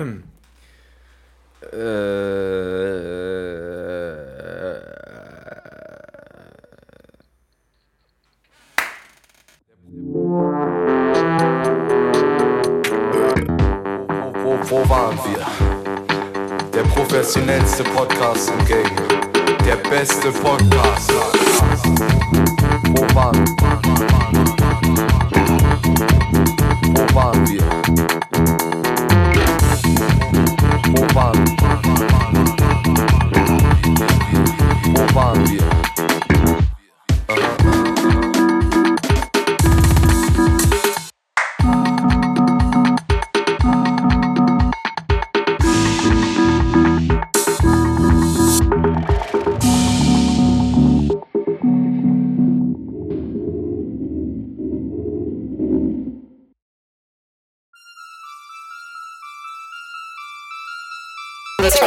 Wo, wo waren wir? Der professionellste Podcast im Game. Der beste Podcast. Wo waren Wo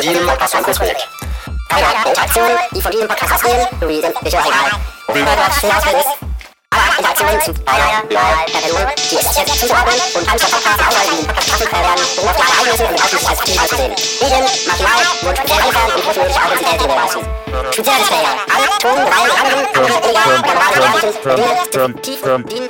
diesem Podcast Handlungsprojekt. Keine Interaktionen, die von diesem Podcast ausgehen, sowie sämtliche Regal. Worüber das hinaus will, ist, alle Interaktionen sind einer überall per die es jetzt zuzuordnen und andere Podcasts aushalten, Podcasts werden, worauf die Ereignisse und Ausschnitt als aktiv auszusehen. Medien, Material, und speziell liefern und großmögliche Authentizität gewährleisten. Spezielle Träger, alle Ton, Reihen, Rangen, Egal, Kanal, Nachrichten, Medien, Tiefen, Dienen,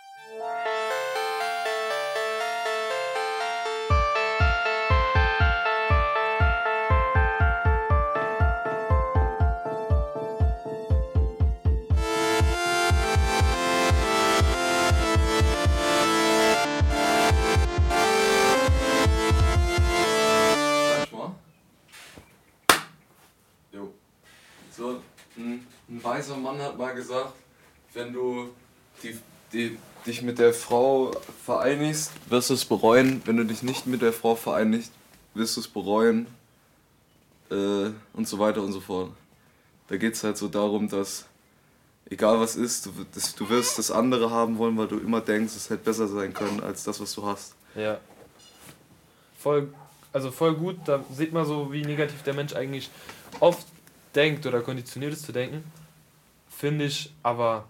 weiser Mann hat mal gesagt, wenn du die, die, dich mit der Frau vereinigst, wirst du es bereuen. Wenn du dich nicht mit der Frau vereinigst, wirst du es bereuen. Äh, und so weiter und so fort. Da geht es halt so darum, dass egal was ist, du, das, du wirst das andere haben wollen, weil du immer denkst, es hätte besser sein können als das, was du hast. Ja. Voll, also voll gut, da sieht man so, wie negativ der Mensch eigentlich oft denkt oder konditioniert ist zu denken. Finde ich aber,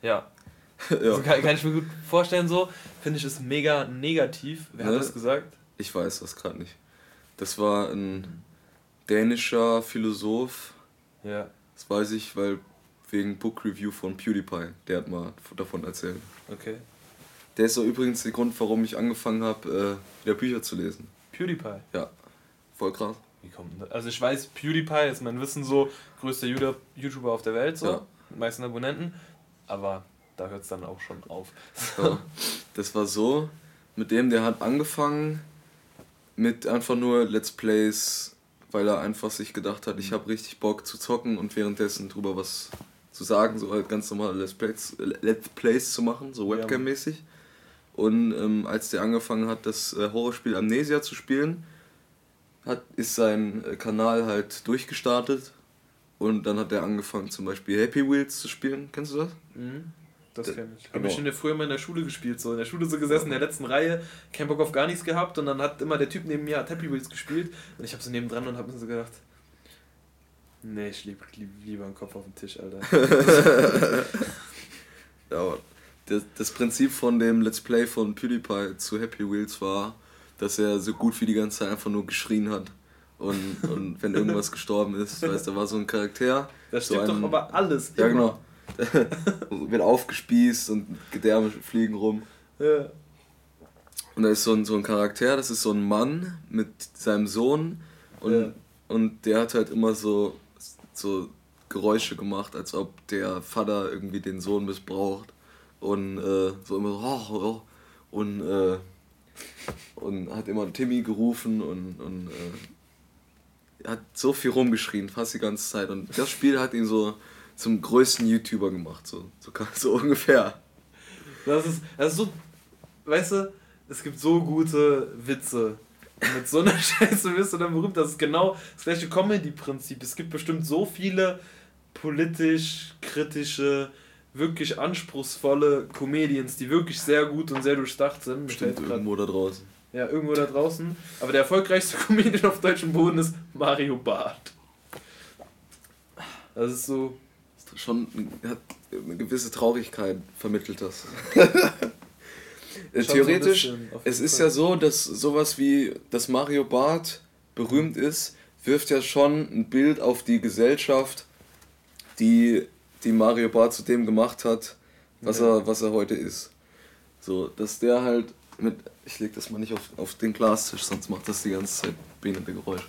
ja, ja. also kann, kann ich mir gut vorstellen so. Finde ich es mega negativ. Wer Ne? hat das gesagt? Ich weiß das gerade nicht. Das war ein dänischer Philosoph, Ja, das weiß ich, weil wegen Book Review von PewDiePie, der hat mal davon erzählt. okay. Der ist so übrigens der Grund, warum ich angefangen habe, äh, wieder Bücher zu lesen. PewDiePie. Ja, voll krass. Wie kommt das? Also ich weiß, PewDiePie ist mein Wissen so, größter YouTuber auf der Welt, so, Ja. mit meisten Abonnenten, aber da hört es dann auch schon auf. Ja. Das war so, mit dem, der hat angefangen mit einfach nur Let's Plays, weil er einfach sich gedacht hat, ich habe richtig Bock zu zocken und währenddessen drüber was zu sagen, so halt ganz normale Let's Plays, Let's Plays zu machen, so. Webcam-mäßig. Und ähm, als der angefangen hat, das äh, Horrorspiel Amnesia zu spielen, hat, ist sein äh, Kanal halt durchgestartet und dann hat er angefangen zum Beispiel Happy Wheels zu spielen. Kennst du das? Mhm. Das Da- kenne ich. Hab genau. ich schon früher mal in der Schule gespielt, so in der Schule so gesessen, in der letzten Reihe, keinen Bock auf gar nichts gehabt und dann hat immer der Typ neben mir hat Happy Wheels gespielt und ich habe so nebendran und habe mir so gedacht, nee, ich lieb, lieb lieber einen Kopf auf den Tisch, Alter. Ja, aber das, das Prinzip von dem Let's Play von PewDiePie zu Happy Wheels war, dass er so gut wie die ganze Zeit einfach nur geschrien hat. Und, und wenn irgendwas gestorben ist, weißt du, da war so ein Charakter. Das so stimmt ein- doch aber alles. Ja, immer. genau. wird aufgespießt und Gedärme fliegen rum. Ja. Und da ist so ein, so ein Charakter, das ist so ein Mann mit seinem Sohn und, Ja. und der hat halt immer so, so Geräusche gemacht, als ob der Vater irgendwie den Sohn missbraucht und äh, so immer so oh, oh, und, äh, und hat immer Timmy gerufen und, und äh, hat so viel rumgeschrien, fast die ganze Zeit und das Spiel hat ihn so zum größten YouTuber gemacht, so, so, so ungefähr. Das ist, das ist so, weißt du, es gibt so gute Witze. Mit so einer Scheiße wirst du dann berühmt. Das ist genau das gleiche Comedy-Prinzip. Es gibt bestimmt so viele politisch kritische wirklich anspruchsvolle Comedians, die wirklich sehr gut und sehr durchdacht sind. Bestimmt irgendwo da draußen. Ja, irgendwo da draußen. Aber der erfolgreichste Comedian auf deutschem Boden ist Mario Barth. Das ist so. Ist schon hat eine gewisse Traurigkeit vermittelt das. Äh, so Theoretisch, bisschen, auf es ist Fall. ja so, dass sowas wie, dass Mario Barth berühmt ist, wirft ja schon ein Bild auf die Gesellschaft, die, die Mario Barth zu dem gemacht hat, was, Ja. er, was er heute ist. So, dass der halt mit, ich leg das mal nicht auf, auf den Glastisch, sonst macht das die ganze Zeit behinderte Geräusche.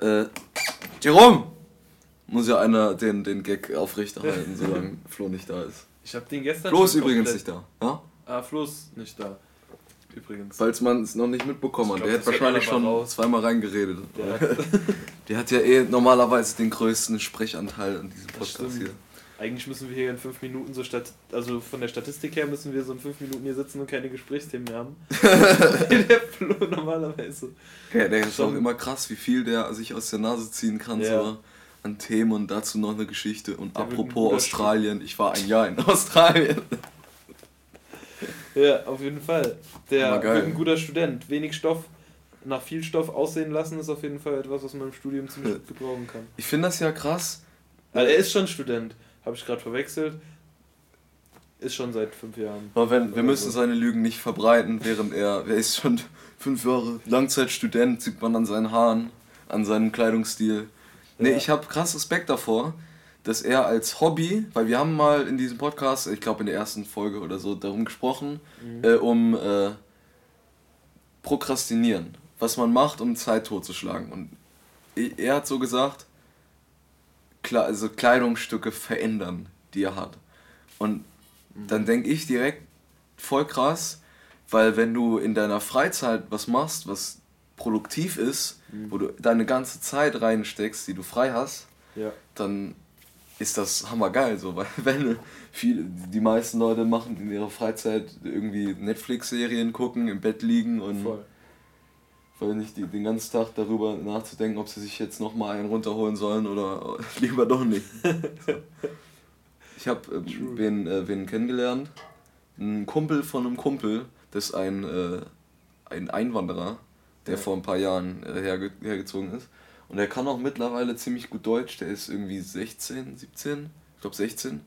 Äh, Jerome! Muss ja einer den, den Gag aufrechterhalten, solange Flo nicht da ist. Ich habe den gestern. Flo ist übrigens nicht da. Ja? Ah, Flo ist nicht da. Übrigens. Falls man es noch nicht mitbekommen hat. Der hat wahrscheinlich schon raus. zweimal reingeredet. Der hat, Der hat ja eh normalerweise den größten Sprechanteil an diesem Podcast hier. eigentlich müssen wir hier in fünf Minuten so statt. Also von der Statistik her müssen wir so in fünf Minuten hier sitzen und keine Gesprächsthemen mehr haben. der Flo normalerweise. Ja, der ist Schon. auch immer krass, wie viel der sich aus der Nase ziehen kann Ja. so an Themen und dazu noch eine Geschichte. Und Der apropos Australien, ich war ein Jahr in Australien. Ja, auf jeden Fall. Der wird ein guter Student. Wenig Stoff, nach viel Stoff aussehen lassen, ist auf jeden Fall etwas, was man im Studium ziemlich gut gebrauchen kann. Ich finde das ja krass. Also er ist schon Student. Habe ich gerade verwechselt. Ist schon seit fünf Jahren. Aber wenn, wir Oder müssen so. seine Lügen nicht verbreiten, während er, er ist schon fünf Jahre Langzeitstudent, sieht man an seinen Haaren, an seinem Kleidungsstil. Nee, Ja. ich habe krass Respekt davor, dass er als Hobby, weil wir haben mal in diesem Podcast, ich glaube in der ersten Folge oder so, darum gesprochen, Mhm. äh, um äh, Prokrastinieren. Was man macht, um Zeit totzuschlagen. Und er hat so gesagt, Kle also Kleidungsstücke verändern, die er hat. Und dann denke ich direkt, voll krass, weil wenn du in deiner Freizeit was machst, was produktiv ist, wo du deine ganze Zeit reinsteckst, die du frei hast, Ja. dann ist das hammergeil so, weil wenn viele, die meisten Leute machen in ihrer Freizeit irgendwie Netflix-Serien gucken, im Bett liegen und Voll. weil nicht die, den ganzen Tag darüber nachzudenken, ob sie sich jetzt nochmal einen runterholen sollen oder lieber doch nicht. so. Ich habe äh, wen, äh, wen kennengelernt, ein Kumpel von einem Kumpel, das ist ein, äh, ein Einwanderer, der Ja. vor ein paar Jahren äh, herge hergezogen ist. Und der kann auch mittlerweile ziemlich gut Deutsch, der ist irgendwie 16, 17, ich glaube 16.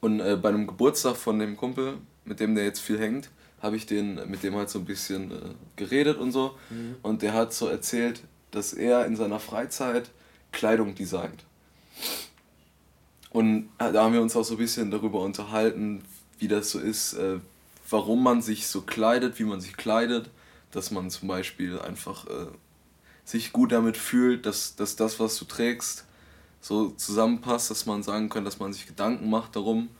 Und äh, bei einem Geburtstag von dem Kumpel, mit dem der jetzt viel hängt, habe ich den mit dem halt so ein bisschen äh, geredet und so. Mhm. Und der hat so erzählt, dass er in seiner Freizeit Kleidung designt. Und äh, da haben wir uns auch so ein bisschen darüber unterhalten, wie das so ist, äh, warum man sich so kleidet, wie man sich kleidet, dass man zum Beispiel einfach äh, sich gut damit fühlt, dass, dass das, was du trägst, so zusammenpasst, dass man sagen kann, dass man sich Gedanken macht darum.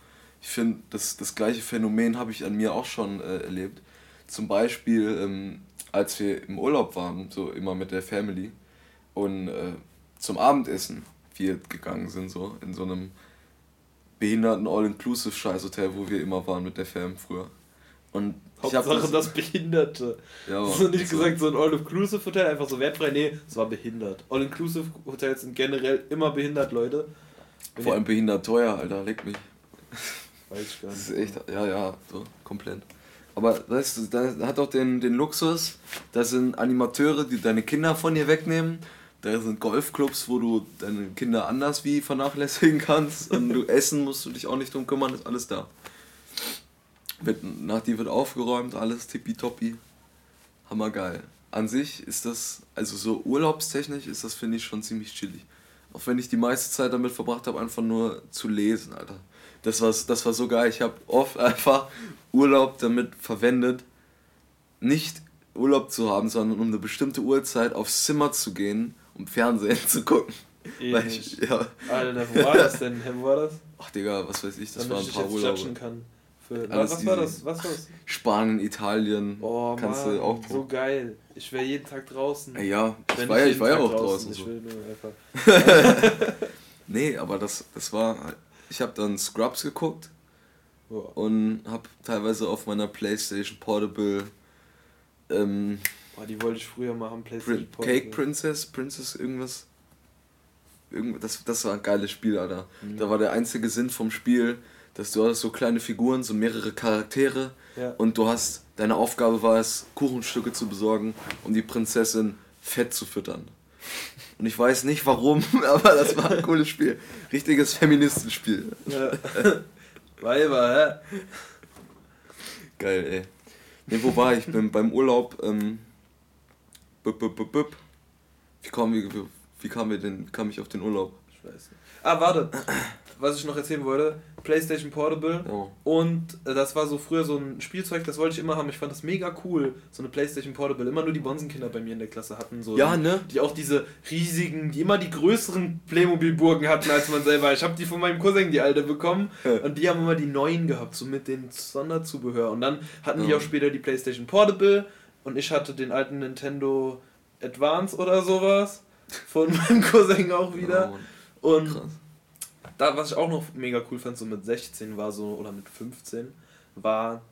Ich finde, das, das gleiche Phänomen habe ich an mir auch schon äh, erlebt. Zum Beispiel, ähm, als wir im Urlaub waren, so immer mit der Family und äh, zum Abendessen wir gegangen sind, so in so einem behinderten All-Inclusive-Scheißhotel, wo wir immer waren mit der Fam früher. Und Hauptsache das, Behinderte. Ja, so nicht so- gesagt so ein All-Inclusive-Hotel, einfach so wertfrei. Nee, es war behindert. All-Inclusive-Hotels sind generell immer behindert, Leute. Wenn Vor allem behindert teuer, Alter, leck mich. Weiß ich gar Das nicht. ist echt, ja, ja, so, komplett. Aber weißt du, da hat auch den, den Luxus, das sind Animateure, die deine Kinder von dir wegnehmen. Da sind Golfclubs, wo du deine Kinder anders wie vernachlässigen kannst. Und du essen musst du dich auch nicht drum kümmern, ist alles da. Wird, nach dir wird aufgeräumt, alles tippitoppi. Hammergeil. An sich ist das, also so urlaubstechnisch ist das, finde ich, schon ziemlich chillig. Auch wenn ich die meiste Zeit damit verbracht habe, einfach nur zu lesen, Alter. Das war, das war so geil. Ich habe oft einfach Urlaub damit verwendet, nicht Urlaub zu haben, sondern um eine bestimmte Uhrzeit aufs Zimmer zu gehen, um Fernsehen zu gucken. Weil ich, ja, Alter, wo war das denn? Wo war das? ach Digga, was weiß ich, das Damit waren ich ein paar jetzt Urlaube. kann. Für, was, was war das? Was war das? Spanien, Italien, Oh kannst Mann, du auch so geil. Ich wäre jeden Tag draußen. Ja, ich Wenn war ja, ich war ja auch draußen. Ich so. will nur einfach. Nee, aber das, das war. Ich habe dann Scrubs geguckt Boah. und habe teilweise auf meiner PlayStation Portable ähm, Boah, die wollte ich früher machen. PlayStation Cake Portable. Princess, Princess irgendwas. irgend- das, das war ein geiles Spiel, Alter. Mhm. Da war der einzige Sinn vom Spiel, dass du hattest so kleine Figuren, so mehrere Charaktere Ja. und du hast, deine Aufgabe war es, Kuchenstücke zu besorgen, um die Prinzessin fett zu füttern. Und ich weiß nicht warum, aber das war ein cooles Spiel. Richtiges Feministenspiel. Ja. Weiber, hä? Geil, ey. Ne, wo war ich? Bin beim Urlaub, ähm. Bup, bup, bup, bup. Wie kam, wie, wie kam, wir denn, kam ich auf den Urlaub? Ich weiß nicht. Ah, warte. Was ich noch erzählen wollte. PlayStation Portable. Ja. Und äh, das war so früher so ein Spielzeug, das wollte ich immer haben. Ich fand das mega cool, so eine PlayStation Portable. Immer nur die Bonsenkinder bei mir in der Klasse hatten. So Ja, die, ne? Die auch diese riesigen, die immer die größeren Playmobil-Burgen hatten als man selber. Ich habe die von meinem Cousin, die alte, bekommen. Ja. Und die haben immer die neuen gehabt, so mit den Sonderzubehör. Und dann hatten die Ja. auch später die PlayStation Portable. Und ich hatte den alten Nintendo Advance oder sowas. Von meinem Cousin auch wieder. Mann. Und Krass. da, was ich auch noch mega cool fand, so mit 16 war so, oder mit 15, war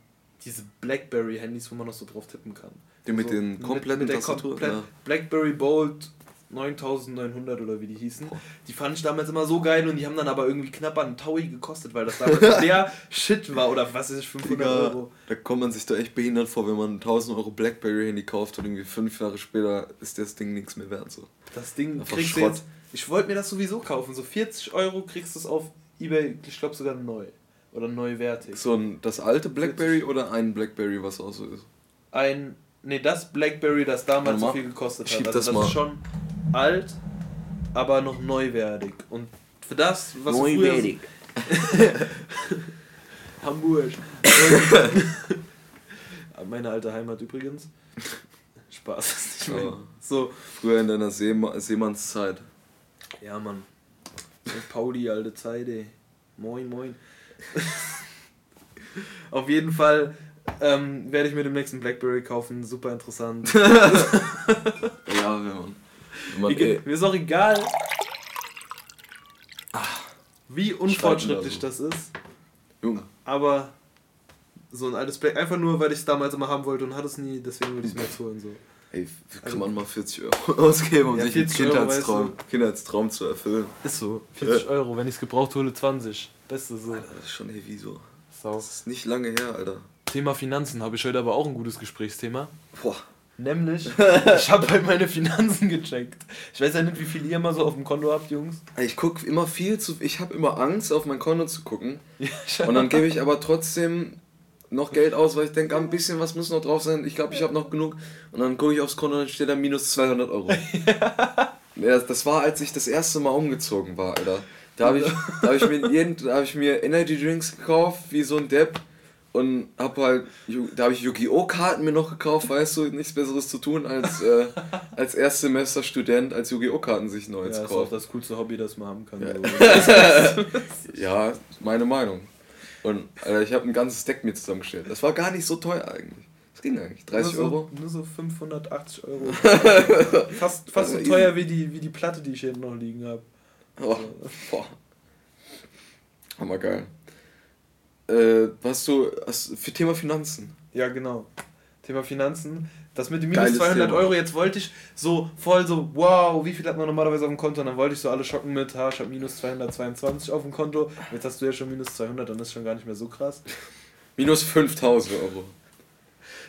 diese Blackberry-Handys, wo man noch so drauf tippen kann. Die mit so, den kompletten der Tastaturen, komplett- ja. Blackberry Bold 9900 oder wie die hießen. Die fand ich damals immer so geil und die haben dann aber irgendwie knapp an Taui gekostet, weil das damals der Shit war oder was ist 500 Digga, Euro. da kommt man sich da echt behindert vor, wenn man ein 1000 Euro Blackberry-Handy kauft und irgendwie fünf Jahre später ist das Ding nichts mehr wert. So. Das Ding Einfach kriegst du jetzt. Ich wollte mir das sowieso kaufen. So 40 Euro kriegst du es auf Ebay, ich glaube sogar neu. Oder neuwertig. So ein, das alte Blackberry oder ein Blackberry, was auch so ist? ein. Nee, das Blackberry, das damals so viel gekostet hat. Also das das, mal. ist schon alt, aber noch neuwertig. Und für das, was du früher. Hamburg. Meine alte Heimat übrigens. Spaß. ist nicht mein-. So, Früher in deiner Seema Seemannszeit. Ja, Mann. Pauli, alte Zeit, ey. Moin, moin. Auf jeden Fall ähm, werde ich mir demnächst einen Blackberry kaufen. Super interessant. Ja, wenn man. Ey, mir ist auch egal, wie unfortschrittlich das ist, Junge. aber so ein altes Black, einfach nur, weil ich es damals immer haben wollte und hatte es nie, deswegen würde ich es mir jetzt holen. So. Ey, wie kann Also- man mal 40 Euro ausgeben, um Ja, sich einen 40 Euro, Kindheitstraum, weißt Kindheitstraum zu erfüllen? Ist so. 40 Euro, wenn ich es gebraucht hole, 20. Beste so. Alter, das ist schon heavy so. Sau. Das ist nicht lange her, Alter. Thema Finanzen habe ich heute aber auch ein gutes Gesprächsthema. Boah. Nämlich, ich habe halt meine Finanzen gecheckt. Ich weiß ja nicht, wie viel ihr immer so auf dem Konto habt, Jungs. Ich guck immer viel zu. Ich habe immer Angst, auf mein Konto zu gucken. Ja, Und dann gebe ich aber trotzdem noch Geld aus, weil ich denke, ein bisschen was muss noch drauf sein. Ich glaube, ich habe noch genug. Und dann gucke ich aufs Konto und dann steht da minus 200 Euro. ja, das war, als ich das erste Mal umgezogen war, Alter. Da habe ich, da hab ich, mir jeden- da hab ich mir Energy Drinks gekauft, wie so ein Depp. Und hab halt, da habe ich Yu-Gi-Oh! Karten mir noch gekauft, weißt du, nichts Besseres zu tun, als äh, als Erstsemester-Student als Yu-Gi-Oh! Karten sich neu ja, zu ist auch kaufen. das coolste Hobby, das man haben kann. Ja. So. Ja, meine Meinung. Und Alter, ich habe ein ganzes Deck mir zusammengestellt. Das war gar nicht so teuer eigentlich. Das ging eigentlich. 30 nur so, Euro. Nur so 580 Euro. fast fast so Also teuer wie die, wie die Platte, die ich hier noch liegen habe. Oh, boah. Hammergeil. Äh, was du hast, für Thema Finanzen? Ja, genau. Thema Finanzen. Das mit den minus Geiles 200 Thema. Euro, jetzt wollte ich so voll so, wow, wie viel hat man normalerweise auf dem Konto? Und dann wollte ich so alle schocken mit, ha, ich habe minus 222 auf dem Konto. Jetzt hast du ja schon minus 200, dann ist schon gar nicht mehr so krass. Minus 5000 Euro.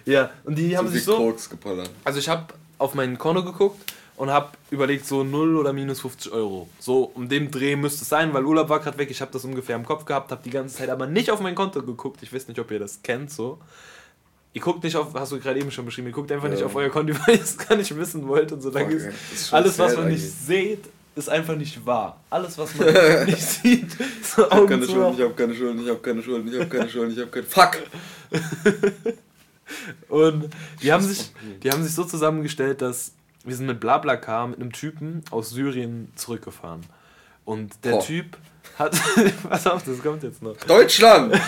Ja, und die haben so sich so. Koks geballert. Also ich habe auf mein Konto geguckt und habe überlegt, so 0 oder minus 50 Euro. So um dem Dreh müsste es sein, weil Urlaub war gerade weg. Ich habe das ungefähr im Kopf gehabt, habe die ganze Zeit aber nicht auf mein Konto geguckt. Ich weiß nicht, ob ihr das kennt so. Ihr guckt nicht auf, hast du gerade eben schon beschrieben, ihr guckt einfach nicht Ja. auf euer Konto, weil ihr es gar nicht wissen wollt und so. Dann Fuck, ist alles, was man nicht seht, ist einfach nicht wahr. Alles, was man nicht sieht, so Ich hab keine Schulden, ich hab keine Schulden, ich hab keine Schulden, ich hab keine Schulden, ich hab keine. Fuck! Und die haben sich, die haben sich so zusammengestellt, dass wir sind mit BlaBlaCar mit einem Typen aus Syrien zurückgefahren. Und der Boah. Typ hat. Pass auf, das kommt jetzt noch. Deutschland!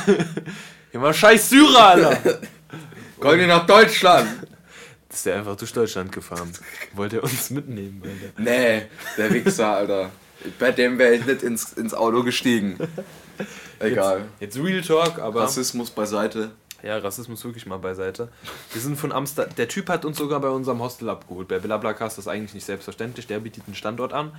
Mal scheiß Syrer, Alter! Die nach Deutschland! ist der einfach durch Deutschland gefahren. Wollte er uns mitnehmen, Alter. Nee, der Wichser, Alter. Bei dem wäre ich nicht ins, ins Auto gestiegen. Egal. Jetzt, jetzt Real Talk, aber. Rassismus beiseite. Ja, Rassismus wirklich mal beiseite. Wir sind von Amsterdam. Der Typ hat uns sogar bei unserem Hostel abgeholt. Bei BlaBlaCar ist das eigentlich nicht selbstverständlich. Der bietet einen Standort an.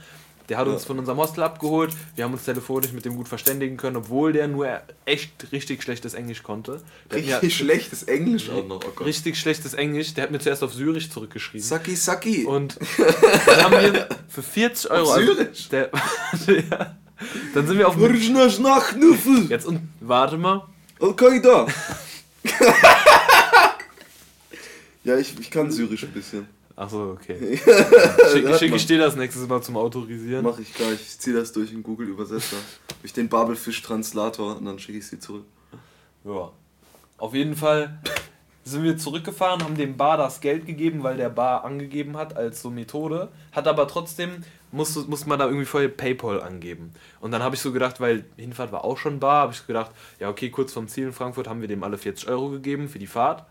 Der hat uns Ja. von unserem Hostel abgeholt. Wir haben uns telefonisch mit dem gut verständigen können, obwohl der nur echt richtig schlechtes Englisch konnte. Der hat mir- Richtig schlechtes Englisch auch noch. Oh richtig schlechtes Englisch. Der hat mir zuerst auf Syrisch zurückgeschrieben. Saki, Saki. Und dann haben wir für 40 Euro. Auf Syrisch? Der, ja, dann sind wir auf. Jetzt und warte mal. Al-Qaida. ja, ich, ich kann Syrisch ein bisschen. Achso, okay. Schicke ich dir das nächstes Mal zum Autorisieren. Mach ich gleich. Ich zieh das durch in Google Übersetzer. Hab ich den Babelfisch-Translator und dann schicke ich sie zurück. Ja. Auf jeden Fall sind wir zurückgefahren, haben dem Bar das Geld gegeben, weil der Bar angegeben hat als so Methode. Hat aber trotzdem, musste, musste man da irgendwie vorher PayPal angeben. Und dann habe ich so gedacht, weil Hinfahrt war auch schon Bar, habe ich so gedacht, ja okay, kurz vom Ziel in Frankfurt haben wir dem alle 40 Euro gegeben für die Fahrt.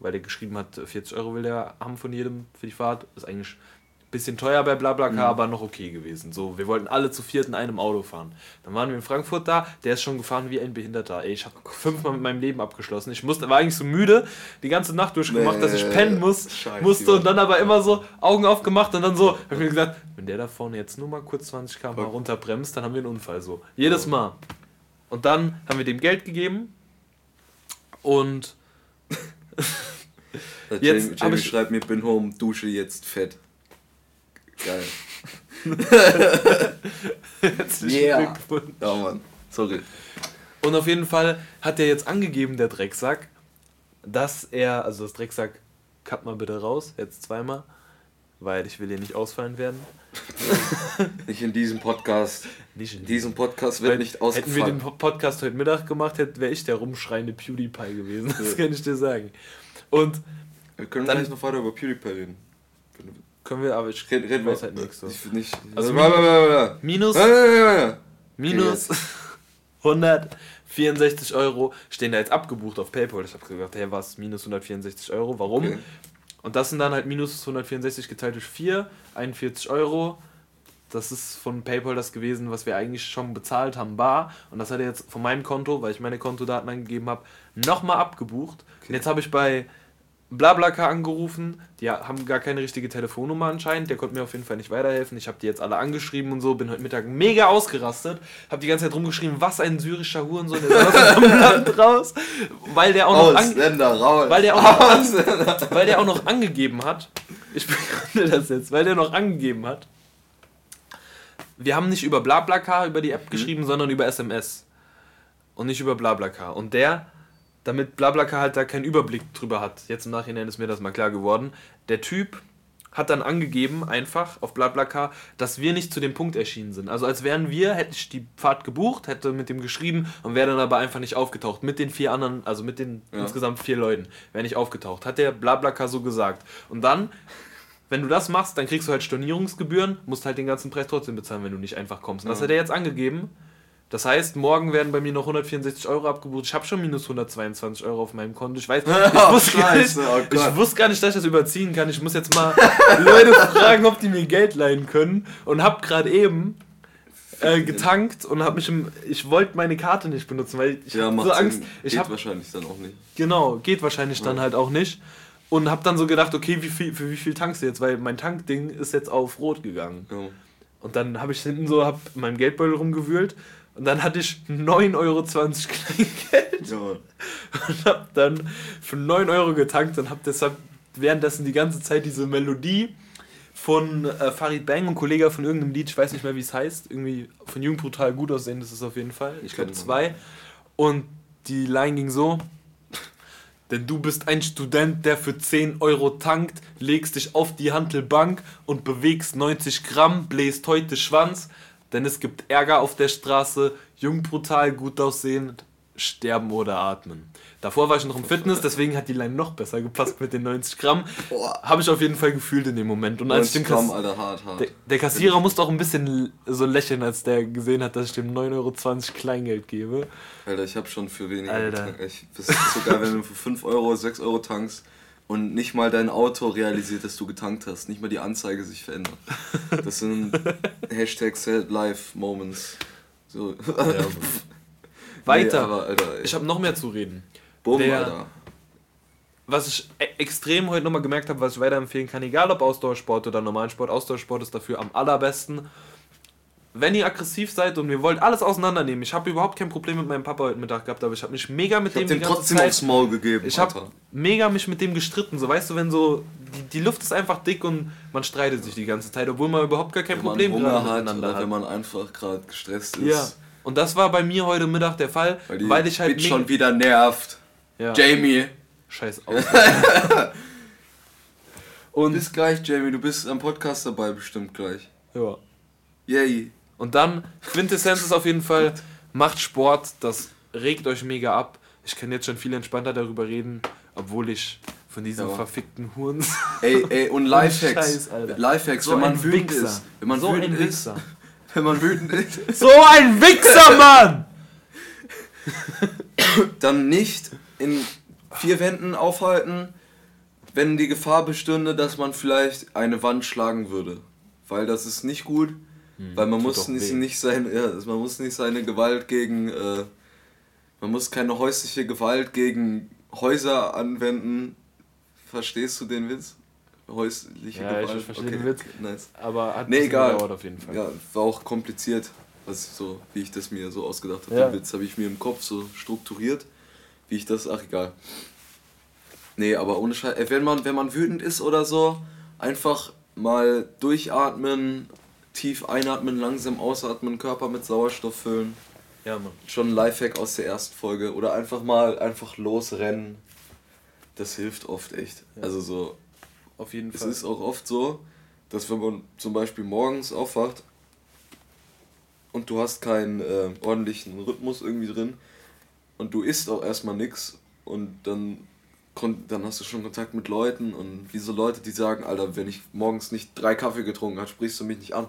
Weil der geschrieben hat, 40 Euro will der haben von jedem für die Fahrt. Ist eigentlich ein bisschen teuer bei BlaBlaCar, aber noch okay gewesen. So, wir wollten alle zu viert in einem Auto fahren. Dann waren wir in Frankfurt da, der ist schon gefahren wie ein Behinderter. Ey, ich habe fünfmal mit meinem Leben abgeschlossen. Ich musste, war eigentlich so müde, die ganze Nacht durchgemacht, dass ich Nee, pennen muss, scheiße, musste und dann aber immer so Augen aufgemacht und dann so, hab ich mir gesagt, wenn der da vorne jetzt nur mal kurz 20 km runterbremst, dann haben wir einen Unfall. So, jedes Ja. Mal. Und dann haben wir dem Geld gegeben und Jetzt Jamie, Jamie ich- schreibt mir, bin home, dusche jetzt fett. Geil. herzlichen Yeah. Glückwunsch. Ja, Mann. Sorry. Und auf jeden Fall hat er jetzt angegeben, der Drecksack, dass er, also das Drecksack, cut mal bitte raus, jetzt zweimal, weil ich will hier nicht ausfallen werden. Nicht in diesem Podcast. Nicht in diesem Podcast wird Weil nicht Hätten wir ausgefallen. den Po- Podcast heute Mittag gemacht, wäre ich der rumschreiende PewDiePie gewesen. Das kann ich dir sagen. Und Wir können Dann- noch weiter über PewDiePie reden. können wir, aber ich Red, reden wir weiß halt nichts so. Ich will nicht. Also Also. Minus, minus 164 Euro stehen da jetzt abgebucht auf PayPal. Ich habe gesagt, hey, was, minus 164 Euro, warum? Okay. Und das sind dann halt minus 164 geteilt durch 4, 41 Euro. Das ist von PayPal das gewesen, was wir eigentlich schon bezahlt haben, bar. Und das hat er jetzt von meinem Konto, weil ich meine Kontodaten angegeben habe, nochmal abgebucht. Und jetzt habe ich bei BlaBlaCar angerufen. Die haben gar keine richtige Telefonnummer anscheinend. Der konnte mir auf jeden Fall nicht weiterhelfen. Ich habe die jetzt alle angeschrieben und so. Bin heute Mittag mega ausgerastet. Habe die ganze Zeit rumgeschrieben, was ein syrischer Hurensohn. Soll aus dem Land raus. Weil der auch noch... Ausländer, raus. weil der auch noch, Ausländer. weil der auch noch angegeben hat, ich begründe das jetzt, weil der noch angegeben hat, wir haben nicht über BlaBlaCar über die App geschrieben, sondern über SMS. Und nicht über BlaBlaCar. Und der, damit BlaBlaCar halt da keinen Überblick drüber hat, jetzt im Nachhinein ist mir das mal klar geworden, der Typ hat dann angegeben, einfach auf BlaBlaCar, dass wir nicht zu dem Punkt erschienen sind. Also als wären wir, hätte ich die Fahrt gebucht, hätte mit dem geschrieben und wäre dann aber einfach nicht aufgetaucht. Mit den vier anderen, also mit den Ja. insgesamt vier Leuten, wäre nicht aufgetaucht. Hat der BlaBlaCar so gesagt. Und dann, wenn du das machst, dann kriegst du halt Stornierungsgebühren, musst halt den ganzen Preis trotzdem bezahlen, wenn du nicht einfach kommst. Und das Ja. hat er jetzt angegeben. Das heißt, morgen werden bei mir noch 164 Euro abgebucht. Ich habe schon minus 122 Euro auf meinem Konto. Ich weiß, ich Oh, wusste, gar nicht, oh ich wusste gar nicht, dass ich das überziehen kann. Ich muss jetzt mal Leute fragen, ob die mir Geld leihen können. Und habe gerade eben äh, getankt und habe mich im. Ich wollte meine Karte nicht benutzen, weil ich Ja, hab so Angst. Sinn. Ich Geht habe wahrscheinlich dann auch nicht. Genau, geht wahrscheinlich dann halt auch nicht. Und hab dann so gedacht, okay, wie viel, für wie viel tankst du jetzt? Weil mein Tankding ist jetzt auf Rot gegangen. Ja. Und dann habe ich hinten so, hab in meinem Geldbeutel rumgewühlt und dann hatte ich 9,20 Euro Kleingeld Ja. und hab dann für 9 Euro getankt und hab deshalb währenddessen die ganze Zeit diese Melodie von äh, Farid Bang und Kollege von irgendeinem Lied, ich weiß nicht mehr wie es heißt, irgendwie von Jung brutal gut aussehen, das ist auf jeden Fall. Ich glaube zwei. Und die Line ging so. Denn du bist ein Student, der für 10 Euro tankt, legst dich auf die Hantelbank und bewegst 90 Gramm, bläst heute Schwanz, denn es gibt Ärger auf der Straße, jung, brutal, gut aussehend, sterben oder atmen. Davor war ich noch im Fitness, deswegen hat die Line noch besser gepasst mit den 90 Gramm. Habe ich auf jeden Fall gefühlt in dem Moment. Und als ich Gramm, Kass Alter, hart, hart. der, der Kassierer musste auch ein bisschen so lächeln, als der gesehen hat, dass ich dem 9,20 Euro Kleingeld gebe. Alter, ich hab schon für weniger Alter. getankt. Ich, das ist so geil, wenn du für 5 Euro, 6 Euro tankst und nicht mal dein Auto realisiert, dass du getankt hast. Nicht mal die Anzeige sich verändert. Das sind Hashtag Sad Life Moments. So. Weiter. Nee, aber, Alter, Ich habe noch mehr zu reden. Bumm, der- Alter. Was ich e extrem heute nochmal gemerkt habe, was ich weiterempfehlen kann, egal ob Ausdauersport oder Normalsport, Ausdauersport ist dafür am allerbesten. Wenn ihr aggressiv seid und ihr wollt alles auseinandernehmen, ich habe überhaupt kein Problem mit meinem Papa heute Mittag gehabt, aber ich habe mich mega mit Ich hab dem dem die ganze trotzdem Zeit, aufs Maul gegeben. ich habe mega mich mit dem gestritten, so weißt du, wenn so die, die Luft ist einfach dick und man streitet sich die ganze Zeit, obwohl man überhaupt gar kein wenn man Problem Hunger gerade hat miteinander hat. wenn man einfach gerade gestresst ist. ja. Und das war bei mir heute Mittag der Fall, Weil, weil ich halt schon wieder nervt. ja, Jamie. Scheiß aus. und Bis gleich, Jamie. Du bist am Podcast dabei bestimmt gleich. ja. Yay. Und dann, Quintessenz ist auf jeden Fall, macht Sport, das regt euch mega ab. Ich kann jetzt schon viel entspannter darüber reden, obwohl ich von diesen Ja. verfickten Huren. Ey, ey, und Lifehacks. Scheiß. Lifehacks, So wenn man wütend Wichser. ist. Wenn man so wütend ein ist. Wichser. Wenn man wütend ist. So ein Wichser, Mann! Dann nicht in vier Wänden aufhalten, wenn die Gefahr bestünde, dass man vielleicht eine Wand schlagen würde. Weil das ist nicht gut. Weil man muss nicht, weh. nicht sein, ja, man muss nicht seine Gewalt gegen, äh, man muss keine häusliche Gewalt gegen Häuser anwenden. Verstehst du den Witz? Häusliche Ja, ich Gewalt. verstehe den Witz. Nice. Aber hat Nee, egal. gedauert auf jeden Fall. Ja, war auch kompliziert, was so, wie ich das mir so ausgedacht habe. Ja. Den Witz habe ich mir im Kopf so strukturiert, wie ich das, ach egal. Nee, aber ohne Scheiß, äh, wenn man, wenn man wütend ist oder so, einfach mal durchatmen, tief einatmen, langsam ausatmen, Körper mit Sauerstoff füllen. Ja, Mann. Schon ein Lifehack aus der ersten Folge. Oder einfach mal einfach losrennen. Das hilft oft echt. Also so, Auf jeden es Fall. ist auch oft so, dass wenn man zum Beispiel morgens aufwacht und du hast keinen äh, ordentlichen Rhythmus irgendwie drin und du isst auch erstmal nichts und dann, dann hast du schon Kontakt mit Leuten und wie so Leute, die sagen, Alter, wenn ich morgens nicht drei Kaffee getrunken habe, sprichst du mich nicht an.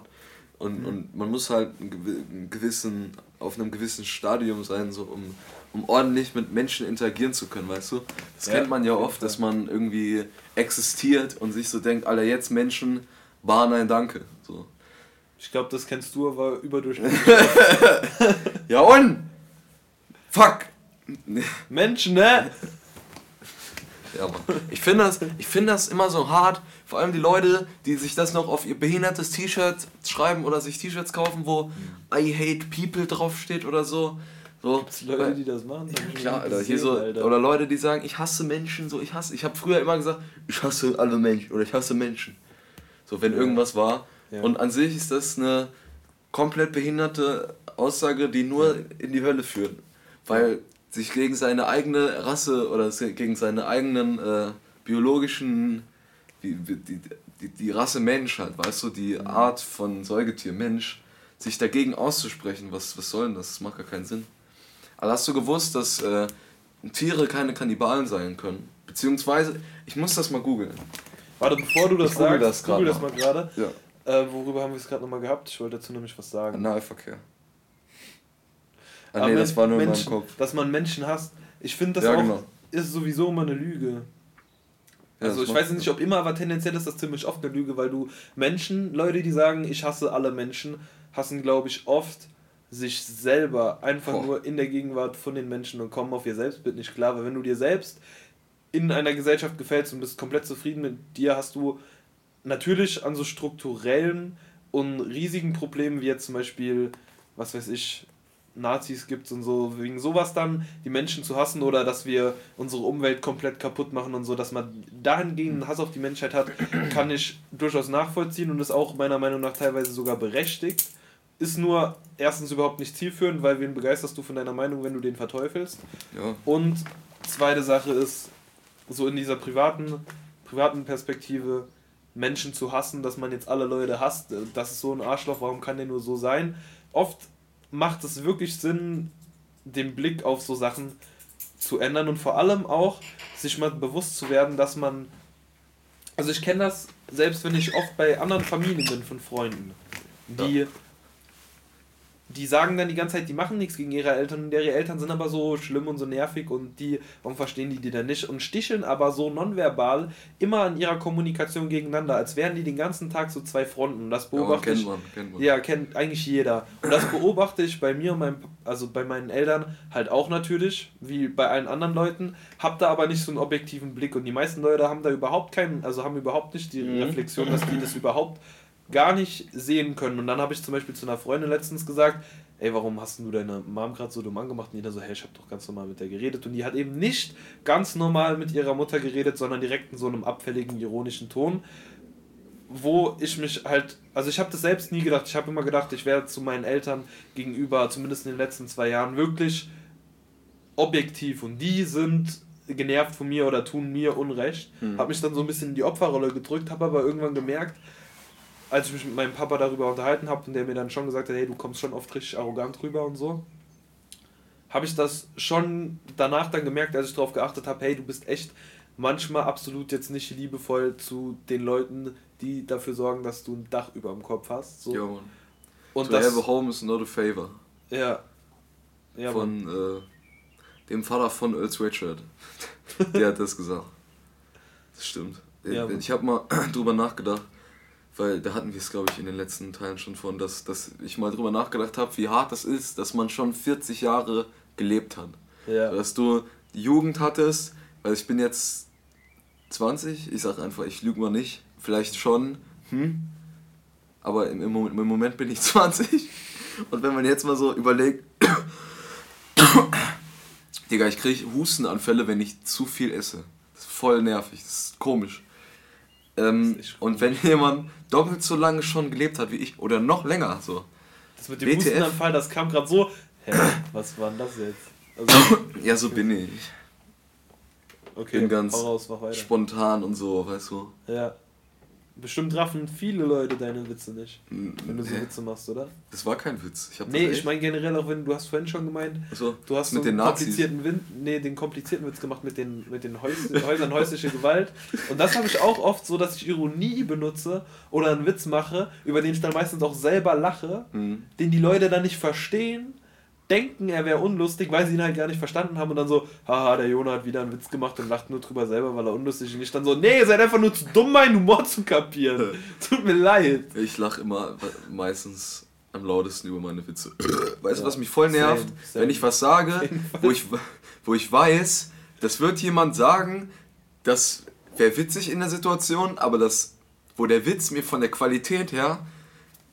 Und, und man muss halt einen gewi- einen gewissen, auf einem gewissen Stadium sein, so um, um ordentlich mit Menschen interagieren zu können, weißt du? Das Ja, kennt man ja oft, dass man irgendwie existiert und sich so denkt, Alter, jetzt Menschen, war nein, danke. So. Ich glaube, das kennst du aber überdurchschnittlich. Ja und? Fuck! Menschen, ne? Ja. Ich finde das, ich find das immer so hart, vor allem die Leute, die sich das noch auf ihr behindertes T-Shirt schreiben oder sich T-Shirts kaufen, wo I hate people draufsteht oder so. so Gibt's Leute, die das machen? Ich Klar, Alter, hier so, Alter. oder Leute, die sagen, ich hasse Menschen, so, ich hasse, ich habe früher immer gesagt, ich hasse alle Menschen oder ich hasse Menschen. So, wenn irgendwas war. Ja. Und an sich ist das eine komplett behinderte Aussage, die nur in die Hölle führt. Weil sich gegen seine eigene Rasse oder gegen seine eigenen äh, biologischen, die, die, die, die Rasse Mensch halt, weißt du, die Mhm. Art von Säugetier Mensch, sich dagegen auszusprechen, was, was soll denn das? Das macht gar keinen Sinn. Aber hast du gewusst, dass äh, Tiere keine Kannibalen sein können? Beziehungsweise, ich muss das mal googeln. Warte, bevor du das Ich google sagst, das grad google das mal. mal gerade. Ja. Äh, worüber haben wir es gerade nochmal gehabt? Ich wollte dazu nämlich was sagen. Analverkehr. Aber nee, Men- das war nur in meinem Menschen, Kopf. Dass man Menschen hasst. Ich finde das Ja, auch genau. ist sowieso immer eine Lüge. Also ich weiß nicht, ob immer, aber tendenziell ist das ziemlich oft eine Lüge, weil du Menschen, Leute, die sagen, ich hasse alle Menschen, hassen, glaube ich, oft sich selber einfach Boah. nur in der Gegenwart von den Menschen und kommen auf ihr Selbstbild nicht klar. Weil wenn du dir selbst in einer Gesellschaft gefällst und bist komplett zufrieden mit dir, hast du natürlich an so strukturellen und riesigen Problemen wie jetzt zum Beispiel, was weiß ich, Nazis gibt und so, wegen sowas dann die Menschen zu hassen oder dass wir unsere Umwelt komplett kaputt machen und so, dass man dahingehend einen Hass auf die Menschheit hat, kann ich durchaus nachvollziehen und ist auch meiner Meinung nach teilweise sogar berechtigt. Ist nur erstens überhaupt nicht zielführend, weil wen begeisterst du von deiner Meinung, wenn du den verteufelst? Ja. Und zweite Sache ist, so in dieser privaten, privaten Perspektive, Menschen zu hassen, dass man jetzt alle Leute hasst, das ist so ein Arschloch, warum kann der nur so sein? Oft macht es wirklich Sinn, den Blick auf so Sachen zu ändern und vor allem auch sich mal bewusst zu werden, dass man. Also ich kenne das, selbst wenn ich oft bei anderen Familien bin von Freunden, die die sagen dann die ganze Zeit, die machen nichts gegen ihre Eltern und ihre Eltern sind aber so schlimm und so nervig und die, warum verstehen die die dann nicht und sticheln aber so nonverbal immer an ihrer Kommunikation gegeneinander, als wären die den ganzen Tag so zwei Fronten und das Ja, man beobachte kennt ich. man, kennt man. Ja, kennt eigentlich jeder. Und das beobachte ich bei mir und meinem, also bei meinen Eltern halt auch natürlich, wie bei allen anderen Leuten, hab da aber nicht so einen objektiven Blick und die meisten Leute haben da überhaupt keinen, also haben überhaupt nicht die Mhm. Reflexion, dass die das überhaupt gar nicht sehen können. Und dann habe ich zum Beispiel zu einer Freundin letztens gesagt, ey, warum hast du deine Mom gerade so dumm angemacht? Und jeder so, hey, ich habe doch ganz normal mit der geredet. Und die hat eben nicht ganz normal mit ihrer Mutter geredet, sondern direkt in so einem abfälligen, ironischen Ton wo ich mich halt, also ich habe das selbst nie gedacht. Ich habe immer gedacht, ich werde zu meinen Eltern gegenüber, zumindest in den letzten zwei Jahren, wirklich objektiv und die sind genervt von mir oder tun mir Unrecht. Hm. Habe mich dann so ein bisschen in die Opferrolle gedrückt, habe aber irgendwann gemerkt, als ich mich mit meinem Papa darüber unterhalten habe und der mir dann schon gesagt hat, hey, du kommst schon oft richtig arrogant rüber und so, habe ich das schon danach dann gemerkt, als ich darauf geachtet habe, hey, du bist echt manchmal absolut jetzt nicht liebevoll zu den Leuten, die dafür sorgen, dass du ein Dach über dem Kopf hast. So. Ja, Mann. und to das, have a home is not a favor. ja. Ja, von äh, dem Vater von Earl Sweatshirt. Der hat das gesagt. Das stimmt. Ja, Mann. ich habe mal drüber nachgedacht, weil da hatten wir es, glaube ich, in den letzten Teilen schon von, dass, dass ich mal drüber nachgedacht habe, wie hart das ist, dass man schon 40 Jahre gelebt hat. Ja. Dass du die Jugend hattest, weil ich bin jetzt 20, ich sag einfach, ich lüge mal nicht, vielleicht schon, hm? aber im, im, Moment, im Moment bin ich 20. Und wenn man jetzt mal so überlegt, Digga, ich kriege Hustenanfälle, wenn ich zu viel esse. Das ist voll nervig, das ist komisch. Ähm, und wenn jemand doppelt so lange schon gelebt hat wie ich, oder noch länger, so, Das mit dem WTF. Hustenanfall, das kam gerade so. Hä, was war denn das jetzt? Also, ja, so bin ich. okay, bin ganz raus. Spontan und so, weißt du. Ja. Bestimmt raffen viele Leute deine Witze nicht, wenn du so? Witze machst, oder? Das war kein Witz. Ich hab Nee, ich meine generell auch, wenn du hast vorhin schon gemeint, also, du hast mit so den komplizierten Win nee, den komplizierten Witz gemacht mit den, mit den Häus Häusern häusliche Gewalt. Und das habe ich auch oft so, dass ich Ironie benutze oder einen Witz mache, über den ich dann meistens auch selber lache, Mhm. den die Leute dann nicht verstehen, denken, er wäre unlustig, weil sie ihn halt gar nicht verstanden haben und dann so, haha, der Jona hat wieder einen Witz gemacht und lacht nur drüber selber, weil er unlustig ist. Und ich dann so, nee, ihr seid einfach nur zu dumm, meinen Humor zu kapieren. Tut mir leid. Ich lache immer meistens am lautesten über meine Witze. Weißt du, Ja. was mich voll nervt? Same, same. Wenn ich was sage, wo ich, wo ich weiß, das wird jemand sagen, das wäre witzig in der Situation, aber das, wo der Witz mir von der Qualität her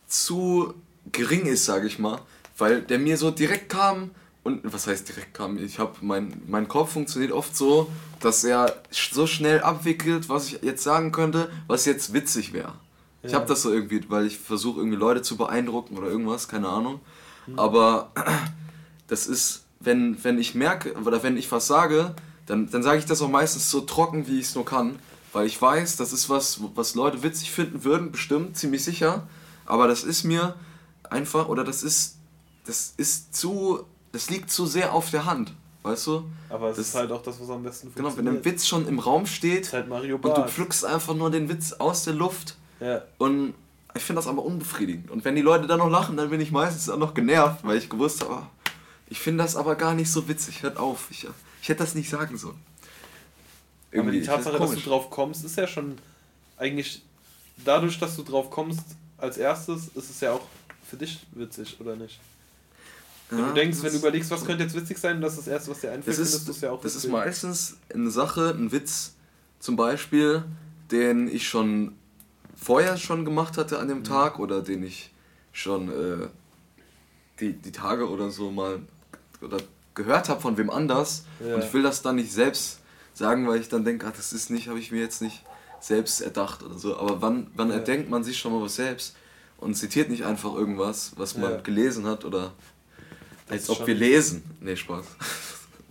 zu gering ist, sage ich mal, weil der mir so direkt kam und was heißt direkt kam? Ich habe mein mein Kopf funktioniert oft so, dass er so schnell abwickelt, was ich jetzt sagen könnte, was jetzt witzig wäre. Ich Ja. habe das so irgendwie, weil ich versuche irgendwie Leute zu beeindrucken oder irgendwas, keine Ahnung. Mhm. Aber das ist, wenn, wenn ich merke oder wenn ich was sage, dann, dann sage ich das auch meistens so trocken, wie ich es nur kann. Weil ich weiß, das ist was, was Leute witzig finden würden, bestimmt, ziemlich sicher. Aber das ist mir einfach, oder das ist, das ist zu, das liegt zu sehr auf der Hand. Weißt du? Aber es Das- ist halt auch das, was am besten Genau, wenn funktioniert. ein Witz schon im Raum steht halt Mario und du pflückst einfach nur den Witz aus der Luft Ja. und ich finde das aber unbefriedigend. Und wenn die Leute dann noch lachen, dann bin ich meistens auch noch genervt, weil ich gewusst habe, ah, ich finde das aber gar nicht so witzig. Hört auf, ich, ich hätte das nicht sagen sollen. Aber die Tatsache, dass du drauf kommst, ist ja schon eigentlich dadurch, dass du drauf kommst als erstes, ist es ja auch für dich witzig, oder nicht? Wenn Ja, du denkst, das wenn du ist- überlegst, was könnte jetzt witzig sein, das ist das Erste, was dir einfällt, Das findest ist, du es ja auch das ist witzig. meistens eine Sache, ein Witz zum Beispiel, den ich schon vorher schon gemacht hatte an Mhm. dem Tag oder den ich schon äh, die, die Tage oder so mal oder gehört habe von wem anders Ja. und ich will das dann nicht selbst sagen, weil ich dann denke, ah, das ist nicht, habe ich mir jetzt nicht selbst erdacht oder so. Aber wann, wann Ja. erdenkt man sich schon mal was selbst und zitiert nicht einfach irgendwas, was man gelesen hat oder Das als ob wir lesen. Nee, Spaß.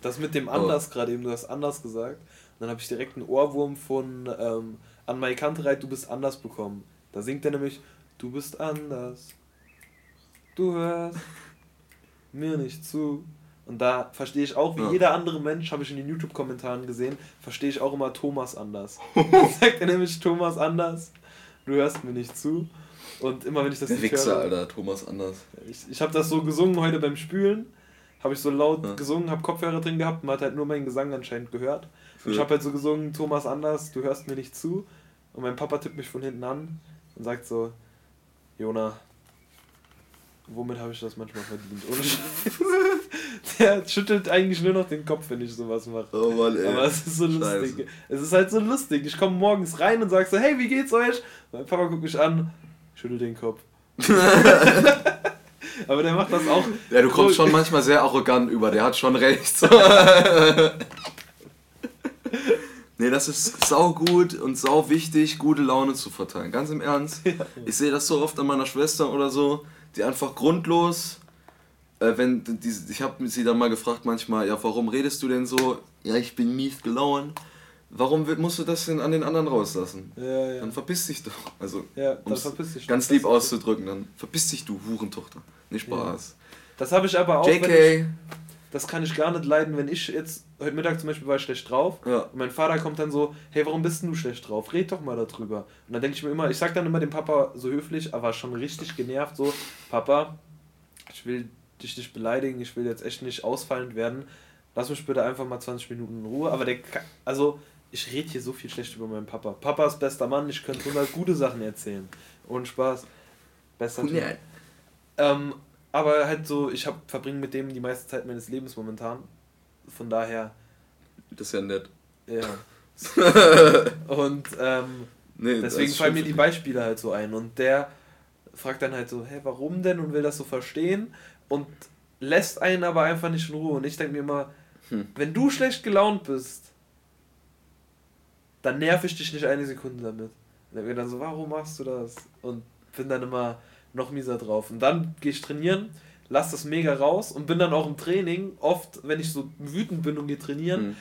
Das mit dem anders gerade eben, du hast anders gesagt. Und dann habe ich direkt einen Ohrwurm von ähm, An Mai Kantereit, du bist anders bekommen. Da singt er nämlich, du bist anders. Du hörst mir nicht zu. Und da verstehe ich auch, wie Ja. jeder andere Mensch, habe ich in den YouTube-Kommentaren gesehen, verstehe ich auch immer Thomas anders. sagt er nämlich Thomas anders, du hörst mir nicht zu. Und immer wenn ich das Der nicht Wichser, höre, Alter, Thomas Anders. ich, ich habe das so gesungen heute beim Spülen. Habe ich so laut Ja. gesungen, habe Kopfhörer drin gehabt, man hat halt nur meinen Gesang anscheinend gehört. Und ich habe halt so gesungen, Thomas Anders, du hörst mir nicht zu. Und mein Papa tippt mich von hinten an und sagt so, Jona, womit habe ich das manchmal verdient? Ohne. Der schüttelt eigentlich nur noch den Kopf, wenn ich sowas mache. Oh Mann, ey. Aber es ist so Scheiße. lustig. Es ist halt so lustig. Ich komme morgens rein und sag so, hey, wie geht's euch? Mein Papa guckt mich an, schüttel den Kopf. Aber der macht das auch. Ja, du kommst schon manchmal sehr arrogant über, der hat schon recht. nee, das ist sau gut und sau wichtig, gute Laune zu verteilen. Ganz im Ernst. Ich sehe das so oft an meiner Schwester oder so, die einfach grundlos, äh, wenn die, ich habe sie dann mal gefragt manchmal, ja, warum redest du denn so? Ja, ich bin mies gelaunt. Warum musst du das denn an den anderen rauslassen? Ja, ja. Dann verpiss dich doch. Also, Ja, verpiss dich. ganz lieb auszudrücken, dann verpiss dich, du Hurentochter. Nicht Spaß. Das habe ich aber auch. JK. Ich, das kann ich gar nicht leiden, wenn ich jetzt. Heute Mittag zum Beispiel war ich schlecht drauf. Ja. Und mein Vater kommt dann so: Hey, warum bist denn du schlecht drauf? Red doch mal darüber. Und dann denke ich mir immer: Ich sag dann immer dem Papa so höflich, aber schon richtig genervt: So, Papa, ich will dich nicht beleidigen, ich will jetzt echt nicht ausfallend werden. Lass mich bitte einfach mal 20 Minuten in Ruhe. Aber der. Also, ich rede hier so viel schlecht über meinen Papa. Papa ist bester Mann, ich könnte 100 gute Sachen erzählen. Ohne Spaß. Bester Typ. Ja. Ähm, aber halt so, ich hab, verbringe mit dem die meiste Zeit meines Lebens momentan. Von daher, Das ist ja nett. ja. Und ähm, Nee, deswegen fallen mir die Beispiele halt so ein. Und der fragt dann halt so, hä, warum denn? Und will das so verstehen. Und lässt einen aber einfach nicht in Ruhe. Und ich denke mir immer, Hm. wenn du schlecht gelaunt bist, dann nerv ich dich nicht eine Sekunde damit. Und dann mir dann so, warum machst du das? Und bin dann immer noch mieser drauf. Und dann gehe ich trainieren, lass das mega raus und bin dann auch im Training, oft, wenn ich so wütend bin und gehe trainieren, Hm.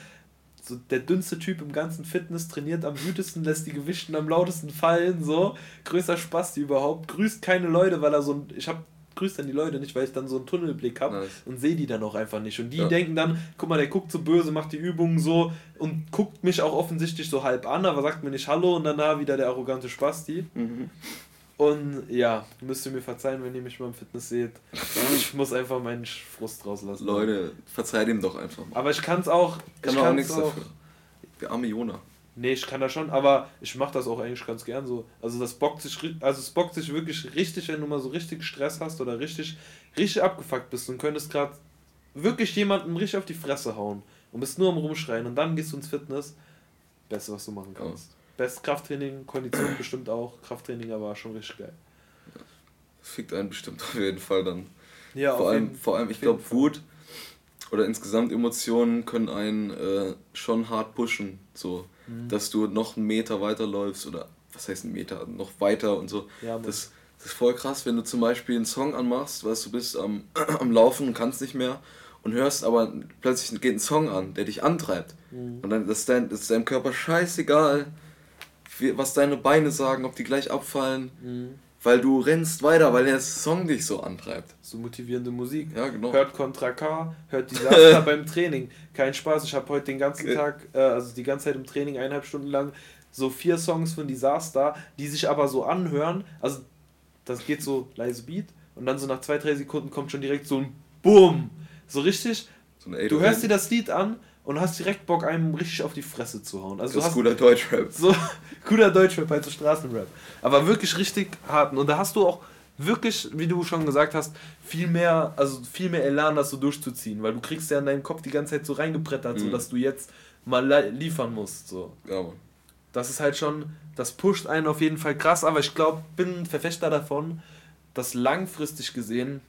so der dünnste Typ im ganzen Fitness trainiert am wütesten, lässt die Gewichten am lautesten fallen, so größter Spaß die überhaupt, grüßt keine Leute, weil er so ein, ich hab grüßt dann die Leute nicht, weil ich dann so einen Tunnelblick habe Nice. und sehe die dann auch einfach nicht und die Ja. denken dann, guck mal, der guckt so böse, macht die Übungen so und guckt mich auch offensichtlich so halb an, aber sagt mir nicht Hallo und danach wieder der arrogante Spasti. Mhm. Und ja, müsst ihr mir verzeihen, wenn ihr mich mal im Fitness seht. Ich muss einfach meinen Frust rauslassen. Leute, verzeiht ihm doch einfach mal. Aber ich kann es auch. Kann ich auch kann's nichts dafür. Der arme Jona. Nee, ich kann das schon, aber ich mache das auch eigentlich ganz gern so. Also das bockt sich, also es bockt sich wirklich richtig, wenn du mal so richtig Stress hast oder richtig, richtig abgefuckt bist und könntest gerade wirklich jemanden richtig auf die Fresse hauen und bist nur am rumschreien und dann gehst du ins Fitness. Beste, was du machen kannst. Best Krafttraining, Kondition bestimmt auch. Krafttraining aber schon richtig geil. Fickt einen bestimmt auf jeden Fall dann. Ja, vor, allem, jeden- vor allem, ich glaube. Wut oder insgesamt Emotionen können einen äh, schon hart pushen. So, Mhm. dass du noch einen Meter weiterläufst oder was heißt ein Meter, noch weiter und so. Ja, das, das ist voll krass, wenn du zum Beispiel einen Song anmachst, weißt du, bist am, am Laufen und kannst nicht mehr und hörst aber plötzlich geht ein Song an, der dich antreibt. Mhm. Und dann ist, dein, ist deinem Körper scheißegal, wie, was deine Beine sagen, ob die gleich abfallen, Mhm. Weil du rennst weiter, weil der Song dich so antreibt. So motivierende Musik. Ja, genau. Hört Contra K, hört Disaster beim Training. Kein Spaß, ich habe heute den ganzen Äh. Tag, äh, also die ganze Zeit im Training, eineinhalb Stunden lang, so vier Songs von Disaster, die sich aber so anhören. Also, das geht so leise Beat und dann so nach zwei, drei Sekunden kommt schon direkt so ein Boom. So richtig, So du hörst dir das Lied an und hast direkt Bock, einem richtig auf die Fresse zu hauen. Also, das ist guter Deutschrap. so guter Deutschrap, halt so Straßenrap. Aber wirklich richtig harten. Und da hast du auch wirklich, wie du schon gesagt hast, viel mehr, also viel mehr Elan, das so durchzuziehen, weil du kriegst ja in deinen Kopf die ganze Zeit so reingebrettert, so Mhm. dass du jetzt mal li- liefern musst. So. Ja, Mann. Das ist halt schon, das pusht einen auf jeden Fall krass, aber ich glaube, bin Verfechter davon, dass langfristig gesehen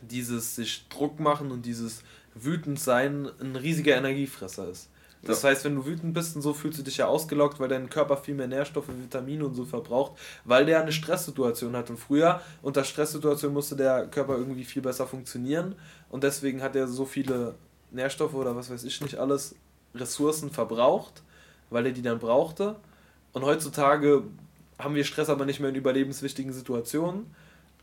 dieses sich Druck machen und dieses wütend sein ein riesiger Energiefresser ist. Das Ja. heißt, wenn du wütend bist und so fühlst du dich ja ausgelockt, weil dein Körper viel mehr Nährstoffe, Vitamine und so verbraucht, weil der eine Stresssituation hat. Und früher unter Stresssituation musste der Körper irgendwie viel besser funktionieren und deswegen hat er so viele Nährstoffe oder was weiß ich nicht alles, Ressourcen verbraucht, weil er die dann brauchte. Und heutzutage haben wir Stress aber nicht mehr in überlebenswichtigen Situationen,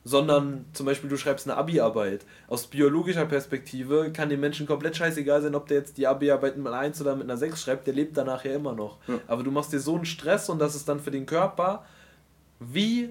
sondern zum Beispiel du schreibst eine Abi-Arbeit. Aus biologischer Perspektive kann dem Menschen komplett scheißegal sein, ob der jetzt die Abi-Arbeit mit einer 1 oder mit einer 6 schreibt, der lebt danach ja immer noch. Ja. Aber du machst dir so einen Stress und das ist dann für den Körper wie,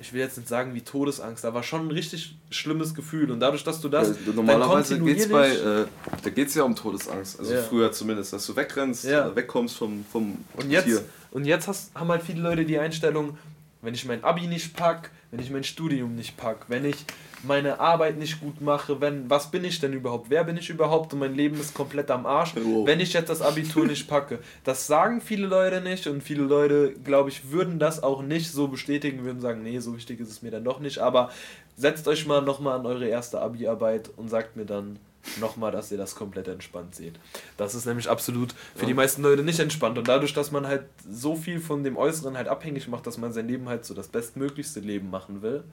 ich will jetzt nicht sagen wie Todesangst, aber schon ein richtig schlimmes Gefühl. Und dadurch, dass du das Ja, normalerweise geht's bei, kontinuierlich- äh, da geht's ja um Todesangst. Also Ja. früher zumindest, dass du wegrennst, Ja. wegkommst vom, vom Und jetzt, Tier. und jetzt hast, haben halt viele Leute die Einstellung, wenn ich mein Abi nicht pack, wenn ich mein Studium nicht pack, wenn ich meine Arbeit nicht gut mache, wenn was bin ich denn überhaupt? Wer bin ich überhaupt? Und mein Leben ist komplett am Arsch, Wow. wenn ich jetzt das Abitur nicht packe. Das sagen viele Leute nicht und viele Leute, glaube ich, würden das auch nicht so bestätigen, würden sagen, nee, so wichtig ist es mir dann doch nicht. Aber setzt euch mal nochmal an eure erste Abi-Arbeit und sagt mir dann nochmal, dass ihr das komplett entspannt seht. Das ist nämlich absolut für die meisten Leute nicht entspannt. Und dadurch, dass man halt so viel von dem Äußeren halt abhängig macht, dass man sein Leben halt so das bestmöglichste Leben machen will,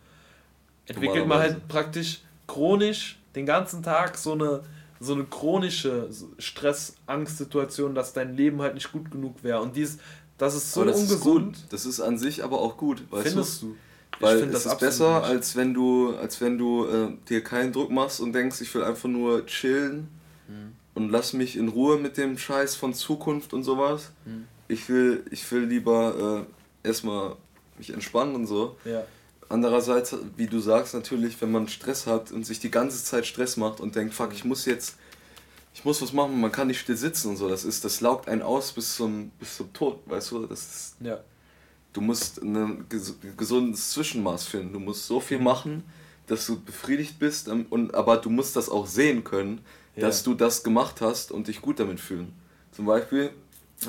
entwickelt man halt praktisch chronisch den ganzen Tag so eine so eine chronische Stress-Angst-Situation, dass dein Leben halt nicht gut genug wäre. Und dies, das ist so aber das ist ungesund. gut. Das ist an sich aber auch gut, weißt Findest du? du? Weil es ist besser, nicht. als wenn du, als wenn du äh, dir keinen Druck machst und denkst, ich will einfach nur chillen Hm. und lass mich in Ruhe mit dem Scheiß von Zukunft und sowas. Hm. Ich will, ich will lieber äh, erstmal mich entspannen und so. Ja. Andererseits, wie du sagst, natürlich, wenn man Stress hat und sich die ganze Zeit Stress macht und denkt, fuck, ich muss jetzt, ich muss was machen, man kann nicht still sitzen und so, das ist, das laugt einen aus bis zum, bis zum Tod, weißt du, das ist, Ja. Du musst ein ges gesundes Zwischenmaß finden, du musst so viel machen, dass du befriedigt bist, ähm, und, aber du musst das auch sehen können, Ja. dass du das gemacht hast und dich gut damit fühlen. Zum Beispiel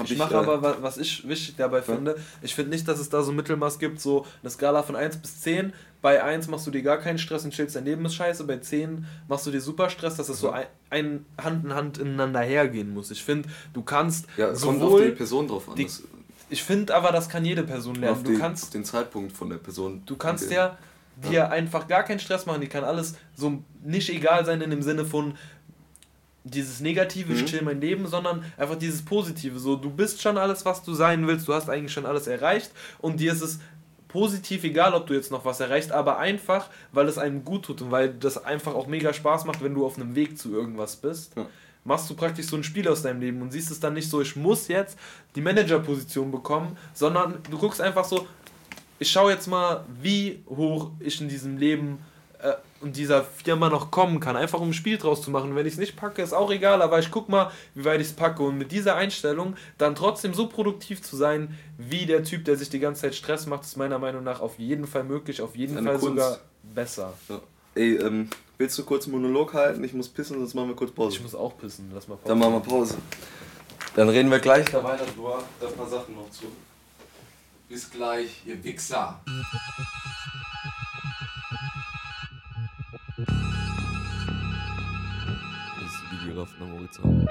Ich ich, mache äh, aber, wa- was ich wichtig dabei finde, ich finde nicht, dass es da so ein Mittelmaß gibt, so eine Skala von 1 bis 10. Bei 1 machst du dir gar keinen Stress und chillst, dein Leben ist scheiße. Bei 10 machst du dir super Stress, dass es so ein, ein Hand in Hand ineinander hergehen muss. Ich finde, du kannst ja, es kommt auf sowohl. die Person drauf an. die- ich finde aber, das kann jede Person lernen. auf Du die, kannst den Zeitpunkt von der Person. Du kannst ja dir einfach gar keinen Stress machen, die kann alles so nicht egal sein in dem Sinne von dieses Negative, ich Mhm. chill mein Leben, sondern einfach dieses Positive. So, du bist schon alles, was du sein willst, du hast eigentlich schon alles erreicht und dir ist es positiv, egal ob du jetzt noch was erreichst, aber einfach, weil es einem gut tut und weil das einfach auch mega Spaß macht, wenn du auf einem Weg zu irgendwas bist. Ja. Machst du praktisch so ein Spiel aus deinem Leben und siehst es dann nicht so, ich muss jetzt die Managerposition bekommen, sondern du guckst einfach so, ich schaue jetzt mal, wie hoch ich in diesem Leben äh, und dieser Firma noch kommen kann. Einfach um ein Spiel draus zu machen. Wenn ich es nicht packe, ist auch egal, aber ich guck mal, wie weit ich es packe. Und mit dieser Einstellung dann trotzdem so produktiv zu sein, wie der Typ, der sich die ganze Zeit Stress macht, ist meiner Meinung nach auf jeden Fall möglich, auf jeden Fall Kunst. sogar besser. Ja. Ey, ähm, willst du kurz einen Monolog halten? Ich muss pissen, sonst machen wir kurz Pause. Ich muss auch pissen, lass mal Dann machen wir Pause. Dann reden wir gleich da weiter drüber. Da ein paar Sachen noch zu. Bis gleich, ihr Wichser. Das ist die Giraffen am Horizont.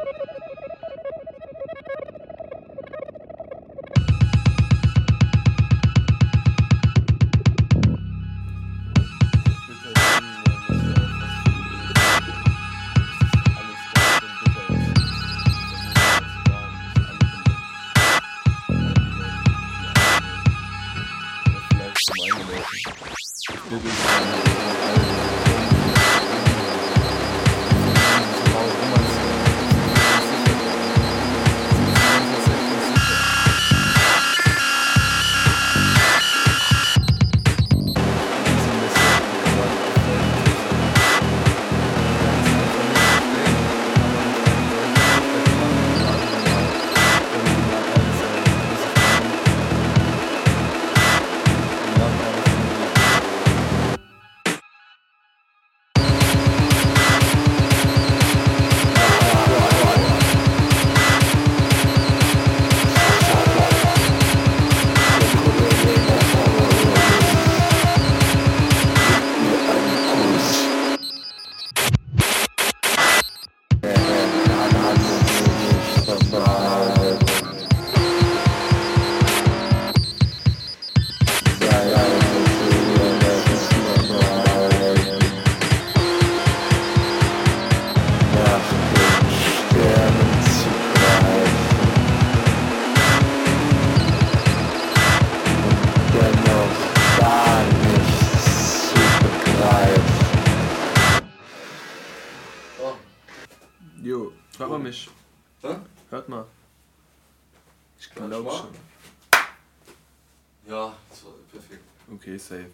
Safe.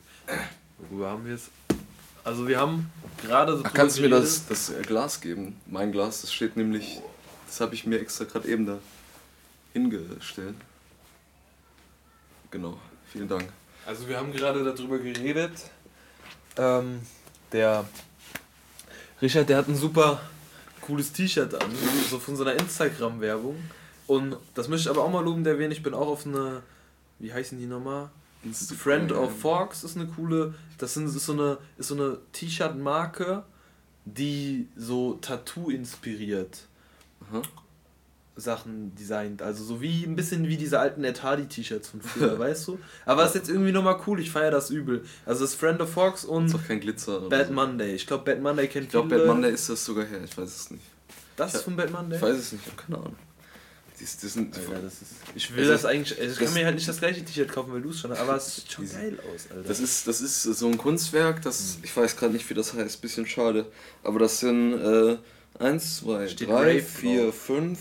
Worüber haben wir es? Also wir haben gerade so Ach, kannst du mir das, das äh, Glas geben? Mein Glas, das steht nämlich. Das habe ich mir extra gerade eben da hingestellt. Genau, vielen Dank. Also wir haben gerade darüber geredet. Ähm, der Richard, der hat ein super cooles T-Shirt an, so von so einer Instagram-Werbung. Und das möchte ich aber auch mal loben erwähnen. Ich bin auch auf eine, wie heißen die nochmal? Friend of Fox ist eine coole, das sind, ist so eine, ist so eine T-Shirt-Marke, die so Tattoo inspiriert. Aha. Sachen designt. Also so wie ein bisschen wie diese alten Ed Hardy T-Shirts von früher, weißt du? Aber es ist jetzt irgendwie nochmal cool, ich feiere das übel. Also das ist Friend of Fox und Ist doch kein Glitzer oder Bad so. Monday. Ich glaube Bad Monday kennt Ich glaube. Bad Monday ist das sogar her, ich weiß es nicht. Das ist von Bad Monday? Ich weiß es nicht, ich habe keine Ahnung. Ist- die sind, Alter, das ist, ich will Also, das eigentlich. Ich kann das- mir halt nicht das gleiche T-Shirt kaufen, weil du es schon hast, aber es sieht schon geil aus, Alter. das, ist, das ist so ein Kunstwerk, das, Hm. ich weiß gerade nicht, wie das heißt, bisschen schade. Aber das sind äh, eins, zwei, Steht drei, Rave vier, drauf. fünf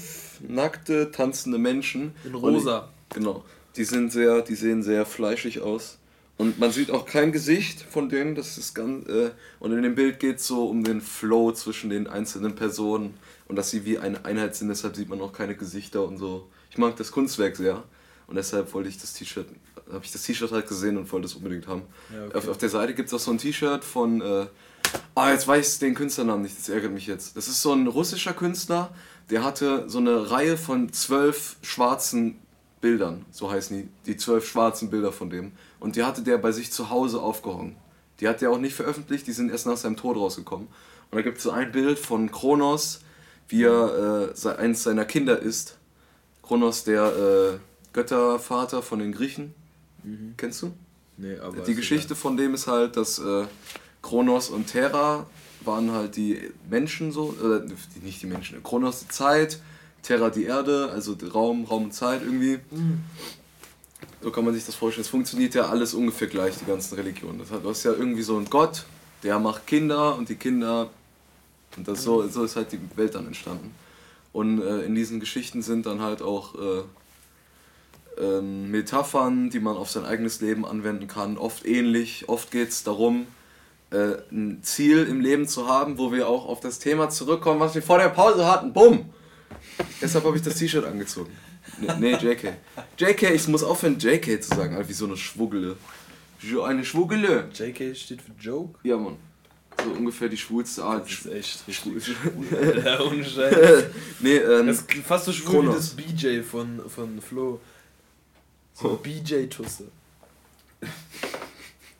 nackte, tanzende Menschen. In rosa. Die, genau. Die sind sehr, die sehen sehr fleischig aus. Und man sieht auch kein Gesicht von denen, das ist ganz, äh, und in dem Bild geht es so um den Flow zwischen den einzelnen Personen und dass sie wie eine Einheit sind, deshalb sieht man auch keine Gesichter und so. Ich mag das Kunstwerk sehr und deshalb wollte ich das T-Shirt, habe ich das T-Shirt halt gesehen und wollte es unbedingt haben. Ja, okay. auf, auf der Seite gibt es auch so ein T-Shirt von, äh, ah, jetzt weiß ich den Künstlernamen nicht, das ärgert mich jetzt. Das ist so ein russischer Künstler, der hatte so eine Reihe von zwölf schwarzen Bildern, so heißen die, die zwölf schwarzen Bilder von dem. Und die hatte der bei sich zu Hause aufgehangen. Die hat er auch nicht veröffentlicht, die sind erst nach seinem Tod rausgekommen. Und da gibt es so ein Bild von Kronos, wie er äh, eins seiner Kinder ist. Kronos, der äh, Göttervater von den Griechen. Kennst du? Nee, aber Die Geschichte von dem ist halt, dass äh, Kronos und Terra waren halt die Menschen so, die, nicht die Menschen, Kronos die Zeit, Terra die Erde, also Raum, Raum und Zeit irgendwie. So kann man sich das vorstellen. Es funktioniert ja alles ungefähr gleich, die ganzen Religionen. Das hat, du hast ja irgendwie so einen Gott, der macht Kinder und die Kinder, und das so, so ist halt die Welt dann entstanden. Und äh, in diesen Geschichten sind dann halt auch äh, ähm, Metaphern, die man auf sein eigenes Leben anwenden kann, oft ähnlich. Oft geht es darum, äh, ein Ziel im Leben zu haben, wo wir auch auf das Thema zurückkommen, was wir vor der Pause hatten. Bumm! Deshalb habe ich das T-Shirt angezogen. Nee, JK. JK, ich muss aufhören, JK zu sagen, Alter, wie so eine Schwuggele. Eine Schwuggele. JK steht für Joke. Ja, Mann. So ungefähr die schwulste Art. Das ist echt Schwul. richtig schwul, ohne Scheiß. nee, ähm, Das ist fast so schwul wie Kronos. das BJ von, von Flo. So Oh. BJ-Tusse.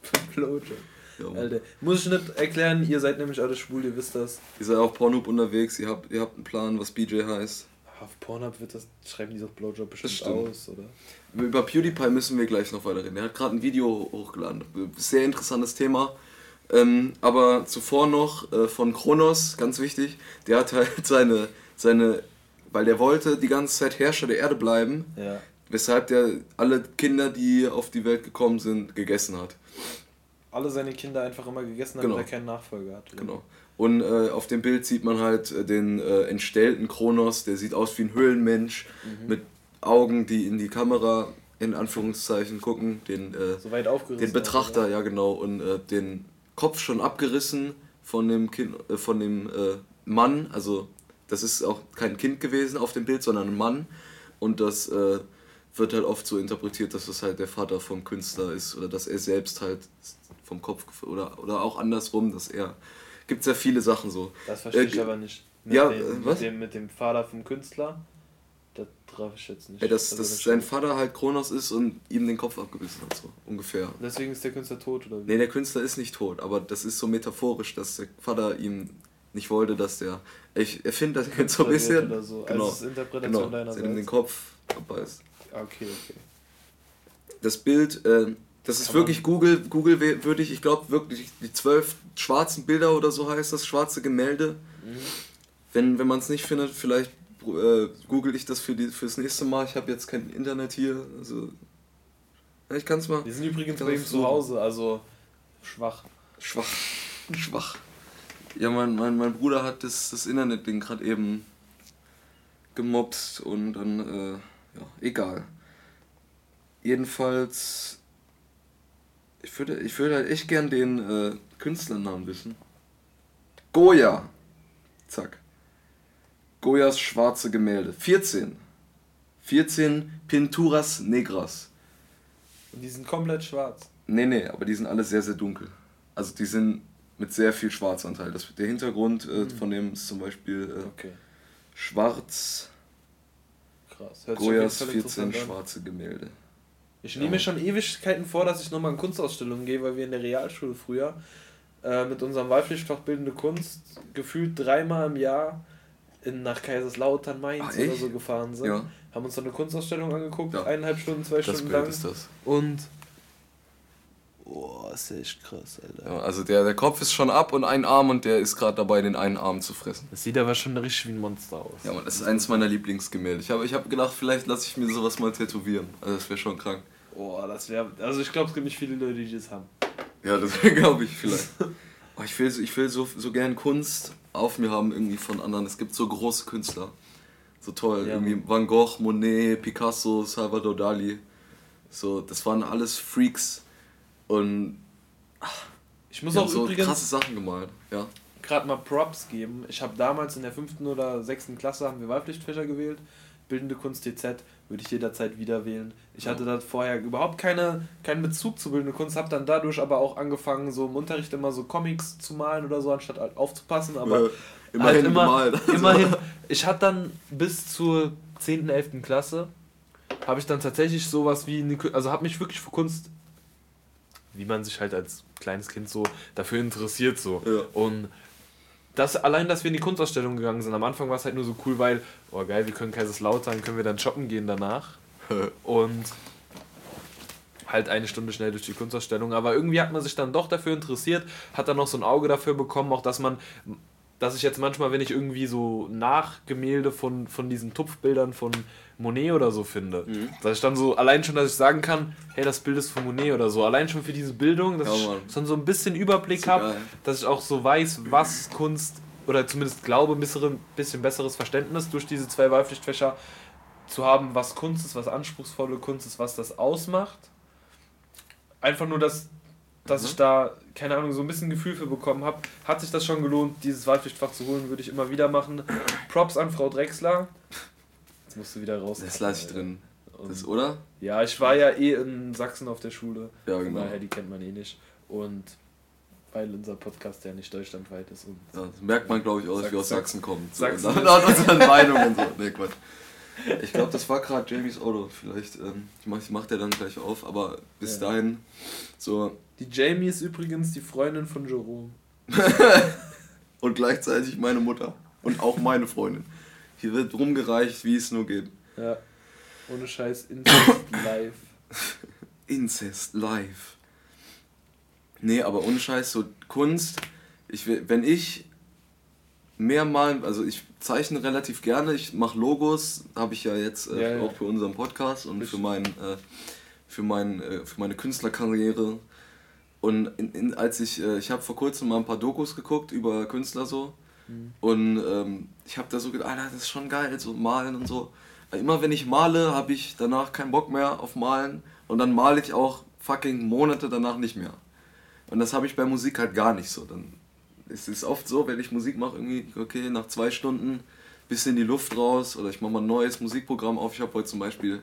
Von Flowjob. ja. Alter, muss ich nicht erklären, ihr seid nämlich alle schwul, ihr wisst das. ihr seid auf Pornhub unterwegs, ihr habt, ihr habt einen Plan, was BJ heißt. Auf Pornhub wird das, schreiben die doch Blowjob bestimmt stimmt. aus, oder? Über PewDiePie müssen wir gleich noch weiter reden. Er hat gerade ein Video hochgeladen. Sehr interessantes Thema. Ähm, aber zuvor noch äh, von Kronos, ganz wichtig. Der hat halt seine, seine, weil der wollte die ganze Zeit Herrscher der Erde bleiben, Ja. weshalb der alle Kinder, die auf die Welt gekommen sind, gegessen hat. Alle seine Kinder einfach immer gegessen, damit Genau. er keinen Nachfolger hat. oder? Genau. Und äh, auf dem Bild sieht man halt äh, den äh, entstellten Kronos, der sieht aus wie ein Höhlenmensch mit Augen, die in die Kamera in Anführungszeichen gucken, den, äh, So den Betrachter, ja genau, und äh, den Kopf schon abgerissen von dem Kind, äh, von dem äh, Mann, also das ist auch kein Kind gewesen auf dem Bild, sondern ein Mann und das äh, wird halt oft so interpretiert, dass das halt der Vater vom Künstler ist oder dass er selbst halt vom Kopf oder oder auch andersrum, dass er gibt sehr viele Sachen so. Das verstehe Äh, ich aber nicht. Mit, ja, dem, äh, was? Mit, dem, mit dem Vater vom Künstler, das traf ich jetzt nicht. Ja, dass, Also dass das sein. Vater halt Kronos ist und ihm den Kopf abgebissen hat, so ungefähr. Deswegen ist der Künstler tot, oder wie? Nee, der Künstler ist nicht tot, aber das ist so metaphorisch, dass der Vater ihm nicht wollte, dass der. Ich erfinde das jetzt so ein bisschen. Oder so. Genau. Also es ist Interpretation Genau, dass er ihm den. Kopf abbeißt. Ah, Okay, okay. Das Bild, äh, das ist Kann wirklich Google, Google würdig, ich glaube wirklich die zwölf schwarzen Bilder oder so heißt das, schwarze Gemälde. Mhm. Wenn, wenn man es nicht findet, vielleicht äh, google ich das für die, fürs nächste Mal. Ich habe jetzt kein Internet hier. Also, ich kann es mal. Die sind übrigens bei ihm zu. Hause, also schwach. Schwach. Schwach. Ja, mein, mein, mein Bruder hat das, das Internet-Ding gerade eben gemobst und dann, äh, ja, egal. Jedenfalls, ich würde, ich würde halt echt gern den äh, Künstlernamen wissen. Goya. Zack. Goyas schwarze Gemälde. 14. 14 Pinturas Negras. Und die sind komplett schwarz. Nee, nee, aber die sind alle sehr, sehr dunkel. Also die sind mit sehr viel Schwarzanteil. Das, der Hintergrund äh, von dem ist zum Beispiel äh, Okay, schwarz, krass. Hört Goyas Fall 14 interessant an. schwarze Gemälde. Ich nehme mir schon Ewigkeiten vor, dass ich nochmal in Kunstausstellungen gehe, weil wir in der Realschule früher äh, mit unserem Wahlpflichtfach Bildende Kunst gefühlt dreimal im Jahr in, nach Kaiserslautern, Mainz Ach, oder so gefahren sind. Ja. Haben uns dann eine Kunstausstellung angeguckt, Ja. eineinhalb Stunden, zwei Das Stunden Bild lang. ist das. Und. Boah, ist echt krass, Alter. Ja, also der, der Kopf ist schon ab und ein Arm und der ist gerade dabei, den einen Arm zu fressen. Das sieht aber schon richtig wie ein Monster aus. Ja, man, das ist eins meiner Lieblingsgemälde. Ich habe ich hab gedacht, vielleicht lasse ich mir sowas mal tätowieren. Also das wäre schon krank. Boah, das wäre. Also ich glaube, es gibt nicht viele Leute, die das haben. Ja, das glaube ich vielleicht. Oh, ich will, so- ich will so, so gern Kunst auf mir haben irgendwie von anderen. Es gibt so große Künstler. So toll. Ja, irgendwie Van Gogh, Monet, Picasso, Salvador Dali. So, das waren alles Freaks. Und Ich muss auch so übrigens krasse Sachen gemalt. Ja. gerade mal Props geben. Ich habe damals in der fünften oder sechsten Klasse haben wir Wahlpflichtfächer gewählt. Bildende Kunst TZ würde ich jederzeit wieder wählen. Ich hatte da vorher überhaupt keine, keinen Bezug zu bildende Kunst, habe dann dadurch aber auch angefangen, so im Unterricht immer so Comics zu malen oder so, anstatt halt aufzupassen. Aber Äh, immerhin halt immer, gemalt. Immerhin. Ich hatte dann bis zur 10., 11. Klasse, habe ich dann tatsächlich sowas wie, eine, also habe mich wirklich für Kunst, wie man sich halt als kleines Kind so dafür interessiert so. Ja. Und das, allein, dass wir in die Kunstausstellung gegangen sind, am Anfang war es halt nur so cool, weil, oh geil, wir können Kaiserslautern, können wir dann shoppen gehen danach. Und halt eine Stunde schnell durch die Kunstausstellung. Aber irgendwie hat man sich dann doch dafür interessiert, hat dann noch so ein Auge dafür bekommen, auch dass man, dass ich jetzt manchmal, wenn ich irgendwie so Nachgemälde von, von diesen Tupfbildern von Monet oder so finde, Mhm. dass ich dann so, allein schon, dass ich sagen kann, hey, das Bild ist von Monet oder so, allein schon für diese Bildung, dass Ja, ich schon so ein bisschen Überblick habe, dass ich auch so weiß, was Kunst oder zumindest glaube, ein bisschen, bisschen besseres Verständnis durch diese zwei Wahlpflichtfächer zu haben, was Kunst ist, was anspruchsvolle Kunst ist, was das ausmacht. Einfach nur, dass, dass Mhm. ich da, keine Ahnung, so ein bisschen Gefühl für bekommen habe. Hat sich das schon gelohnt, dieses Wahlpflichtfach zu holen, würde ich immer wieder machen. Props an Frau Drexler. Jetzt musst du wieder raus. Das lasse ich drin. Das, oder? ja, ich war ja eh in Sachsen auf der Schule. Ja, Von genau. daher, die kennt man eh nicht. Und weil unser Podcast ja nicht deutschlandweit ist. Und Ja, das merkt man, glaube ich, auch, dass wir aus Sachsen kommen. Sachsen und dann unseren Meinungen und so. Nee, Quatsch. Ich glaube, das war gerade Jamies Auto. Vielleicht, ähm, ich mach, ich mach der dann gleich auf, aber bis Ja. dahin so. die Jamie ist übrigens die Freundin von Jerome. Und gleichzeitig meine Mutter. Und auch meine Freundin. Hier wird rumgereicht, wie es nur geht. Ja. Ohne Scheiß Incest live. Incest live. Nee, aber ohne Scheiß, so Kunst. Ich, wenn ich mehr malen, also ich zeichne relativ gerne, ich mache Logos, habe ich ja jetzt äh, Ja, ja. auch für unseren Podcast und für, mein, äh, für, mein, äh, für meine Künstlerkarriere. Und in, in, als ich, äh, ich habe vor kurzem mal ein paar Dokus geguckt über Künstler so. Und ähm, ich habe da so gedacht, Alter, das ist schon geil, so malen und so. Weil Immer wenn ich male, habe ich danach keinen Bock mehr auf Malen. Und dann male ich auch fucking Monate danach nicht mehr. Und das habe ich bei Musik halt gar nicht so. Dann ist es oft so, wenn ich Musik mache, irgendwie, okay, nach zwei Stunden bisschen in die Luft raus oder ich mache mal ein neues Musikprogramm auf. Ich habe heute zum Beispiel,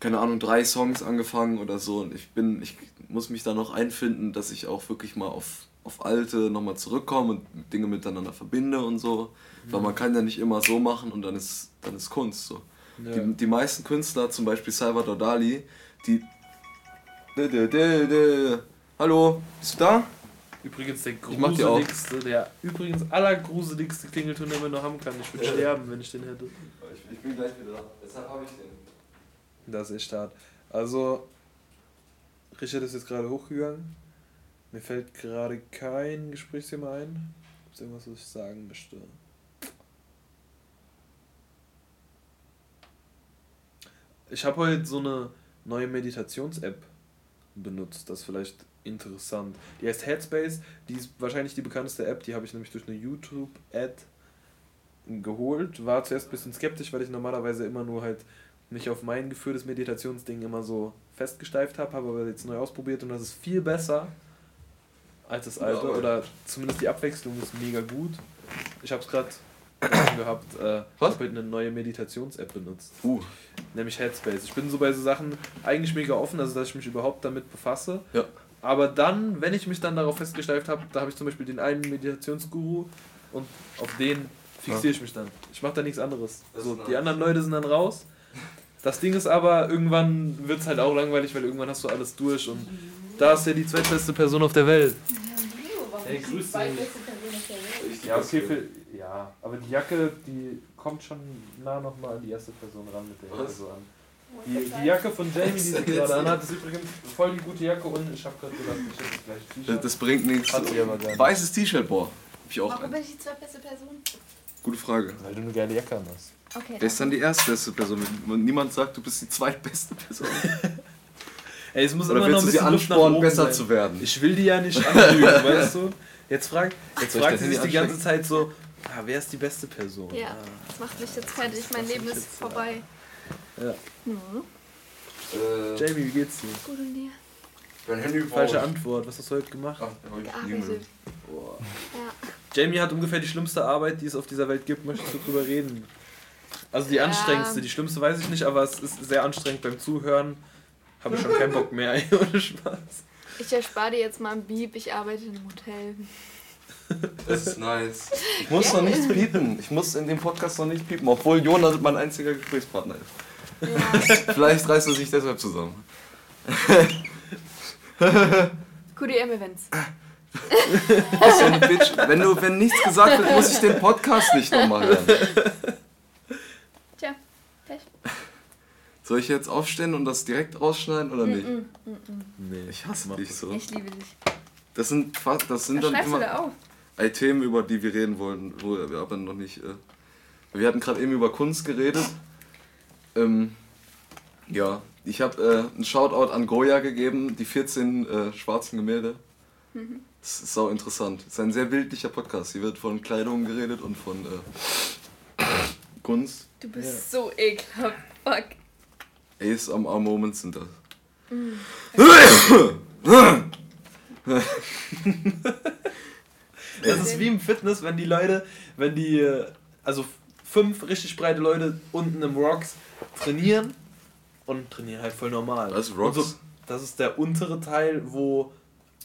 keine Ahnung, drei Songs angefangen oder so und ich bin, ich muss mich da noch einfinden, dass ich auch wirklich mal auf, auf alte nochmal zurückkomme und Dinge miteinander verbinde und so. Weil man kann ja nicht immer so machen und dann ist, dann ist Kunst so. Ja. Die, die meisten Künstler, zum Beispiel Salvador Dali, die. Hallo, bist du da? Übrigens der gruseligste, der übrigens allergruseligste Klingelton, den man noch haben kann. Ich würde Ja. sterben, wenn ich den hätte. Ich, ich bin gleich wieder da. Deshalb habe ich den. Das ist echt hart. Also, Richard ist jetzt gerade hochgegangen. Mir fällt gerade kein Gesprächsthema ein. Gibt es irgendwas, was ich sagen möchte? Ich habe heute so eine neue Meditations-App benutzt. Das ist vielleicht interessant. Die heißt Headspace. Die ist wahrscheinlich die bekannteste App. Die habe ich nämlich durch eine YouTube-Ad geholt. War zuerst ein bisschen skeptisch, weil ich normalerweise immer nur halt mich auf mein geführtes Meditationsding immer so festgesteift habe, habe aber jetzt neu ausprobiert und das ist viel besser als das alte Ja, oder zumindest die Abwechslung ist mega gut. Ich habe es gerade gehabt. Äh, Was? Ich habe eine neue Meditations-App benutzt. Uh, Nämlich Headspace. Ich bin so bei so Sachen eigentlich mega offen, also dass ich mich überhaupt damit befasse. ja. Aber dann, wenn ich mich dann darauf festgestellt habe, da habe ich zum Beispiel den einen Meditationsguru und auf den fixiere ich mich dann. Ich mache da nichts anderes. Das So, ist die anderen Leute sind dann raus. Das Ding ist aber, irgendwann wird es halt auch langweilig, weil irgendwann hast du alles durch und da ist ja die zweitbeste Person auf der Welt. Hey, grüß dich. Ja, okay, für, ja, aber die Jacke, die kommt schon nah nochmal an die erste Person ran mit der Jacke so an. Die, die Jacke von Jamie, die sie gerade anhat, ist übrigens voll die gute Jacke und ich habe gerade gedacht, ich hätte gleich T-Shirt. das bringt nichts. Hat sie aber gar nicht. Weißes T-Shirt, boah. Hab ich auch Warum bin ich die zweitbeste Person? Gute Frage. Weil du eine geile Jacke an hast. Okay. Wer ist dann die erstbeste Person? Niemand sagt, du bist die zweitbeste Person. Ey, es muss Oder immer noch ein du sie bisschen Luft nach oben besser sein. zu werden? Ich will die ja nicht anlügen, weißt du? Jetzt fragt, jetzt Soll fragt sie sich die ganze? Zeit so, ah, wer ist die beste Person? Ja, Ah. das macht mich jetzt fertig. Mein Leben ist jetzt, vorbei. Ja. Mhm. Äh, Jamie, wie geht's dir? Gut und dir? mein Handy Falsche Antwort, was hast du heute gemacht? Ach, ich Gearbeitet. Boah. Ja. Jamie hat ungefähr die schlimmste Arbeit, die es auf dieser Welt gibt. Möchtest du drüber reden? Also die Ja. anstrengendste. Die schlimmste weiß ich nicht, aber es ist sehr anstrengend beim Zuhören. Habe ich schon keinen Bock mehr, ey, ohne Spaß. Ich erspare dir jetzt mal ein Beep. Ich arbeite in einem Hotel. Das ist nice. Ich muss noch nichts piepen. Ich muss in dem Podcast noch nicht piepen, obwohl Jonas mein einziger Gesprächspartner ist. Ja. Vielleicht reißt er sich deshalb zusammen. QDM-Events. Was für eine Bitch. Wenn, du, wenn nichts gesagt wird, muss ich den Podcast nicht nochmal hören. Tja, Pech. Soll ich jetzt aufstehen und das direkt rausschneiden oder nicht? Mm, mm, mm. Nee, Ich hasse Mach dich so. Ich liebe dich. Das sind, das sind Was dann immer da Themen, über die wir reden wollen, wo wir aber noch nicht. Äh, wir hatten gerade eben über Kunst geredet. Ähm, ja, ich habe äh, einen Shoutout an Goya gegeben, die 14 äh, schwarzen Gemälde. Mhm. Das ist sau interessant. Das ist ein sehr bildlicher Podcast. Hier wird von Kleidung geredet und von äh, Kunst. Du bist so ekelhaft. Fuck. ASMR Moments sind das. Das ist wie im Fitness, wenn die Leute, wenn die, also fünf richtig breite Leute unten im Rocks trainieren und trainieren halt voll normal. Was, Und Rocks? So, das ist der untere Teil, wo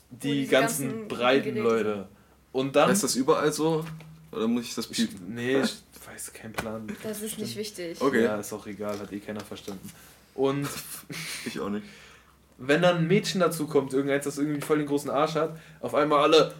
die diese ganzen, ganzen breiten Leute. Und dann. Ist das überall so? Oder muss ich das ich, piepen? nee, ich weiß keinen Plan. Das ist nicht wichtig. Okay. Ja, ist auch egal, hat eh keiner verstanden. Und Ich auch nicht. wenn dann ein Mädchen dazu kommt, irgendeins, das irgendwie voll den großen Arsch hat, auf einmal alle.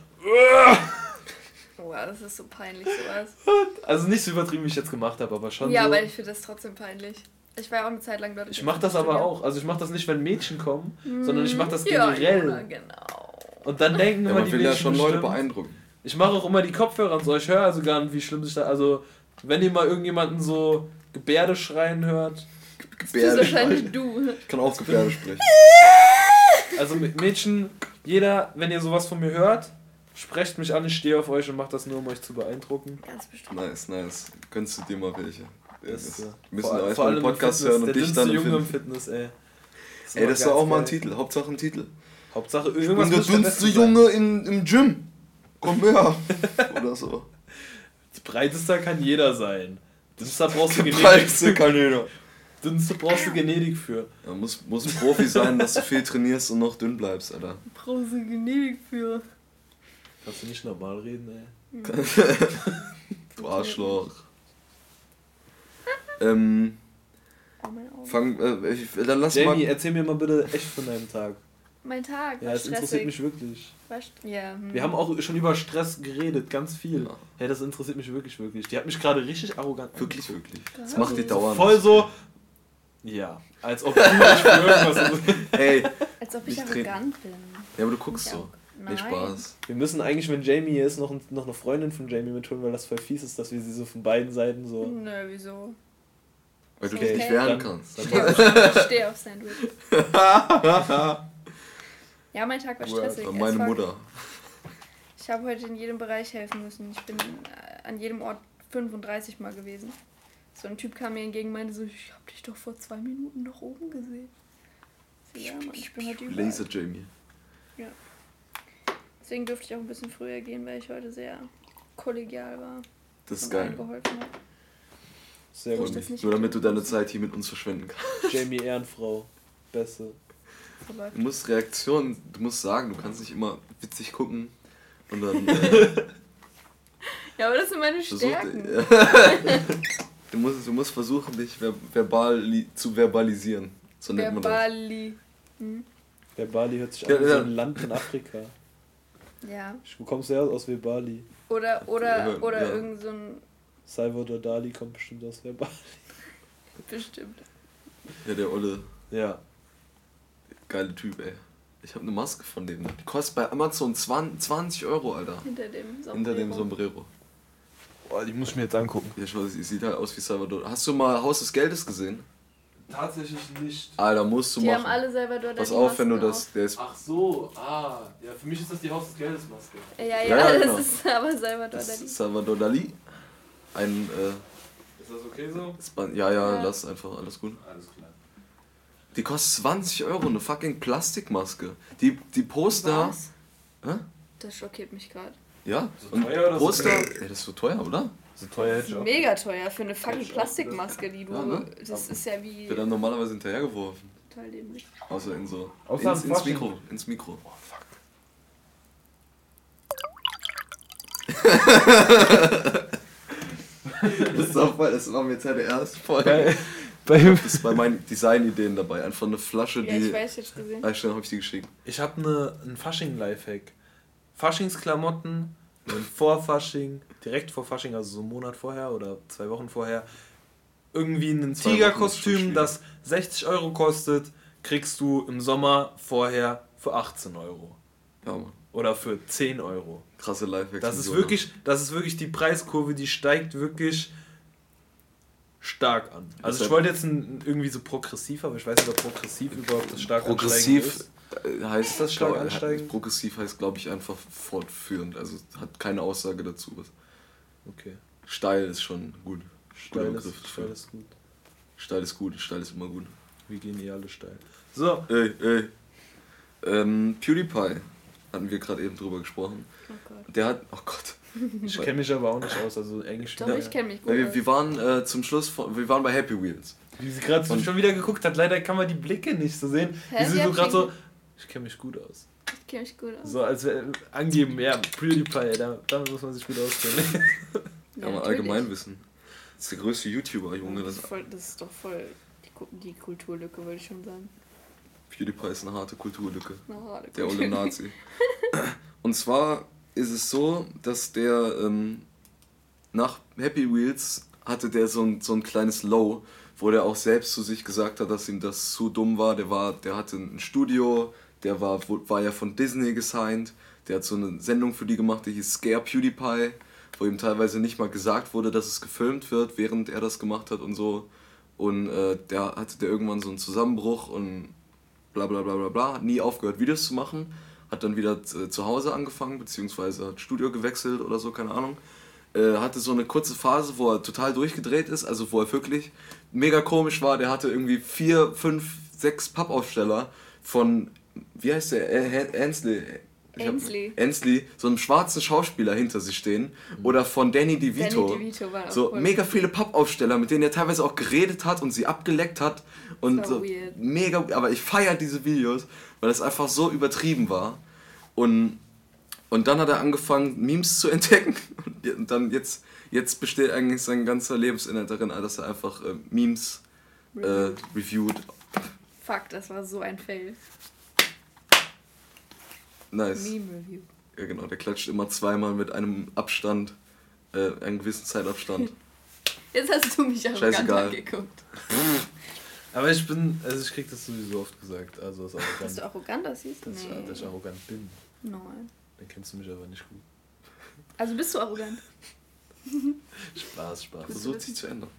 Wow, das ist so peinlich, sowas. Also nicht so übertrieben, wie ich jetzt gemacht habe, aber schon Ja, so. aber ich finde das trotzdem peinlich. Ich war ja auch eine Zeit lang dort. Ich mach das aber auch. Also ich mach das nicht, wenn Mädchen kommen, sondern ich mach das. Ja, generell. Jona, genau. Und dann denken Ja, immer man die will Mädchen ja schon Leute bestimmt- beeindrucken. Ich mache auch immer die Kopfhörer und so. Ich höre also gar nicht, wie schlimm sich da. Also wenn ihr mal irgendjemanden so Gebärde schreien hört. Das bist wahrscheinlich du. Ich kann auch Gebärde sprechen. Also mit Mädchen, jeder, wenn ihr sowas von mir hört, sprecht mich an, ich stehe auf euch und mache das nur, um euch zu beeindrucken. Ganz bestimmt. Nice, nice. Gönnst du dir mal welche? Das, wir äh, müssen vor- erst vor mal allem einen Podcast Fitness, hören und der dich dünnste dann Junge im finden. Fitness, ey. ist Ey, das ist auch mal ein geil. Titel. Hauptsache ein Titel. Hauptsache Ich irgendwas bin der dünnste. Junge in, im Gym. Komm her. Oder so. Breitester kann jeder sein. Dünnster brauchst du Genetik. Breiteste kann jeder. Dünnste brauchst du Genetik für. Ja, muss, muss ein Profi sein, dass du viel trainierst und noch dünn bleibst, Alter. Brauchst du Genetik für. Kannst du nicht normal reden, ey? Du Arschloch. Ähm, Oh, fang, äh, ich, dann lass Jamie, mal. erzähl mir mal bitte echt von deinem Tag. Mein Tag Ja, es interessiert mich wirklich. Ja, hm. Wir haben auch schon über Stress geredet, ganz viel. Ja. Hey, das interessiert mich wirklich, wirklich. Die hat mich gerade richtig arrogant Wirklich, angeguckt. wirklich. Das macht die dauernd. Voll so. Ja, als ob du irgendwas. Ey, Als ob ich arrogant bin. ja, aber du guckst Ich so. Nein. Spaß. Wir müssen eigentlich, wenn Jamie hier ist, noch, ein- noch eine Freundin von Jamie mitholen, weil das voll fies ist, dass wir sie so von beiden Seiten so. Nö, wieso? Weil du Okay. dich nicht wehren Dann- kannst. Ich stehe auf, ich steh auf Sandwich. Ja, mein Tag war stressig. As Meine. Mutter. Ich habe heute in jedem Bereich helfen müssen. Ich bin äh, an jedem Ort 35 Mal gewesen. So ein Typ kam mir entgegen und meinte so, ich habe dich doch vor zwei Minuten noch oben gesehen. Ich so, ja, Mann, ich bin heute überall. Laser Jamie. Deswegen durfte ich auch ein bisschen früher gehen, weil ich heute sehr kollegial war. Das ist und geil. geholfen hat. Sehr gut. Nur damit du deine Zeit hier mit uns verschwenden kannst. Jamie Ehrenfrau. Beste. Du musst Reaktionen, du musst sagen, du kannst nicht immer witzig gucken und dann äh, Ja, aber das sind meine Stärken. du, musst, du musst versuchen, dich ver verbal zu verbalisieren. So nennt man das. Verbali. Hm? Hört sich Ja, an wie ja. so ein Land in Afrika. Ja. Wo kommst du her aus wie Bali? Oder, oder, Ja, oder ja. irgend so ein. Salvador Dali kommt bestimmt aus Bali. Bestimmt. Ja, der Olle, Ja. geile Typ, ey. Ich habe eine Maske von dem. Die kostet bei Amazon 20, 20 Euro, Alter. Hinter dem Sombrero. Hinter dem Sombrero. Boah, die muss ich mir jetzt angucken. Ja, schau, sie sieht halt aus wie Salvador. Hast du mal Haus des Geldes gesehen? Tatsächlich nicht. Alter, musst du Die haben machen. alle selber dort Pass die auf, wenn du das. Der ist, Ach so, ah. Ja, für mich ist das die Haus des Geldes Maske. Ja, ja, Ja, ja, das genau. ist aber Salvador das Dali. ist Salvador Dali. Ein, äh, Ist das okay so? ist ja, ja, Ja. lass einfach, alles gut. Alles klar. Die kostet 20 Euro, eine fucking Plastikmaske. Die, die Poster. Was? Hä? Das schockiert mich gerade. Ja, So und teuer oder so Poster. Ey, das ist so teuer, oder? So teuer ich auch. Mega teuer für eine fucking Plastikmaske, die du. Ja, ne? Das ist ja wie. Wird dann normalerweise hinterhergeworfen. Total dämlich. Außer in so. Außer ins, ins. Mikro. Ins Mikro. Oh, fuck. Das ist auch voll, das war mir jetzt halt der erste Folge. Bei, bei, Das ist bei meinen Designideen dabei. Einfach eine Flasche, Ja, die. ich weiß, ich hab's gesehen. Ah, schnell habe ich die geschickt. ich habe ne, einen Fasching-Lifehack. Faschingsklamotten, vor Fasching, direkt vor Fasching, also so einen Monat vorher oder zwei Wochen vorher, irgendwie ein Tigerkostüm, das 60 Euro kostet, kriegst du im Sommer vorher für 18 Euro. Ja, Mann. Oder für 10 Euro. Krasse Lifehacks. Das und ist so, wirklich, das ist wirklich die Preiskurve, die steigt wirklich stark an. Also ich wollte jetzt ein, irgendwie so progressiv, aber ich weiß nicht, ob progressiv überhaupt das stark Progressiv ist. äh, heißt Ist das stark glaub- ansteigend? Progressiv heißt, glaube ich, einfach fortführend. Also hat keine Aussage dazu. Okay. Steil ist schon gut. Guter Steil Begriff ist, steil ist gut. Steil ist gut, steil ist immer gut. Wir gehen eh alle steil. So, Ey, ey. Ähm, PewDiePie hatten wir gerade eben drüber gesprochen. Oh Gott. Der hat. Oh Gott. ich kenne mich aber auch nicht aus, also Englisch. Doch, ich kenne mich gut. Wir, wir waren äh, zum Schluss von, wir waren bei Happy Wheels. Wie sie gerade so schon wieder geguckt hat, leider kann man die Blicke nicht so sehen. Hä? Wie sie so gerade so, ich kenne mich gut aus. Ich kenne mich gut aus. So als wär, angeben, ja, PewDiePie, da, damit muss man sich gut auskennen. Ja, Ja, aber natürlich. Allgemeinwissen. Das ist der größte YouTuber, Junge. Das ist, voll, das ist doch voll die, die Kulturlücke, würde ich schon sagen. PewDiePie ist eine harte Kulturlücke. Na, harte Der Kultur- olle Nazi. Und zwar ist es so, dass der ähm, nach Happy Wheels hatte der so ein, so ein kleines Low, wo der auch selbst zu sich gesagt hat, dass ihm das zu dumm war. Der war, der hatte ein Studio, der war, war ja von Disney gesigned, der hat so eine Sendung für die gemacht, die hieß Scare PewDiePie, wo ihm teilweise nicht mal gesagt wurde, dass es gefilmt wird, während er das gemacht hat und so. Und äh, der hatte der irgendwann so einen Zusammenbruch und bla bla bla bla bla, hat nie aufgehört, Videos zu machen, hat dann wieder äh, zu Hause angefangen, beziehungsweise hat Studio gewechselt oder so, keine Ahnung. Äh, hatte so eine kurze Phase, wo er total durchgedreht ist, also wo er wirklich mega komisch war. Der hatte irgendwie vier, fünf, sechs Pappaufsteller von, wie heißt der, äh, Ansley. Ainsley. Ansley, so einem schwarzen Schauspieler hinter sich stehen. Oder von Danny DeVito. Danny DeVito war auch so voll- mega viele Pappaufsteller, mit denen er teilweise auch geredet hat und sie abgeleckt hat. Und so weird. mega, aber ich feiere diese Videos, weil es einfach so übertrieben war. Und, und dann hat er angefangen, Memes zu entdecken. Und dann jetzt, jetzt besteht eigentlich sein ganzer Lebensinhalt darin, dass er einfach äh, Memes äh, reviewt. Fuck, das war so ein Fail. Nice. Meme Review. Ja genau, der klatscht immer zweimal mit einem Abstand, äh, einem gewissen Zeitabstand. Jetzt hast du mich arrogant angeguckt. Aber ich bin, also ich krieg das sowieso oft gesagt, also das ist Dass du arrogant. arrogant aussiehst? Dass, ich, Nee. dass ich arrogant bin. Nein. Dann kennst du mich aber nicht gut. Also bist du arrogant? Spaß, Spaß. Versucht sich zu ändern.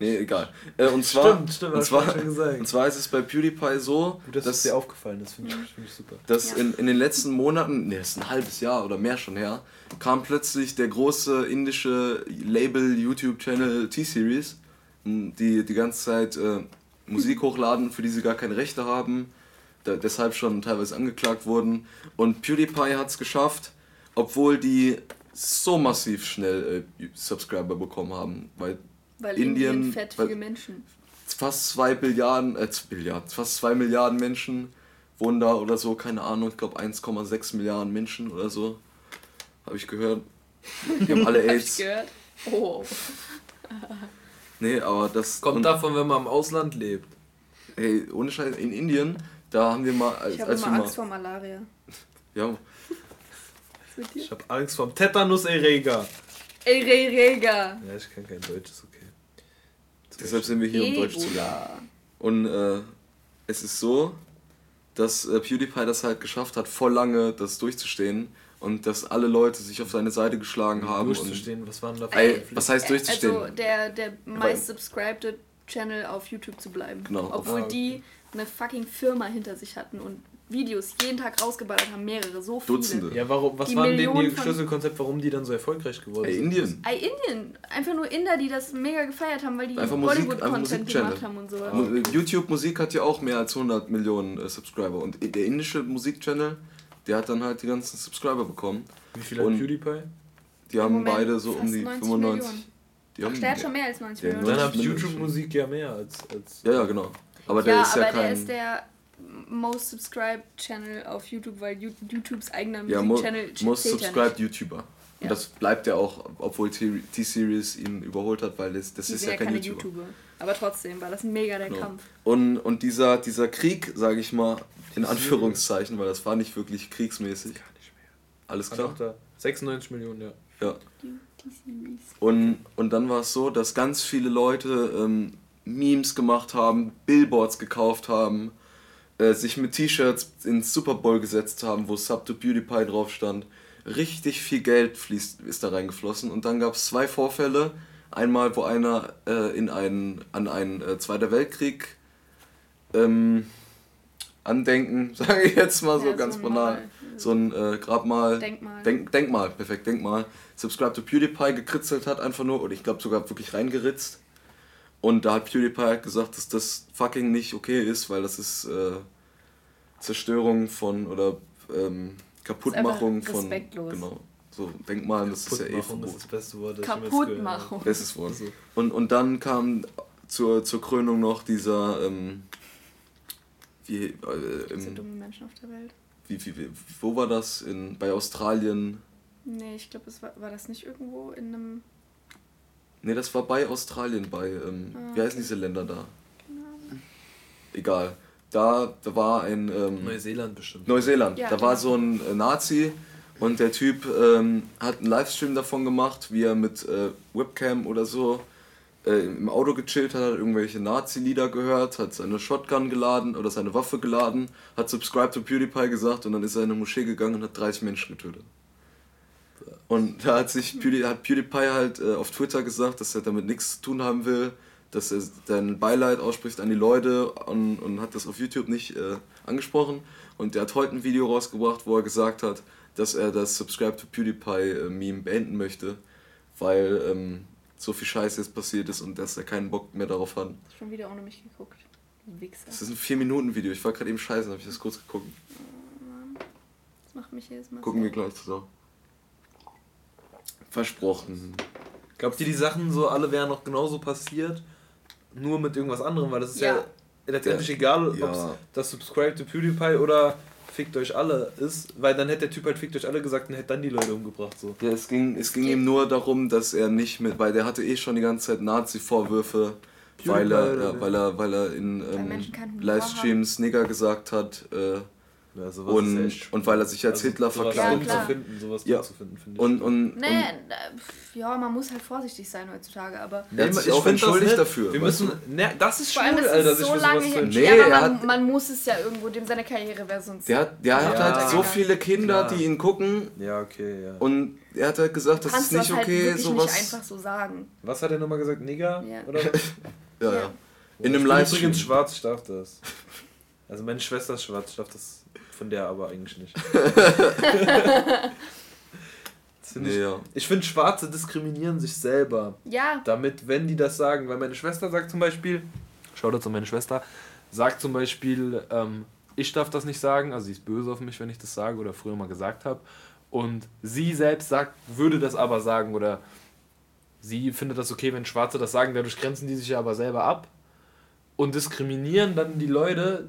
Nee, egal. Äh, und zwar, Stimmt, stimmt, und zwar, schon gesagt. und zwar ist es bei PewDiePie so, Gut, dass dass, es dir aufgefallen ist, finde ich, find ich super. dass Ja. in, in den letzten Monaten, nee, das ist ein halbes Jahr oder mehr schon her, kam plötzlich der große indische Label YouTube-Channel T-Series, die die ganze Zeit äh, Musik hochladen, für die sie gar keine Rechte haben, da, deshalb schon teilweise angeklagt wurden. Und PewDiePie hat es geschafft, obwohl die so massiv schnell äh, Subscriber bekommen haben, weil Weil Indien- Indien, fett weil- viele Menschen. fast zwei Billiarden, äh, Billiarden, fast zwei Milliarden Menschen wohnen da oder so, keine Ahnung, ich glaube 1,6 Milliarden Menschen oder so, habe ich gehört. Die haben alle Hab ich AIDS. gehört? Oh. Nee, aber das Kommt davon, wenn man im Ausland lebt. Hey, ohne Scheiß, in Indien, da haben wir mal, als, Ich habe immer mal, Angst vor Malaria. ja, mit dir? Ich habe Angst vor dem Tetanuserreger. Ey, Re, Rega. Ja, ich kann kein Deutsch, ist okay. deshalb sind wir hier, um Deutsch zu lernen. Und äh, es ist so, dass äh, PewDiePie das halt geschafft hat, voll lange das durchzustehen und dass alle Leute sich auf seine Seite geschlagen haben. Und, durchzustehen, was waren da für Ey, Konflikte? was heißt durchzustehen? Also der, der meist subscribed Channel auf YouTube zu bleiben. Genau. Obwohl Ah, okay. die eine fucking Firma hinter sich hatten und Videos jeden Tag rausgeballert haben, mehrere, so viele. Dutzende. Ja, warum, was Die war denn ihr Schlüsselkonzept, warum die dann so erfolgreich geworden Ey, sind? Indien. Ey, Indien. Einfach nur Inder, die das mega gefeiert haben, weil die Bollywood-Content gemacht haben und so. Mu- äh, YouTube Musik hat ja auch mehr als 100 Millionen äh, Subscriber und der indische Musikchannel, der hat dann halt die ganzen Subscriber bekommen. Wie viel hat Und- PewDiePie? Die haben Moment, beide so um die 90 95. Millionen. Die haben, Ach, der hat schon mehr als 90 Ja, Millionen. Dann hat YouTube-Musik ja mehr als... als Ja, ja, genau. Aber der ja, ist aber ja der kein. ist der most subscribed Channel auf YouTube, weil You- YouTubes eigener ja, mo Musikchannel most subscribed YouTuber. Ja. Und das bleibt ja auch, obwohl T- T-Series ihn überholt hat, weil das, das ist ja ja kein keine YouTuber. YouTuber. Aber trotzdem war das mega der Genau. Kampf. Und, und dieser, dieser Krieg, sage ich mal, in Anführungszeichen, weil das war nicht wirklich kriegsmäßig. Gar nicht mehr. Alles klar? da. 96 Millionen, ja. Ja. T-Series. Und, und dann war es so, dass ganz viele Leute ähm, Memes gemacht haben, Billboards gekauft haben, äh, sich mit T-Shirts ins Super Bowl gesetzt haben, wo Sub to PewDiePie drauf stand. Richtig viel Geld fließt, ist da reingeflossen. Und dann gab es zwei Vorfälle. Einmal, wo einer äh, in einen, an einen äh, Zweiter Weltkrieg ähm, andenken, sage ich jetzt mal so Ja, ganz ein banal. Mal- So ein äh, Grabmal. Denkmal. Denk, Denkmal, perfekt, Denkmal. Subscribe to PewDiePie gekritzelt hat, einfach nur, oder ich glaube sogar wirklich reingeritzt. Und da hat PewDiePie halt gesagt, dass das fucking nicht okay ist, weil das ist äh, Zerstörung von oder ähm, Kaputtmachung einfach von. respektlos. Genau. So Denkmalen, das ist ja eh Kaputtmachung, das verboten. ist das beste Wort, das Kaputtmachung. Bestes Wort. Und, und dann kam zur, zur Krönung noch dieser, ähm, wie, äh, Es sind im, dumme Menschen auf der Welt. wie, wie, wie, wo war das? In, bei Australien? Nee, ich glaube, war, war das nicht irgendwo in einem. Ne, das war bei Australien, bei, ähm, Ah, wie heißen diese Länder da? Egal. Da, da war ein, ähm, Neuseeland bestimmt. Neuseeland. Ja, da war genau. so ein äh, Nazi und der Typ ähm, hat einen Livestream davon gemacht, wie er mit äh, Webcam oder so äh, im Auto gechillt hat, hat irgendwelche Nazi-Lieder gehört, hat seine Shotgun geladen oder seine Waffe geladen, hat Subscribe to PewDiePie gesagt und dann ist er in eine Moschee gegangen und hat 30 Menschen getötet. Und da hat sich Pewdie, hat PewDiePie halt äh, auf Twitter gesagt, dass er damit nichts zu tun haben will, dass er sein Beileid ausspricht an die Leute und, und hat das auf YouTube nicht äh, angesprochen. Und der hat heute ein Video rausgebracht, wo er gesagt hat, dass er das Subscribe to PewDiePie äh, Meme beenden möchte, weil ähm, so viel Scheiße jetzt passiert ist und dass er keinen Bock mehr darauf hat. Schon wieder ohne mich geguckt. Wichser. Das ist ein 4-Minuten-Video, ich war gerade eben scheiße, habe ich das kurz geguckt. Das macht mich jedes Mal. Gucken wir gleich zusammen. Versprochen. Glaubt ihr, die Sachen so alle wären noch genauso passiert, nur mit irgendwas anderem? Weil das ist ja, Ja. letztendlich egal, ob Ja. das Subscribe to PewDiePie oder Fickt euch alle ist, weil dann hätte der Typ halt Fickt euch alle gesagt und hätte dann die Leute umgebracht. So. Ja, es ging, es ging ihm nur darum, dass er nicht mit, weil der hatte eh schon die ganze Zeit Nazi-Vorwürfe, weil er, ja, weil er, weil er in ähm, Livestreams Nigger gesagt hat äh, Ja, sowas und, und weil er sich als also Hitler Ja, verkleidet finden, sowas Ja. zu finden, finde ich. und, und, Nee, und ja, man muss halt vorsichtig sein heutzutage, aber. er hat Nee, sich auch entschuldigt nicht. dafür. Wir müssen, ne, das ist Vor allem schwul, ist Alter, so für lange her. Nee, ja, aber man, hat- man muss es ja irgendwo, dem seine Karriere wäre sonst. Der hat, der hat Ja, halt so viele Kinder, klar. die ihn gucken Ja, okay, ja. und er hat halt gesagt, das kannst ist nicht das okay, halt wirklich sowas. nicht einfach so sagen. Was hat er nochmal gesagt? Nigger? Ja. Oder? ja, ja. Ja. In einem Livestream. übrigens schwarz, ich darf das. Also meine Schwester ist schwarz, ich darf das von der aber eigentlich nicht. Find Nee, ich ja. ich finde, Schwarze diskriminieren sich selber. Ja, Damit, wenn die das sagen, weil meine Schwester sagt zum Beispiel, schaut dazu meine Schwester, sagt zum Beispiel, ähm, ich darf das nicht sagen, also sie ist böse auf mich, wenn ich das sage oder früher mal gesagt habe. Und sie selbst sagt, würde das aber sagen oder sie findet das okay, wenn Schwarze das sagen, dadurch grenzen die sich ja aber selber ab und diskriminieren dann die Leute,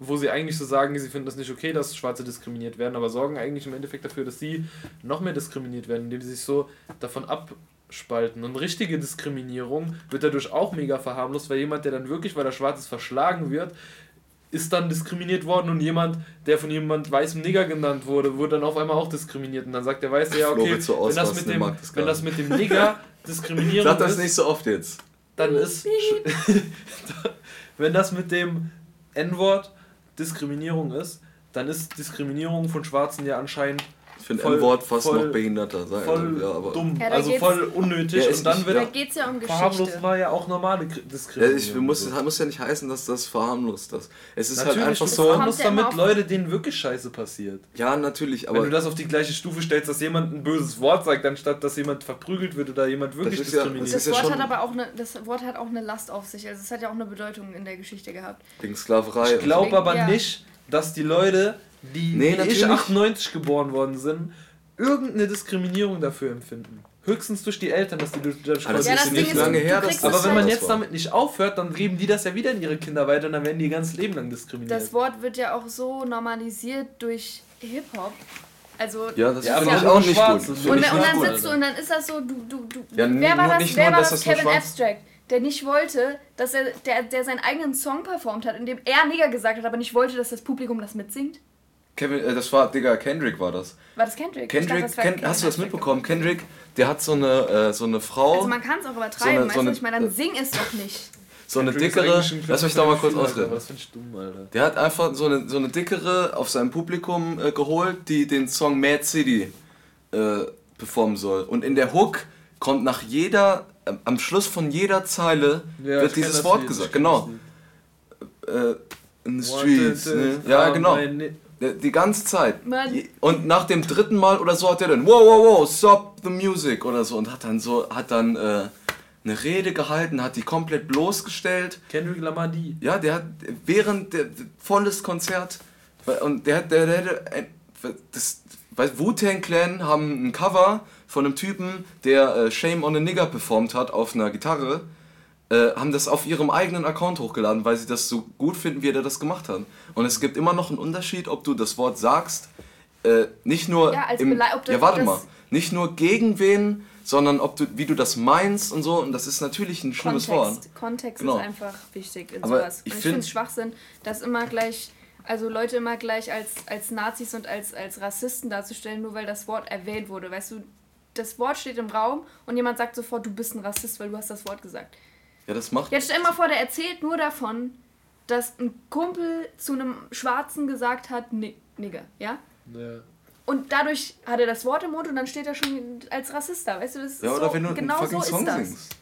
wo sie eigentlich so sagen, sie finden das nicht okay, dass Schwarze diskriminiert werden, aber sorgen eigentlich im Endeffekt dafür, dass sie noch mehr diskriminiert werden, indem sie sich so davon abspalten. Und richtige Diskriminierung wird dadurch auch mega verharmlost, weil jemand, der dann wirklich, weil er schwarz ist, verschlagen wird, ist dann diskriminiert worden und jemand, der von jemand weißem Nigger genannt wurde, wurde dann auf einmal auch diskriminiert. Und dann sagt der Weiße, ja, okay, so wenn das mit dem, das wenn das mit dem Nigger Diskriminierung Sag das ist, nicht so oft jetzt. dann ist. wenn das mit dem N-Wort Diskriminierung ist, dann ist Diskriminierung von Schwarzen ja anscheinend Ich finde Voll- N-Wort fast voll- noch behinderter. Sagen, voll ja, aber dumm, Ja, also geht's- voll unnötig Ja, und dann wird Da geht es ja um Geschichte. war ja auch normale Kri- Ja, Diskriminierung. ich, muss, so. das muss ja nicht heißen, dass das verharmlost ist. Es ist Natürlich halt einfach so. verharmlost damit Leute, denen wirklich Scheiße passiert. Ja, natürlich, Wenn du aber das auf die gleiche Stufe stellst, dass jemand ein böses Wort sagt, anstatt dass jemand verprügelt wird oder jemand wirklich ist ja- diskriminiert das Das Wort hat aber auch eine, das Wort hat auch eine Last auf sich. Also es hat ja auch eine Bedeutung in der Geschichte gehabt. wegen Sklaverei. Ich glaube aber Ja. nicht, dass die Leute, die Nee, natürlich ich nicht. 98 geboren worden sind, irgendeine Diskriminierung dafür empfinden. Höchstens durch die Eltern, dass die durch dadurch Ah, das Ja, ist das nicht ist, lange du her, dass Aber das wenn man jetzt damit nicht aufhört, dann geben die das ja wieder in ihre Kinder weiter und dann werden die ihr ganzes Leben lang diskriminiert. Das Wort wird ja auch so normalisiert durch Hip-Hop. Also Ja, das Ja, finde aber auch nicht Schwarze, gut. und, und nicht dann sitzt du und dann ist das so, du, du, du. Ja, wer war das, nicht wer nur, war das das Kevin schwarz- Abstract, der nicht wollte, dass er, der, der seinen eigenen Song performt hat, in dem er Nigger gesagt hat, aber nicht wollte, dass das Publikum das mitsingt? Kevin, äh, das war, Digga, Kendrick war das. War das Kendrick? Dachte, Kendrick, das war Ken, Kevin hast du das mitbekommen? Kendrick, der hat so eine, äh, so eine Frau, Also man kann es auch übertreiben, So eine- weißt so Ich meine, dann sing es doch nicht. so eine Kendrick dickere, ein lass mich da mal kurz ausreden. Das finde ich dumm, Alter. Der hat einfach so eine, so eine dickere auf seinem Publikum äh, geholt, die den Song Mad City äh, performen soll. Und in der Hook kommt nach jeder, am Schluss von jeder Zeile Ja, wird dieses Wort gesagt. Genau. Äh, in the streets. Ne? Ja, genau. Der- Die ganze Zeit. Mann. Und nach dem dritten Mal oder so hat er dann, wow, wow, wow, stop the music oder so und hat dann so, hat dann äh, eine Rede gehalten, hat die komplett bloßgestellt. Kendrick Lamar die. Ja, der hat während der volles Konzert und der hat der, der, der ein- das weil Wu-Tang Clan haben ein Cover von einem Typen, der äh, Shame on a Nigger performt hat auf einer Gitarre, äh, haben das auf ihrem eigenen Account hochgeladen, weil sie das so gut finden, wie er das gemacht hat. Und es gibt immer noch einen Unterschied, ob du das Wort sagst, äh, nicht nur Ja, im, ja warte mal, nicht nur gegen wen, sondern ob du wie du das meinst und so und das ist natürlich ein schlimmes Wort. Kontext, Genau. ist einfach wichtig in Aber sowas. ich Und ich find- finde es Schwachsinn, dass immer gleich, also Leute immer gleich als, als Nazis und als, als Rassisten darzustellen, nur weil das Wort erwähnt wurde. Weißt du, das Wort steht im Raum und jemand sagt sofort, du bist ein Rassist, weil du hast das Wort gesagt. Ja, das macht Jetzt stell dir mal vor, der erzählt nur davon, dass ein Kumpel zu einem Schwarzen gesagt hat, Ni- Nigger, ja? Ja. Und dadurch hat er das Wort im Mund und dann steht er schon als Rassist da. Weißt du, das ist Ja, oder so, wenn du genau einen fucking so ist Song das. singst.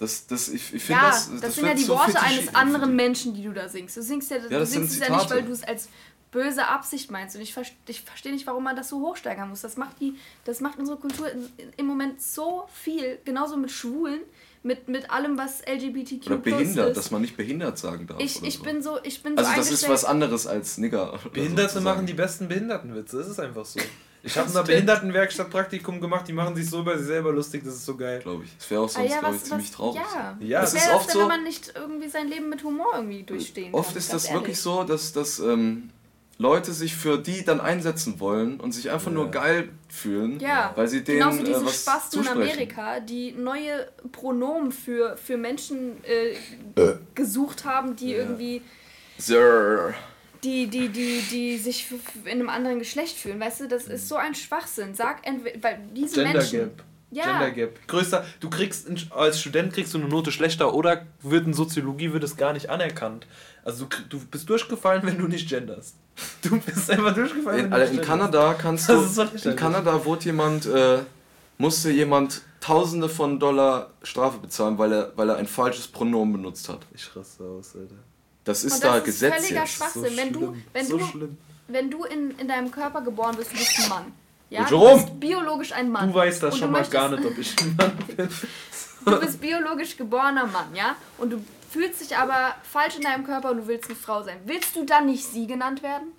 Das, das, ich, ich finde Ja, das, das, das, sind ja die so Worte eines anderen Menschen, die du da singst. Du singst ja, du das sind singst es ja nicht, weil du es als böse Absicht meinst. Und ich, verste- ich verstehe nicht, warum man das so hochsteigern muss. Das macht, die, das macht unsere Kultur im Moment so viel. Genauso mit Schwulen, mit, mit allem, was LGBTQ Oder behindert, ist. dass man nicht behindert sagen darf. ich, ich so. bin so, ich bin Also so das ist was anderes als Nigger. Behinderte sozusagen. machen die besten Behindertenwitze, das ist einfach so. Ich habe in einer Behindertenwerkstatt Praktikum gemacht, die machen sich so über sich selber lustig, das ist so geil. glaube ich. Das wäre auch Ah sonst, ja, glaube was, ich, ziemlich was, traurig. Ja, Ja, was das ist wäre das oft denn, so- wenn man nicht irgendwie sein Leben mit Humor irgendwie durchstehen Oft kann? ist das ehrlich. wirklich so, dass, dass ähm, Leute sich für die dann einsetzen wollen und sich einfach nur geil fühlen, Ja, weil sie denen genauso äh, diese was Spasten in zusprechen. Amerika, die neue Pronomen für, für Menschen äh, gesucht haben, die irgendwie, Sir. die, die, die, die sich in einem anderen Geschlecht fühlen. Weißt du, das ist so ein Schwachsinn. Sag entweder, weil diese Gender Menschen. Gap. Ja. Gender Gap. Größter, du kriegst in- als Student kriegst du eine Note schlechter oder wird in Soziologie wird es gar nicht anerkannt. Also du, bist durchgefallen, wenn du nicht genderst. Du bist einfach durchgefallen, In, wenn du Alter, nicht in genderst. Kanada kannst du. ist so in. Kanada wurde jemand, äh, musste jemand Tausende von Dollar Strafe bezahlen, weil er, weil er ein falsches Pronomen benutzt hat. Ich raste aus, Alter. Das ist Und da das ist Gesetz völliger jetzt. Schwachsinn. wenn du, schlimm. wenn so du, schlimm. wenn du in, in deinem Körper geboren bist, du bist ein Mann. Ja, du bist biologisch ein Mann. Du weißt das Und schon mal gar nicht, ob ich ein Mann bin. Du bist biologisch geborener Mann, ja? Und du fühlst dich aber falsch in deinem Körper und du willst eine Frau sein. Willst du dann nicht sie genannt werden?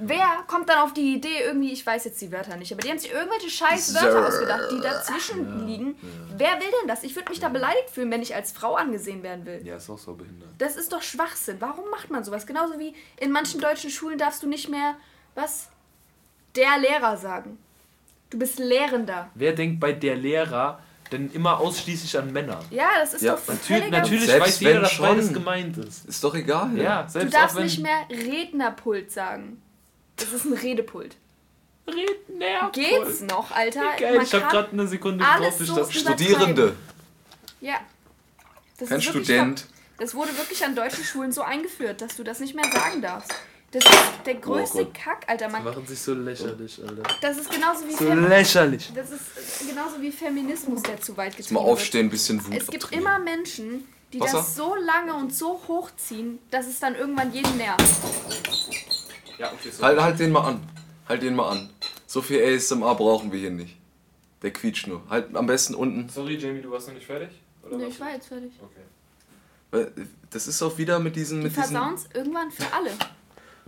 Wer kommt dann auf die Idee, irgendwie, ich weiß jetzt die Wörter nicht, aber die haben sich irgendwelche scheiß Wörter ausgedacht, die dazwischen liegen. Wer will denn das? Ich würde mich da beleidigt fühlen, wenn ich als Frau angesehen werden will. Ja, ist auch so behindert. Das ist doch Schwachsinn. Warum macht man sowas? Genauso wie in manchen deutschen Schulen darfst du nicht mehr, was? Der Lehrer sagen. Du bist Lehrender. Wer denkt bei der Lehrer denn immer ausschließlich an Männer? Ja, das ist Ja, doch Natürlich, natürlich Selbst weiß jeder, dass schon. beides gemeint ist. Ist doch egal. Ja, Du selbst darfst auch wenn nicht mehr Rednerpult sagen. Das ist ein Redepult. Redner. Geht's noch, Alter? Geil, ich habe gerade eine Sekunde gebraucht, bis ich so das Studierende, Ja. Das kein ist wirklich Student. ver- Das wurde wirklich an deutschen Schulen so eingeführt, dass du das nicht mehr sagen darfst. Das ist der größte Gott. Kack, Alter. Man, machen sich so lächerlich, Alter. das ist genauso wie So Fem lächerlich. das ist genauso wie Feminismus, der zu weit getrieben Mal wird. aufstehen, ein bisschen Wut Es gibt abtrainieren. immer Menschen, die Wasser? das so lange und so hochziehen, dass es dann irgendwann jeden nervt. Ja, okay, so. Halt, halt den mal an. Halt den mal an. So viel ASMR brauchen wir hier nicht. Der quietscht nur. Halt am besten unten. Sorry, Jamie, du warst noch nicht fertig? Oder Nee, ich war jetzt fertig. Okay. Weil, Das ist auch wieder mit diesen. Die Mit diesen, versauen es irgendwann für alle.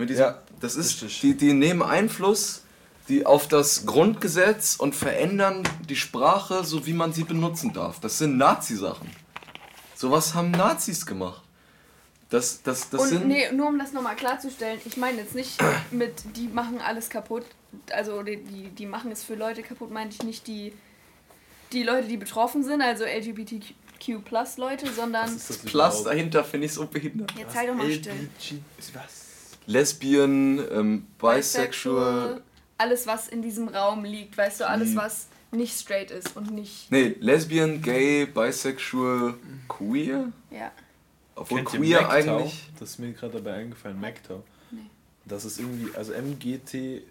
Mit diesen Ja, das ist, richtig. die, die nehmen Einfluss die auf das Grundgesetz und verändern die Sprache, so wie man sie benutzen darf. Das sind Nazi-Sachen. Sowas haben Nazis gemacht. Das, das, das Und sind. nee, nur um das nochmal klarzustellen, ich meine jetzt nicht mit, die machen alles kaputt, also die, die, die machen es für Leute kaputt, meine ich nicht die, die Leute, die betroffen sind, also LGBTQ plus Leute, sondern. Plus dahinter finde ich so behindert. Jetzt halt doch mal still. Was? Lesbian, ähm, bisexual. Alles, was in diesem Raum liegt, weißt du, alles, Die- was nicht straight ist und nicht. Nee, Lesbian, Gay, Bisexual, Queer? Ja. Obwohl Kennt Queer eigentlich. Das ist mir gerade dabei eingefallen, MGTOW. Nee. Das ist irgendwie, also MGTOW.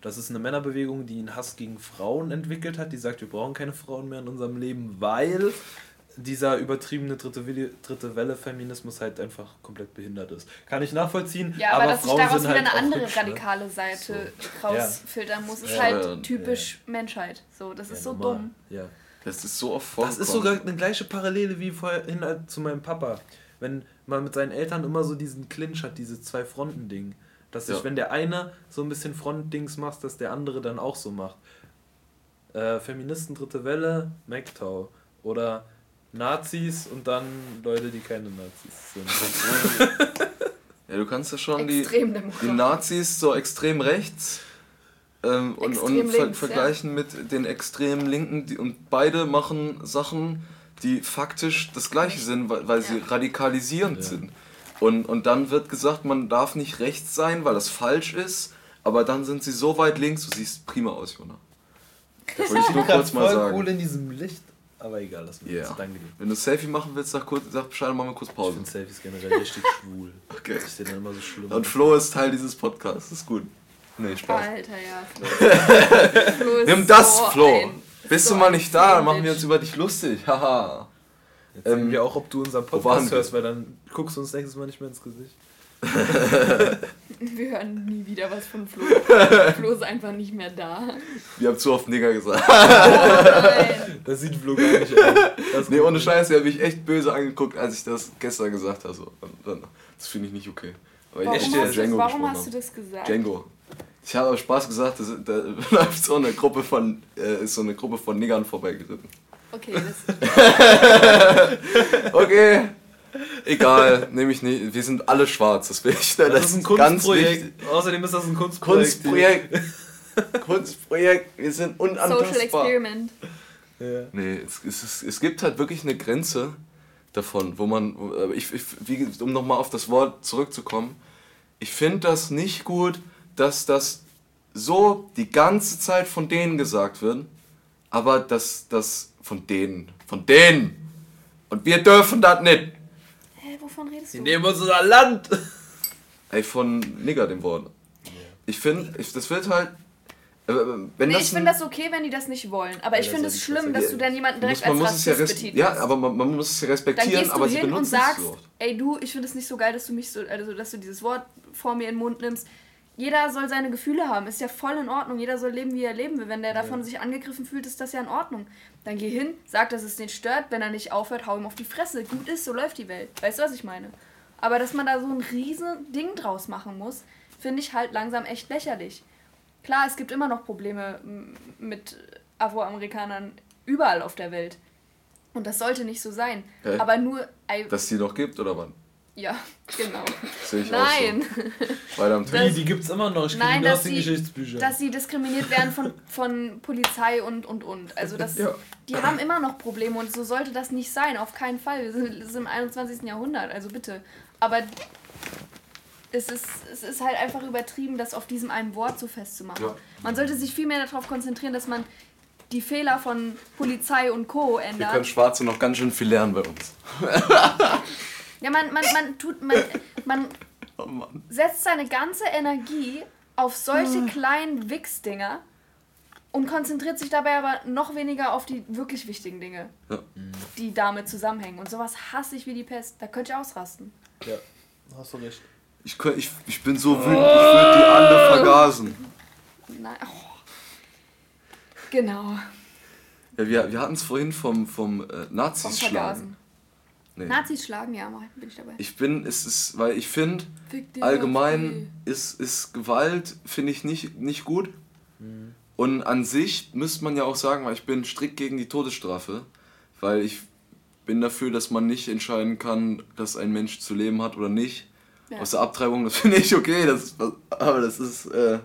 Das ist eine Männerbewegung, die einen Hass gegen Frauen entwickelt hat. Die sagt, wir brauchen keine Frauen mehr in unserem Leben, weil dieser übertriebene dritte Welle, dritte Welle Feminismus halt einfach komplett behindert ist. Kann ich nachvollziehen, Ja, aber, dass sich daraus sind wieder halt eine andere hübsch, ne? radikale Seite So. rausfiltern muss, ist Ja. halt Ja. typisch Menschheit. So, das Ja, ist so normal. dumm. Ja. Das ist so oft Das ist sogar eine gleiche Parallele wie vorhin halt zu meinem Papa. Wenn man mit seinen Eltern immer so diesen Clinch hat, dieses Zwei-Fronten-Ding. Dass sich, Ja. wenn der eine so ein bisschen Frontdings macht, dass der andere dann auch so macht. Äh, Feministen dritte Welle, MGTOW. Oder Nazis und dann Leute, die keine Nazis sind. Ja, du kannst ja schon die, die. Nazis so extrem rechts ähm, und, Extrem und ver links, vergleichen mit den extremen Linken. Die, und beide machen Sachen, die faktisch das Gleiche sind, weil, weil sie Ja. radikalisierend Ja. sind. Und, und dann wird gesagt, man darf nicht rechts sein, weil das falsch ist. Aber dann sind sie so weit links, du siehst prima aus, Jona. Das wollte ich nur kurz mal sagen. in diesem Licht. Aber egal, lass mich Ja. jetzt. Danke dir. Wenn du Selfie machen willst, sag, kurz, sag Bescheid und machen wir kurz Ich Pause. finde Selfies generell richtig schwul. Okay. Ich sehe dann immer so schlimm. Und Flo ist Teil dieses Podcasts, ist gut. Nee, Spaß. Alter, ja. Flo. Flo ist Nimm das, so Flo. ein- Bist so du mal nicht da, dann machen wir uns über dich lustig. Haha. Jetzt sehen Ähm, wir auch, ob du unseren Podcast hörst, weil dann guckst du uns nächstes Mal nicht mehr ins Gesicht. Wir hören nie wieder was von Flo. Flo ist einfach nicht mehr da. Wir haben zu oft Nigger gesagt. Oh. Das sieht Flo gar nicht an. Das nee, ohne Scheiß, der hat mich echt böse angeguckt, als ich das gestern gesagt habe. So. Das finde ich nicht okay. Weil ich Warum, echt hast, du, Django warum hast du habe. das gesagt? Django. Ich habe aus Spaß gesagt, dass, da läuft so eine Gruppe von, äh, ist so eine Gruppe von Niggern vorbeigeritten. Okay, das, Okay. Egal, nehme ich nicht. Wir sind alle schwarz, das will ich. Das, ist ein Kunstprojekt. Außerdem ist das ein Kunstprojekt. Kunstprojekt. Kunstprojekt, wir sind Social unantastbar. Experiment. Ja. Nee, es, es, es, es gibt halt wirklich eine Grenze davon, wo man, aber ich, ich, wie, um nochmal auf das Wort zurückzukommen, ich finde das nicht gut, dass das so die ganze Zeit von denen gesagt wird, aber dass das von denen, von denen, und wir dürfen das nicht. Wovon redest Die du? nehmen unser Land. Ey, von Nigger dem Wort. Ich finde, das wird halt, äh, wenn Nee, das ich finde das okay, wenn die das nicht wollen. Aber ich Ja, finde es schlimm, das- dass du dann jemanden direkt muss, man als muss es ja, Rassist betitelst. ja, aber man, man muss es ja dann respektieren, gehst du aber sie hin und benutzen sagst, es so ey du, ich finde es nicht so geil, dass du mich so, also dass du dieses Wort vor mir in den Mund nimmst. Jeder soll seine Gefühle haben, ist ja voll in Ordnung. Jeder soll leben, wie er leben will. Wenn der davon sich angegriffen fühlt, ist das ja in Ordnung. Dann geh hin, sag, dass es den stört. Wenn er nicht aufhört, hau ihm auf die Fresse. Gut ist, so läuft die Welt. Weißt du, was ich meine? Aber dass man da so ein riesen Ding draus machen muss, finde ich halt langsam echt lächerlich. Klar, es gibt immer noch Probleme mit Afroamerikanern überall auf der Welt. Und das sollte nicht so sein. Hä? Aber nur. Dass die noch gibt, oder wann? Ja, genau. Sehe ich Nein. auch so. Am die gibt's immer noch. Ich kenne Nein, die aus dass den sie, Geschichtsbüchern. dass sie diskriminiert werden von, von Polizei und und und. Also das, Ja. die haben immer noch Probleme und so sollte das nicht sein, auf keinen Fall. Wir sind, sind im 21. Jahrhundert, also bitte. Aber es ist, es ist halt einfach übertrieben, das auf diesem einen Wort so festzumachen. Ja. Man sollte sich viel mehr darauf konzentrieren, dass man die Fehler von Polizei und Co. Wir können ändert. Schwarze noch ganz schön viel lernen bei uns. Ja, man, man, man tut, man, man Oh Mann. setzt seine ganze Energie auf solche kleinen Wichsdinger und konzentriert sich dabei aber noch weniger auf die wirklich wichtigen Dinge, Ja. die damit zusammenhängen. Und sowas hasse ich wie die Pest. Da könnte ich ausrasten. ja, hast du recht. Ich, ich, ich bin so wütend, ich würde die alle vergasen. Nein. Oh. Genau. Ja, wir wir hatten es vorhin vom, vom äh, Vom Nazis schlagen. Vergasen. Nee. Nazis schlagen, ja, bin ich dabei. Ich bin, es ist, weil ich finde, allgemein ist, ist Gewalt, finde ich nicht, nicht gut. Und an sich müsste man ja auch sagen, weil ich bin strikt gegen die Todesstrafe, weil ich bin dafür, dass man nicht entscheiden kann, dass ein Mensch zu leben hat oder nicht. Ja. Aus der Abtreibung, das finde ich okay, das ist, aber das ist äh,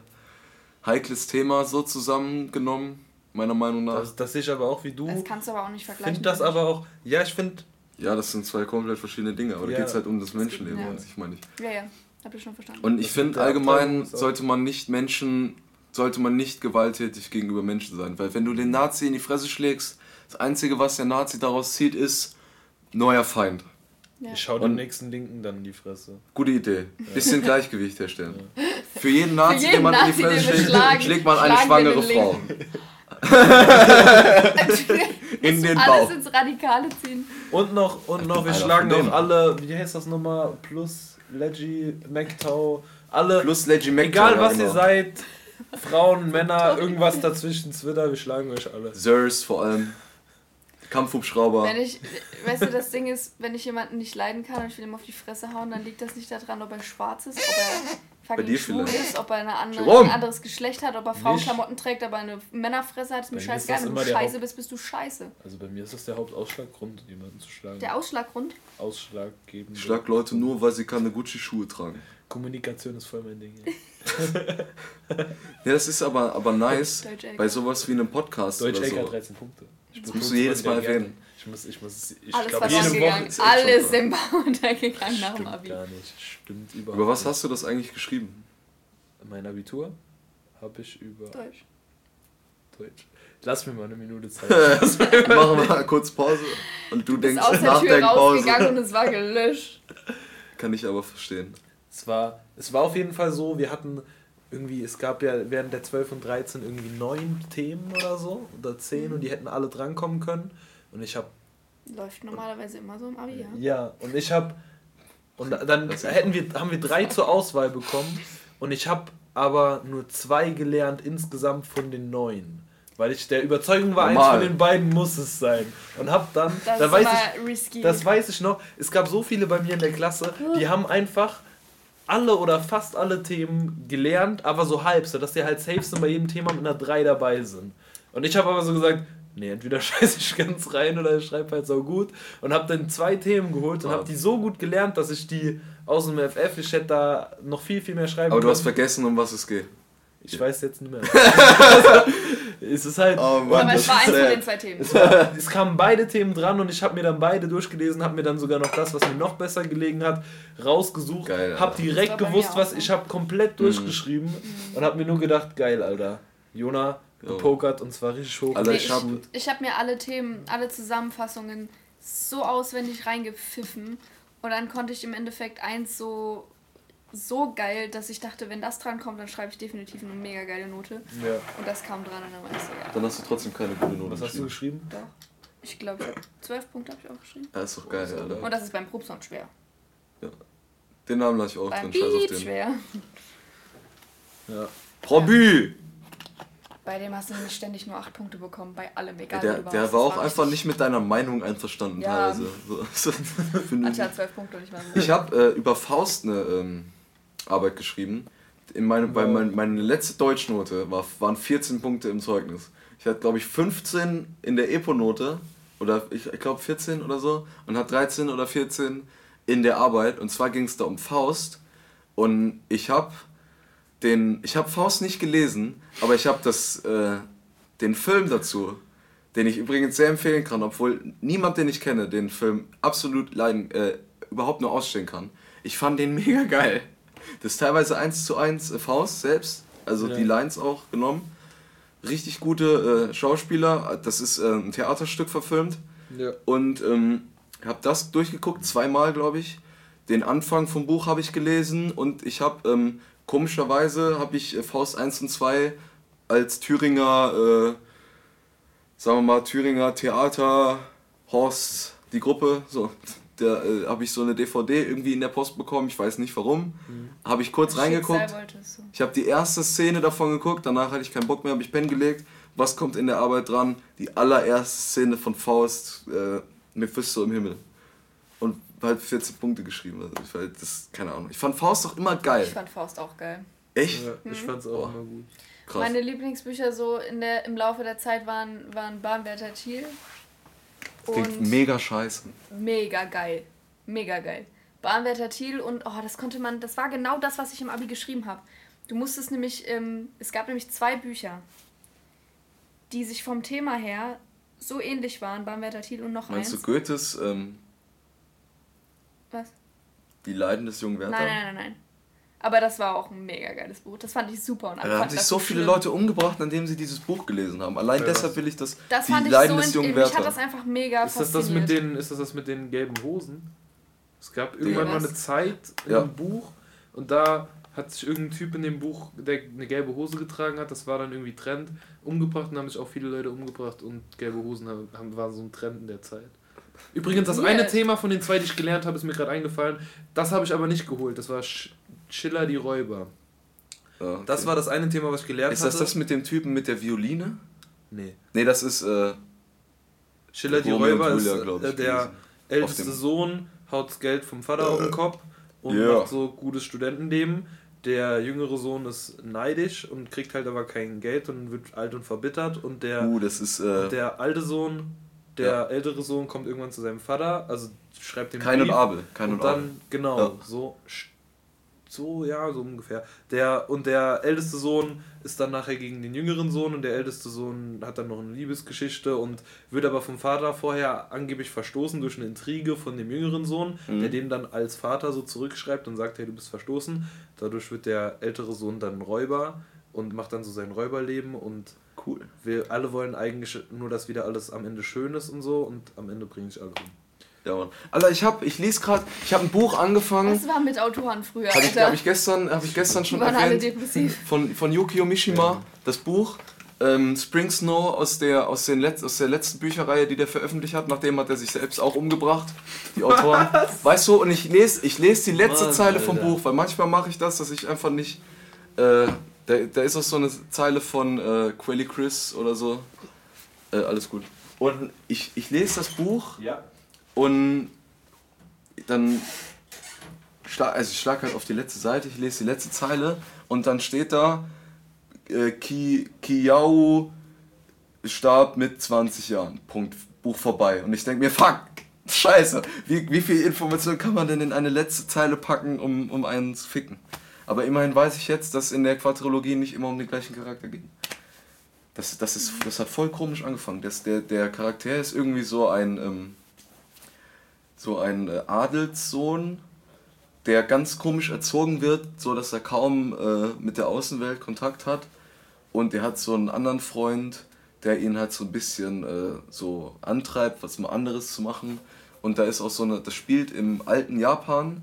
heikles Thema so zusammengenommen, meiner Meinung nach. Das, das sehe ich aber auch wie du. Das kannst du aber auch nicht vergleichen. Finde das aber auch. Ja, ich finde. Ja, das sind zwei komplett verschiedene Dinge, aber Ja. da geht es halt um das Menschenleben, ja. an sich meine ich. Ja, ja, hab ich schon verstanden. Und ich finde allgemein sollte man nicht Menschen, sollte man nicht gewalttätig gegenüber Menschen sein. Weil wenn du den Nazi in die Fresse schlägst, das Einzige, was der Nazi daraus zieht, ist neuer Feind. ja. Ich schau dem nächsten Linken dann in die Fresse. Gute Idee. Bisschen Gleichgewicht herstellen. Für jeden Nazi, jeden den man in die Nazi, Fresse schlägt, schlägt man eine schwangere Frau. In den Alles Bauch. ins Radikale ziehen. Und noch, und noch, wir schlagen noch alle, wie heißt das nochmal? Plus, Leggy, MacTow, alle. Plus Leggy Mac. egal was genau. ihr seid, Frauen, Männer, irgendwas dazwischen, Twitter, wir schlagen euch alle. Sirs vor allem. Kampfhubschrauber. Wenn ich, weißt du, das Ding ist, wenn ich jemanden nicht leiden kann und ich will ihm auf die Fresse hauen, dann liegt das nicht daran, ob er schwarz ist, ob er fucking dir schwul vielleicht. ist, ob er eine andere, ein anderes Geschlecht hat, ob er Frauenklamotten trägt, ob er eine Männerfresse hat, ist mir Bei scheißegal. Wenn du scheiße Haupt- bist, bist du scheiße. Also bei mir ist das der Hauptausschlaggrund, jemanden zu schlagen. Der Ausschlaggrund? Ausschlaggebend. Ich schlag Leute nur, weil sie keine Gucci-Schuhe tragen. Kommunikation ist voll mein Ding. Ja, das ist aber, aber nice. Bei sowas wie einem Podcast Deutsch oder LK so. 13 Punkte. Ich Das musst du jedes Mal erwähnen. Ich muss, ich muss, ich Alles glaube, jede. Woche. ist Alles im Bau untergegangen nach dem Stimmt Abi. gar nicht. Stimmt überhaupt Über was nicht. hast du das eigentlich geschrieben? Mein Abitur habe ich über Deutsch. Deutsch. Lass mir mal eine Minute Zeit. Wir machen mal kurz Pause und du Ist denkst aus der Tür rausgegangen und es war gelöscht. Kann ich aber verstehen. Es war, es war auf jeden Fall so, wir hatten irgendwie, es gab ja während der 12 und 13 irgendwie neun Themen oder so, oder zehn und die hätten alle drankommen können. Und ich habe, Läuft normalerweise immer so im Abi, ja. ja, und ich habe, und dann hätten wir, haben wir drei zur Auswahl bekommen und ich habe aber nur zwei gelernt insgesamt von den neun. Weil ich der Überzeugung war, eins Normal. von den beiden muss es sein. Und hab dann, Das da ist weiß ich, risky. Das weiß ich noch. Es gab so viele bei mir in der Klasse, die haben einfach alle oder fast alle Themen gelernt, aber so halb, so dass die halt safe sind bei jedem Thema mit einer 3 dabei sind. Und ich habe aber so gesagt, nee, entweder scheiße ich ganz rein oder ich schreibe halt so gut. Und habe dann zwei Themen geholt und Ah. habe die so gut gelernt, dass ich die aus dem FF, ich hätte da noch viel, viel mehr schreiben Aber du hast können. vergessen, um was es geht. Ich weiß jetzt nicht mehr. es ist halt... Oh Mann, Aber es war eins von den zwei Themen. Es, war, es kamen beide Themen dran und ich habe mir dann beide durchgelesen, habe mir dann sogar noch das, was mir noch besser gelegen hat, rausgesucht, habe direkt gewusst, was ich habe komplett durchgeschrieben und habe mir nur gedacht, geil, Alter. Jona Jo. Gepokert und zwar richtig hoch. Alter, Nee, ich ich hab- ich habe mir alle Themen, alle Zusammenfassungen so auswendig reingepfiffen und dann konnte ich im Endeffekt eins so so geil, dass ich dachte, wenn das dran kommt, dann schreibe ich definitiv eine mega geile Note. ja. Und das kam dran und dann war ich so, ja. Dann hast du trotzdem keine gute Note Was hast du geschrieben. Doch. Ich glaube, ich habe zwölf Punkte habe ich auch geschrieben. Ja, ist doch geil, Alter. Und das ist beim Probsound schwer. Den Namen lasse ich auch beim drin, scheiß auf den. schwer. Ja. Robby! Bei dem hast du nämlich ständig nur acht Punkte bekommen, bei allem, egal Der, der war auch einfach richtig- nicht mit deiner Meinung einverstanden Ja. teilweise. So, hat zwölf Punkte und ich war ich habe äh, über Faust eine ähm, Arbeit geschrieben. in meine, bei mein, meine letzte Deutschnote war, waren 14 Punkte im Zeugnis. Ich hatte, glaube ich, 15 in der Epo-Note oder ich, ich glaube 14 oder so und hat 13 oder 14 in der Arbeit. Und zwar ging es da um Faust. Und ich habe den, ich habe Faust nicht gelesen, aber ich habe das, äh, den Film dazu, den ich übrigens sehr empfehlen kann, obwohl niemand, den ich kenne, den Film absolut leiden, äh, überhaupt nur ausstehen kann. Ich fand den mega geil. Das ist teilweise eins zu eins äh, Faust selbst, also Ja. die Lines auch genommen. Richtig gute äh, Schauspieler. Das ist äh, ein Theaterstück verfilmt. Ja. Und ähm, habe das durchgeguckt, zweimal glaube ich. Den Anfang vom Buch habe ich gelesen und ich habe ähm, komischerweise habe ich äh, Faust 1 und 2 als Thüringer, äh, sagen wir mal, Thüringer Theater, Horst, die Gruppe, so, da äh, habe ich so eine DVD irgendwie in der Post bekommen, ich weiß nicht warum. Habe ich kurz reingeguckt. Es so. Ich habe die erste Szene davon geguckt, danach hatte ich keinen Bock mehr, habe ich pennen gelegt. Was kommt in der Arbeit dran? Die allererste Szene von Faust, äh, Mephisto im Himmel. Und halt 14 Punkte geschrieben. Also ich, halt, das, keine Ahnung. Ich fand Faust doch immer geil. Ich fand Faust auch geil. Echt? Ja, ich fand's auch immer gut. Krass. Meine Lieblingsbücher so in der, im Laufe der Zeit waren, waren Bahnwärter Thiel. Klingt Und mega scheiße. mega geil. Mega geil. Bahnwärter Thiel und oh, das konnte man, das war genau das, was ich im Abi geschrieben habe. Du musstest nämlich, ähm, es gab nämlich zwei Bücher, die sich vom Thema her so ähnlich waren, Bahnwärter Thiel und noch Meinst du eins. Goethes ähm, Was? Die Leiden des jungen Werther? Nein, nein, nein, nein. Aber das war auch ein mega geiles Buch. Das fand ich super. Und Da haben sich so viele schlimm. Leute umgebracht, nachdem sie dieses Buch gelesen haben. Allein Ja, deshalb will ich das. Das die fand ich Leiden so des jungen in, mich hat Werther. das einfach mega Ist das, das, mit den, ist das das mit den gelben Hosen? Es gab irgendwann mal eine Zeit in Ja. einem Buch und da hat sich irgendein Typ in dem Buch, der eine gelbe Hose getragen hat, das war dann irgendwie Trend, umgebracht und haben sich auch viele Leute umgebracht und gelbe Hosen haben, haben, war so ein Trend in der Zeit. Übrigens, das Weird. eine Thema von den zwei, die ich gelernt habe, ist mir gerade eingefallen. Das habe ich aber nicht geholt. Das war Sch Schiller die Räuber. Ja, okay. Das war das eine Thema, was ich gelernt Ist das hatte. das mit dem Typen mit der Violine? Nee. Nee, das ist. Äh, Schiller die Räuber Julia, ist äh, ich, der älteste Sohn, haut das Geld vom Vater auf den Kopf und Ja. macht so gutes Studentenleben. Der jüngere Sohn ist neidisch und kriegt halt aber kein Geld und wird alt und verbittert. Und der, uh, das ist. Äh, der alte Sohn, der Ja. ältere Sohn kommt irgendwann zu seinem Vater, also schreibt dem und Brief Abel. Kain und und dann, Abel. genau, Ja. so, so, ja, so ungefähr. Der, und der älteste Sohn ist dann nachher gegen den jüngeren Sohn und der älteste Sohn hat dann noch eine Liebesgeschichte und wird aber vom Vater vorher angeblich verstoßen durch eine Intrige von dem jüngeren Sohn, Mhm. der den dann als Vater so zurückschreibt und sagt, hey, du bist verstoßen. Dadurch wird der ältere Sohn dann Räuber und macht dann so sein Räuberleben und Cool. wir alle wollen eigentlich nur, dass wieder alles am Ende schön ist und so und am Ende bringe ich alle um. Ja, Mann. Alter, ich hab, ich lese gerade, ich habe ein Buch angefangen. Was war mit Autoren früher, Habe ich, Alter? hab ich, gestern, hab ich gestern schon waren alle erwähnt. depressiv. Von, von Yukio Mishima, das Buch. Ähm, Spring Snow aus der, aus, den Letz-, aus der letzten Bücherreihe, die der veröffentlicht hat. Nachdem hat er sich selbst auch umgebracht. Die Autoren. Weißt du, und ich lese ich les die letzte Mann, Zeile vom Alter. Buch, weil manchmal mache ich das, dass ich einfach nicht. Äh, da, da ist auch so eine Zeile von äh, Quelly Chris oder so. Äh, alles gut. Und ich, ich lese das Buch Ja. und dann schlag, also ich schlag halt auf die letzte Seite, ich lese die letzte Zeile und dann steht da äh, Ki, Kiyao starb mit 20 Jahren. Punkt. Buch vorbei. Und ich denke mir, fuck, scheiße, wie, wie viel Information kann man denn in eine letzte Zeile packen, um, um einen zu ficken? Aber immerhin weiß ich jetzt, dass in der Quadrilogie nicht immer um den gleichen Charakter ging. Das, das, ist, das hat voll komisch angefangen. Das, der, der Charakter ist irgendwie so ein, ähm, so ein äh, Adelssohn, der ganz komisch erzogen wird, so dass er kaum äh, mit der Außenwelt Kontakt hat. Und der hat so einen anderen Freund, der ihn halt so ein bisschen äh, so antreibt, was mal anderes zu machen. Und da ist auch so eine, das spielt im alten Japan,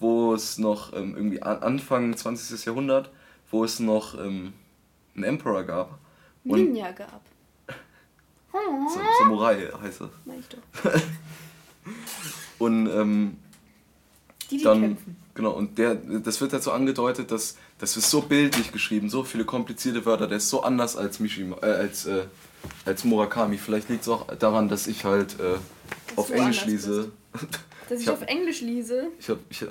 wo es noch ähm, irgendwie an- Anfang 20. Jahrhundert, wo es noch ähm, einen Emperor gab. Und Ninja gab. Sa- Samurai heißt er. Mach ich doch. Und ähm, Die, die dann, kämpfen. genau, und der, das wird so angedeutet, dass das ist so bildlich geschrieben, so viele komplizierte Wörter, der ist so anders als Mishima, äh, als, äh, als Murakami. Vielleicht liegt es auch daran, dass ich halt äh, auf Englisch lese. Dass ich, Ich hab- auf Englisch lese. Ich hab, ich, äh,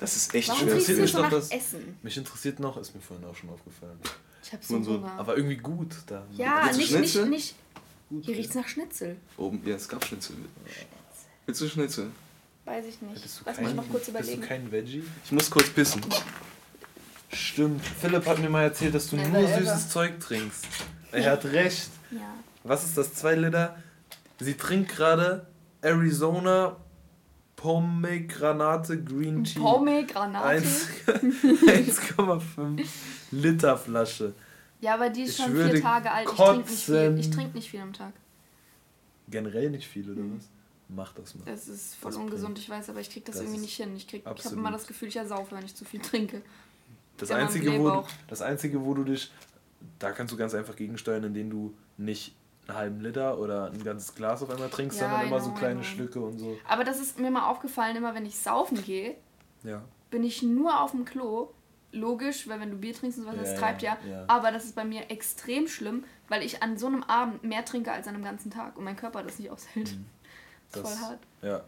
Das ist echt Warum schwer riechst zu du ich so das- Essen? Mich interessiert noch, ist mir vorhin auch schon aufgefallen. Ich hab so. Hunger. Aber irgendwie gut da. ja, Willst du nicht, nicht, Schnitzel? nicht. Gut, Hier riecht's nach Schnitzel. Oben, ja, es gab Schnitzel. Willst du Schnitzel? Weiß ich nicht. Du, Lass kein, mich noch kurz bist du überlegen. kein Veggie? Ich muss kurz pissen. Stimmt. Philipp hat mir mal erzählt, dass du Never nur ever. süßes Zeug trinkst. Er hat recht. Ja. Was ist das? 2 Liter? Sie trinkt gerade Arizona Pomegranate Green Tea. Pomegranate. Eins- 1,5 Liter Flasche. Ja, aber die ist Ich schon vier Tage alt. Ich trinke nicht viel. kotzen. Ich trinke nicht viel am Tag. Generell nicht viel, oder was? Mach das mal. Das ist voll Das ungesund, ich weiß, aber ich krieg das, Das irgendwie nicht hin. Ich, krieg- ich habe immer das Gefühl, ich ersaufe, wenn ich zu viel trinke. Das einzige, wo, das einzige, wo du dich, da kannst du ganz einfach gegensteuern, indem du nicht einen halben Liter oder ein ganzes Glas auf einmal trinkst, Ja, sondern immer so kleine. Schlücke und so. Aber das ist mir mal aufgefallen, immer wenn ich saufen gehe, Ja. bin ich nur auf dem Klo. Logisch, weil wenn du Bier trinkst und sowas, das treibt ja. Aber das ist bei mir extrem schlimm, weil ich an so einem Abend mehr trinke als an einem ganzen Tag und mein Körper das nicht aushält. Das ist Das- voll hart. Ja.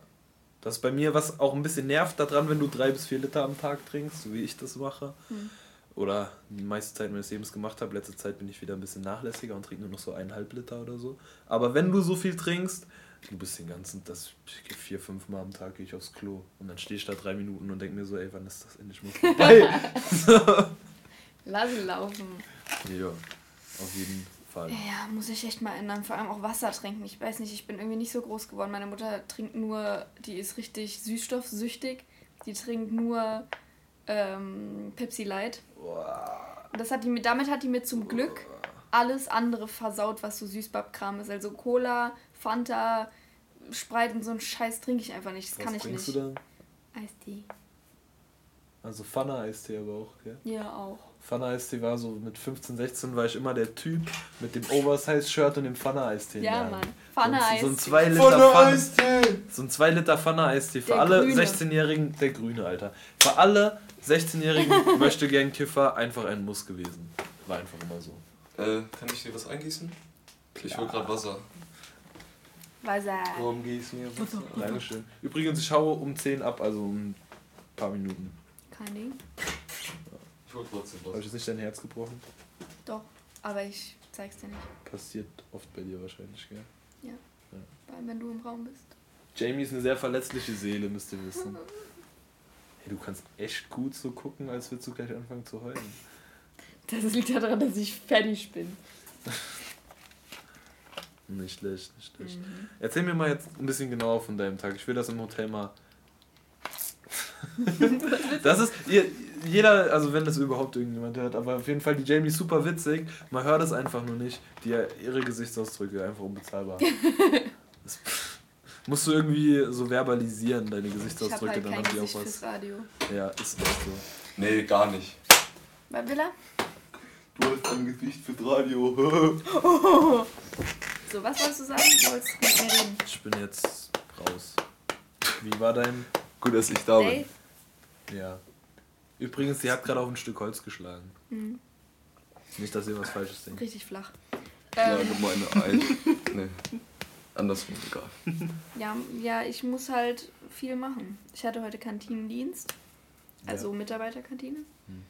Das ist bei mir, was auch ein bisschen nervt daran, wenn du drei bis vier Liter am Tag trinkst, so wie ich das mache. Hm. Oder die meiste Zeit meines Lebens gemacht habe. Letzte Zeit bin ich wieder ein bisschen nachlässiger und trinke nur noch so eineinhalb Liter oder so. Aber wenn du so viel trinkst, du bist den ganzen, das vier, fünf Mal am Tag gehe ich aufs Klo. Und dann stehe ich da drei Minuten und denke mir so, ey, wann ist das endlich mal vorbei? Lass ihn laufen. ja, auf jeden Fall. Ja, muss ich echt mal ändern. Vor allem auch Wasser trinken. Ich weiß nicht, ich bin irgendwie nicht so groß geworden. Meine Mutter trinkt nur, die ist richtig süßstoffsüchtig. Die trinkt nur ähm, Pepsi Light. Das hat die, mir- damit hat die mir zum Glück alles andere versaut, was so Süßbabkram ist. Also Cola, Fanta, Sprite und so ein Scheiß trinke ich einfach nicht. Das Was kann ich trinkst nicht. du dann? Eistee. Also Pfanne-Eistee aber auch, gell? Ja, auch. Pfanne-Eistee war so mit 15, 16 war ich immer der Typ mit dem Oversize-Shirt und dem Pfanne-Eistee. in Ja. Mann. Pfanne-Eistee. So ein 2 Liter Pfanne. So ein 2 Liter Pfanne-Eistee. Für Der alle Grüne. 16-Jährigen, der Grüne, Alter. Für alle 16-Jährigen möchte gern Kiffer einfach ein Muss gewesen. War einfach immer so. Äh, kann ich dir was eingießen? Ich will gerade Wasser. Wasser. Warum gießt mir Wasser? Dankeschön. Übrigens, ich haue um 10 ab, also um ein paar Minuten. Kein Ding. Ich hol trotzdem Habe ich jetzt nicht dein Herz gebrochen? Doch, aber ich zeig's dir nicht. Passiert oft bei dir wahrscheinlich, gell? Vor allem, wenn du im Raum bist. Jamie ist eine sehr verletzliche Seele, müsst ihr wissen. Hey, du kannst echt gut so gucken, als würdest du gleich anfangen zu heulen. Das liegt daran, dass ich fertig bin. Nicht schlecht, nicht schlecht. Mhm. Erzähl mir mal jetzt ein bisschen genauer von deinem Tag. Ich will das im Hotel mal. das ist. Ihr, jeder, also wenn das überhaupt irgendjemand hört, aber auf jeden Fall die Jamie ist super witzig. Man hört es einfach nur nicht. Die ihre Gesichtsausdrücke einfach unbezahlbar. das musst du irgendwie so verbalisieren, deine Ich hab Gesichtsausdrücke, halt dann kein haben die auch Gesicht was. fürs Radio. Ja, ist echt so. Nee, gar nicht. Was will er? Du hast ein Gesicht fürs Radio. So, was wolltest du sagen? Du wolltest mit mir reden. Ich bin jetzt raus. Wie war dein. Gut, dass ich da bin. Dave? Ja. Übrigens, sie hat gerade auf ein Stück Holz geschlagen. Mhm. Nicht, dass ihr was Falsches denkt. Richtig flach. Ja, Ähm, gemeine Ei. Nee. Andersrum, egal. ja, ja, ich muss halt viel machen. Ich hatte heute Kantinendienst, also Ja. Mitarbeiterkantine. Hm.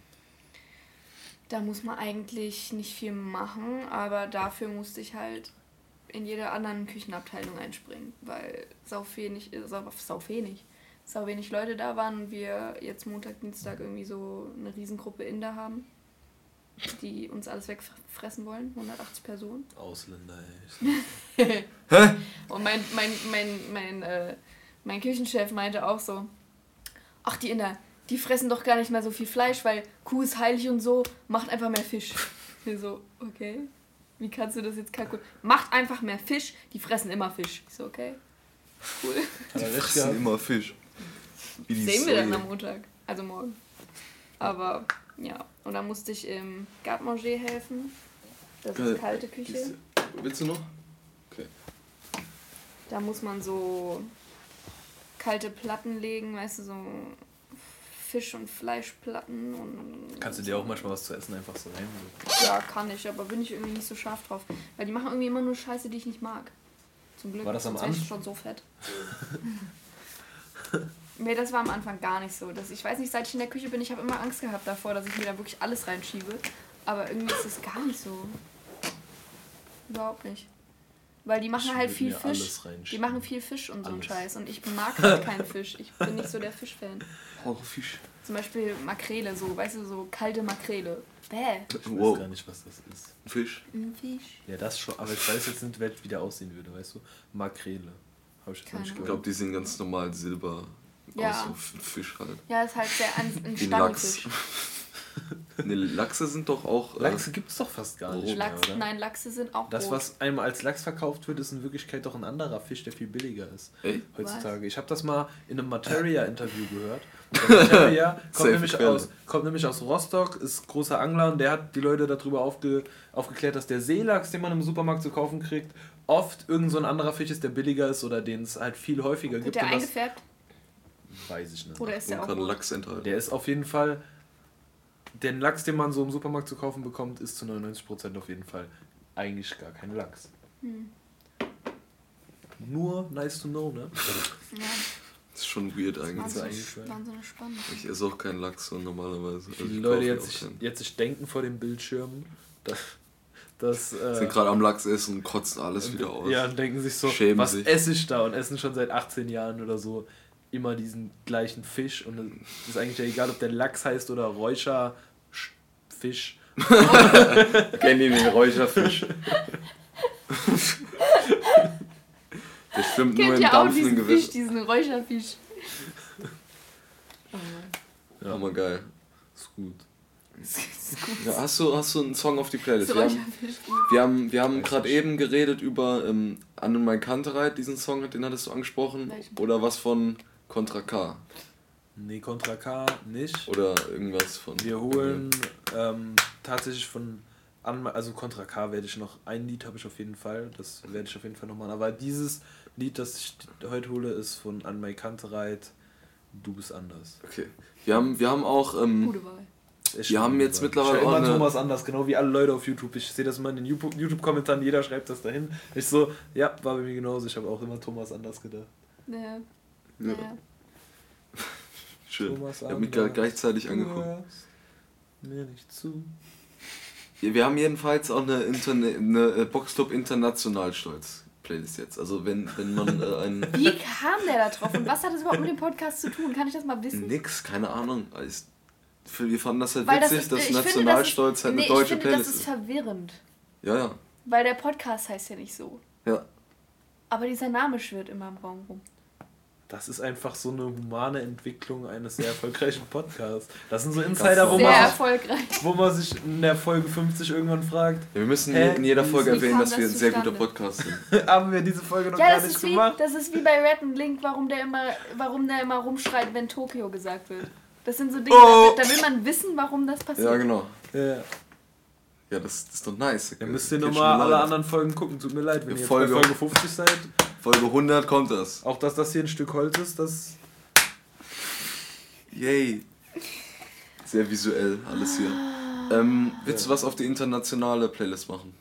Da muss man eigentlich nicht viel machen, aber dafür musste ich halt in jeder anderen Küchenabteilung einspringen, weil sau wenig, sau, sau wenig, sau wenig Leute da waren und wir jetzt Montag, Dienstag irgendwie so eine Riesengruppe Inder haben, die uns alles wegfressen wollen, 180 Personen. Ausländer, ey. Und mein, mein, mein, mein, äh, mein Küchenchef meinte auch so, ach die Inder, die fressen doch gar nicht mehr so viel Fleisch, weil Kuh ist heilig und so, macht einfach mehr Fisch. Wir so, okay, wie kannst du das jetzt kalkulieren? Macht einfach mehr Fisch, die fressen immer Fisch. Ich so, okay, cool. Recht Fressen immer Fisch. Wie die Sehen wir dann am Montag, also morgen. Aber ja, und dann musste ich im Garde-Manger helfen. Das Äh, ist kalte Küche. Willst du noch? Da muss man so kalte Platten legen, weißt du, so Fisch- und Fleischplatten. Und Kannst du dir auch manchmal was zu essen einfach so rein? Ja, kann ich, aber bin ich irgendwie nicht so scharf drauf. Weil die machen irgendwie immer nur Scheiße, die ich nicht mag. Zum Glück. War das am sonst Anfang? schon so fett. Nee, das war am Anfang gar nicht so. Das, ich weiß nicht, seit ich in der Küche bin, ich habe immer Angst gehabt davor, dass ich mir da wirklich alles reinschiebe. Aber irgendwie ist es gar nicht so. Überhaupt nicht. Weil die machen Ich halt viel Fisch. alles Die machen viel Fisch und so einen. Scheiß. Und ich mag halt keinen Fisch. Ich bin nicht so der Fischfan. Oh, Fisch. Zum Beispiel Makrele, so, weißt du, so kalte Makrele. Bäh. Ich weiß Wow. gar nicht, was das ist. Fisch. Ein Fisch. Ja, das schon, aber ich weiß jetzt nicht, wer wie der aussehen würde, weißt du? Makrele. Habe ich jetzt noch Keine nicht Ich gehört. glaube, die sind ganz normal silber. Ja. Aus so Fisch halt. Ja, ist halt sehr ein, ein Lachs. Stangelfisch. Ne, Lachse sind doch auch. Äh, Lachse gibt es doch fast gar nicht mehr, Lachs, oder? nein, Lachse sind auch Das, rot. was einem als Lachs verkauft wird, ist in Wirklichkeit doch ein anderer Fisch, der viel billiger ist. Ey? Heutzutage. Ich habe das mal in einem Materia-Interview gehört. Materia kommt, nämlich aus, kommt nämlich aus Rostock, ist großer Angler und der hat die Leute darüber aufge, aufgeklärt, dass der Seelachs, den man im Supermarkt zu kaufen kriegt, oft irgend so ein anderer Fisch ist, der billiger ist oder den es halt viel häufiger Wird gibt. der und das eingefärbt weiß ich nicht. oder ist Und der auch rot? Lachs enthalten. Der ist auf jeden Fall. Den Lachs, den man so im Supermarkt zu kaufen bekommt, ist zu 99% auf jeden Fall eigentlich gar kein Lachs. Hm. Nur nice to know, ne? Ja, Das ist schon weird eigentlich. wahnsinnig, eigentlich, ja. wahnsinnig spannend. Ich esse auch keinen Lachs so normalerweise. Also Die Leute jetzt sich, jetzt sich denken vor den Bildschirmen, dass. dass äh, Sind gerade am Lachs essen und kotzen alles und- wieder aus. Ja, und denken sich so, Schämen was sich. esse ich da? Und essen schon seit 18 Jahren oder so immer diesen gleichen Fisch. Und es ist eigentlich ja egal, ob der Lachs heißt oder Räucher Sch- Fisch. Kenn ihn den Räucherfisch. Der schwimmt nur Kennt im ja auch dampfenden diesen Fisch, Gewässer. diesen Räucherfisch. Ja. Hammer geil. Ist gut. Ist gut. Ja, hast, du, hast du einen Song auf die Playlist? Wir haben, Räucherfisch. wir haben, wir haben gerade eben geredet über ähm, An und mein Kantereit, diesen Song, den hattest du angesprochen. Oder was von Contra K. Nee, Contra K nicht. Oder irgendwas von. Wir holen ähm, tatsächlich von also Contra K werde ich noch ein Lied habe ich auf jeden Fall, das werde ich auf jeden Fall noch machen. Aber dieses Lied, das ich heute hole, ist von An My Kantereit. Du bist anders. Okay. Wir haben, wir haben auch. Ähm, Gute Wahl. Ist Wir haben jetzt mittlerweile ich auch immer eine- Thomas anders, genau wie alle Leute auf YouTube. Ich sehe das immer in den YouTube- YouTube-Kommentaren, jeder schreibt das dahin. Ich so, ja, war bei mir genauso. Ich habe auch immer Thomas anders gedacht. Ja. Ja. Schön. Thomas Ich habe mich gerade gleichzeitig angeguckt. Mir nicht zu. Wir haben jedenfalls auch eine, Interne eine äh, Boxclub International Stolz Playlist jetzt. Also wenn, wenn man äh, ein Wie kam der da drauf und was hat das überhaupt mit dem Podcast zu tun? Kann ich das mal wissen? nix, keine Ahnung. Wir fanden das halt Weil das witzig, ist, dass ich finde, das Nationalstolz ist, halt eine nee, deutsche ich finde, Playlist das ist ist. verwirrend. Ja, ja. Weil der Podcast heißt ja nicht so. Ja. Aber dieser Name schwirrt immer im Raum rum. Das ist einfach so eine humane Entwicklung eines sehr erfolgreichen Podcasts. Das sind so Insider, wo Sehr man, sich, wo man sich in der Folge 50 irgendwann fragt, ja wir müssen Hä? in jeder Folge erwähnen, dass das wir ein sehr zustande? guter Podcast sind. haben wir diese Folge noch Ja, gar das nicht ist, wie, gemacht. das ist wie bei Red and Link, warum der immer, warum der immer rumschreit, wenn Tokio gesagt wird. Das sind so Dinge, Oh. da, will man wissen, warum das passiert. Ja, genau. Ja. Ja, das, das ist doch nice. Dann müsst ihr nochmal alle anderen Folgen gucken. Tut mir leid, wenn Ja, ihr jetzt Folge- bei Folge 50 seid. Folge 100 kommt das. Auch dass das hier ein Stück Holz ist, das Yay. Sehr visuell alles hier. Ähm, willst du was auf die internationale Playlist machen?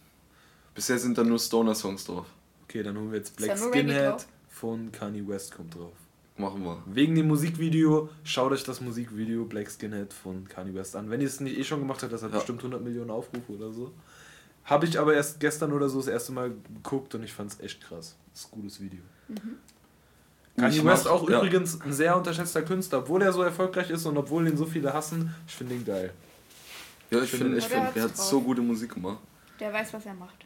Bisher sind da nur Stoner-Songs drauf. Okay, dann holen wir jetzt Black Skinhead von Kanye West kommt drauf. Machen wir. Wegen dem Musikvideo, schaut euch das Musikvideo Black Skinhead von Kanye West an. Wenn ihr es nicht eh schon gemacht habt, das hat Ja. bestimmt 100 Millionen Aufrufe oder so. Habe ich aber erst gestern oder so das erste Mal geguckt und ich fand es echt krass. Das ist ein gutes Video. Kanye Ich West auch ja. übrigens ein sehr unterschätzter Künstler, obwohl er so erfolgreich ist und obwohl ihn so viele hassen. Ich finde ihn geil. Ja, ich finde- finde, ich der find, er hat drauf. so gute Musik gemacht. Der weiß, was er macht.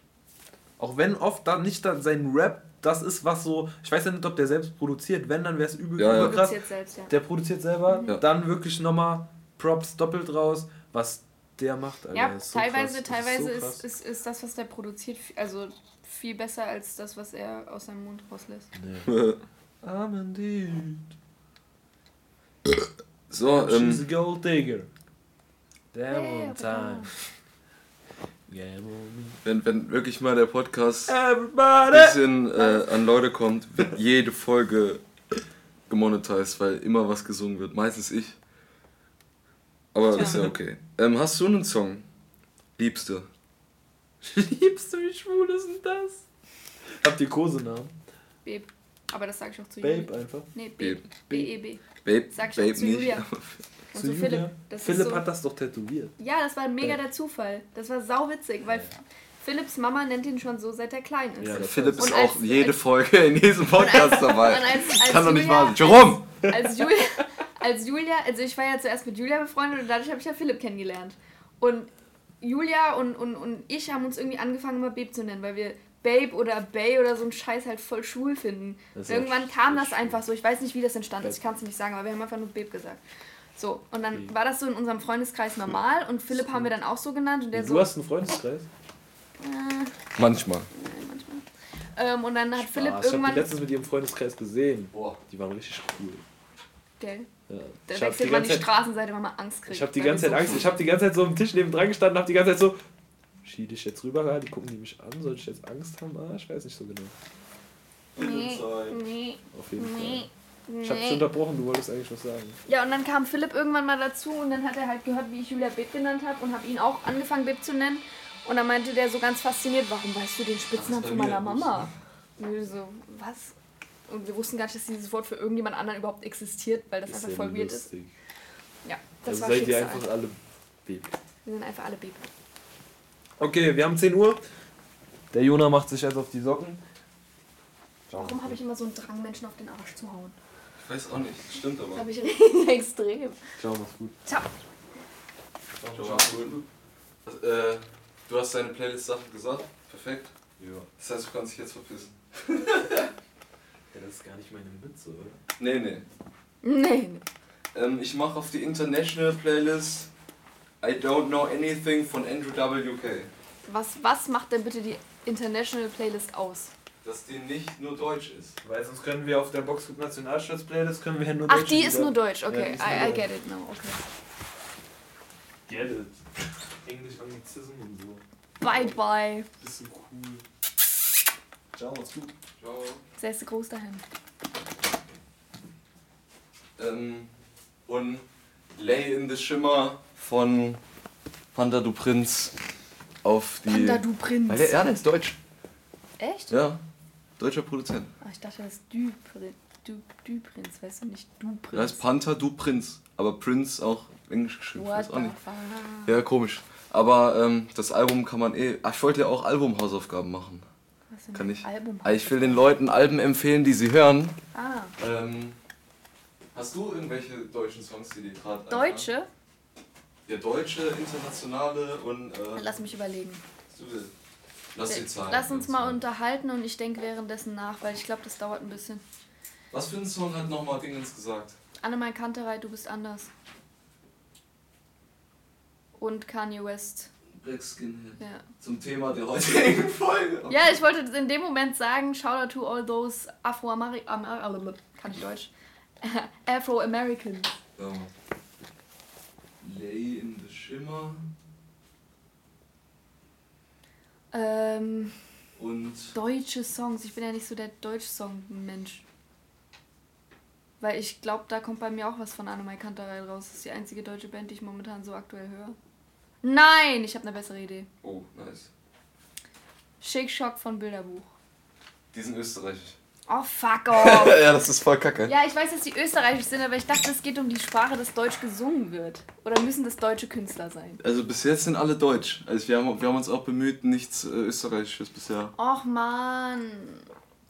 Auch wenn oft dann nicht dann sein Rap das ist, was so. Ich weiß ja nicht, ob der selbst produziert. Wenn, dann wäre es übel, Ja, ja. übel krass. Produziert selbst, ja. Der produziert selber, Ja. dann wirklich nochmal Props doppelt raus, was der macht. Alter, Ja, ist so teilweise, teilweise so ist, ist, ist das, was der produziert, also viel besser als das, was er aus seinem Mund rauslässt. Nee. I'm indeed. So, She's a ähm, gold digger. Damn on time. Game on me. wenn, wenn wirklich mal der Podcast ein Everybody! bisschen äh, an Leute kommt, wird jede Folge gemonetized, weil immer was gesungen wird. Meistens ich. Aber ist ja okay. Ähm, hast du einen Song? Liebste? Liebst du, wie schwul ist denn das? Habt ihr Kosenamen? Beb. Aber das sage ich auch zu Babe Julia. einfach. Nee, B. Babe. B-E-B. Babe, Sag ich Babe auch zu nicht. Julia. Und Zu so Julia. Philipp. Das Philipp ist so, hat das doch tätowiert. Ja, das war mega der Zufall. Das war sau witzig, weil Philipps Mama nennt ihn schon so, seit er klein ist. Ja, Philipp ist als- auch jede Folge in diesem Podcast dabei. Als, als Kann doch nicht Julia- wahr sein. Jerome! als Julia, als Julia, also ich war ja zuerst mit Julia befreundet und dadurch habe ich ja Philipp kennengelernt. Und Julia und, und, und ich haben uns irgendwie angefangen, immer Babe zu nennen, weil wir Babe oder Bay oder so einen Scheiß halt voll schwul finden. Irgendwann kam das einfach so. Ich weiß nicht, wie das entstanden ist. Ich kann es nicht sagen, aber wir haben einfach nur Babe gesagt. So, und dann Babe. war das so in unserem Freundeskreis normal und Philipp haben wir dann auch so genannt und der Du so. hast einen Freundeskreis? Äh, Manchmal. nein, manchmal. Ähm, und dann hat Philipp Ah, ich habe die irgendwann. letztens mit ihrem Freundeskreis gesehen. Boah. Die waren richtig cool. Gell? Ja. Da Ich habe wechselt die man die ganze Zeit, Straßenseite, wenn man Angst kriegt. ich hab die ganze Zeit so Angst. Ich habe die ganze Zeit so am Tisch neben dran gestanden, habe die ganze Zeit so. Schied ich jetzt rüber? Ja, Die gucken die mich an. Soll ich jetzt Angst haben? Ah, ich weiß nicht so genau. Nee, nee, Auf jeden nee, Fall. Ich habe dich nee. unterbrochen, du wolltest eigentlich was sagen. Ja, und dann kam Philipp irgendwann mal dazu und dann hat er halt gehört, wie ich Julia Beb genannt habe und habe ihn auch angefangen, Beb zu nennen. Und dann meinte der so ganz fasziniert, warum weißt du den Spitznamen von meiner. Mama? Und wir so, was? Und wir wussten gar nicht, dass dieses Wort für irgendjemand anderen überhaupt existiert, weil das, einfach ja voll weird ist. Ja, das Also war seid ihr einfach alle Baby. Wir sind einfach alle Beb. Okay, wir haben 10 Uhr. Der Jona macht sich jetzt auf die Socken. Warum habe ich immer so einen Drang, Menschen auf den Arsch zu hauen? Ich weiß auch nicht, stimmt Das aber. habe ich extrem. Ciao, mach's gut. Ciao. Ciao. Was, äh, du hast deine Playlist-Sachen gesagt. Perfekt. Ja. Das heißt, du kannst dich jetzt verpissen. ja. Das ist gar nicht meine Mütze, oder? Nee, nee. Nee, nee. Ähm, ich mache auf die International Playlist I Don't Know Anything von Andrew WK. Was, was macht denn bitte die International Playlist aus? Dass die nicht nur deutsch ist. Weil sonst können wir auf der Boxclub Nationalstolz Playlist können wir ja nur Ach, die ist nur deutsch, Ja, okay. nur I, I get it now, okay. Get it. Englisch Anglizism und so. Bye bye. Bisschen cool. Ciao, mach's gut. Ciao. Sehr groß dahin. Ähm, und Lay in the Shimmer von Panda du Prinz auf die. Panda, du Prinz. Weil der, ja, der ist deutsch. Echt? Ja. Deutscher Produzent. Ah, ich dachte, das ist du, du, du Prinz, weißt du, nicht du Prinz. Der heißt Panther du Prinz. Aber Prinz auch englisch geschrieben. What weiß auch the nicht. fuck? Ja, komisch. Aber ähm, das Album kann man eh. Ach, ich wollte ja auch Albumhausaufgaben machen. Kann ich. Album? Ah, Ich will den Leuten Alben empfehlen, die sie hören. Ah, Ähm, hast du irgendwelche deutschen Songs, die dir gerade Deutsche? Ja, deutsche, internationale und. Äh, Lass mich überlegen. Lass die Zahlen. Lass uns mal unterhalten und ich denke währenddessen nach, weil ich glaube, das dauert ein bisschen. Was für ein Song hat nochmal Dingens gesagt? Annemal Kanterei, du bist anders. Und Kanye West. Black Skinhead. Ja. Zum Thema der heutigen Folge. Ja, ich wollte in dem Moment sagen, shout out to all those Afro-Ameri... Amer kann ich Deutsch? Afro-Americans. Ja. Lay in the Shimmer Ähm, und. deutsche Songs. Ich bin ja nicht so der Deutsch-Song-Mensch. Weil ich glaube, da kommt bei mir auch was von Annemai Kanterei raus. Das ist die einzige deutsche Band, die ich momentan so aktuell höre. Nein, ich habe eine bessere Idee. Oh, nice. Shake Shock von Bilderbuch. Die sind österreichisch. Oh, fuck off. ja, das ist voll kacke. Ja, ich weiß, dass die österreichisch sind, aber ich dachte, es geht um die Sprache, dass Deutsch gesungen wird. Oder müssen das deutsche Künstler sein? Also bis jetzt sind alle deutsch. Also wir haben, wir haben uns auch bemüht, nichts äh, österreichisches bisher. Och man,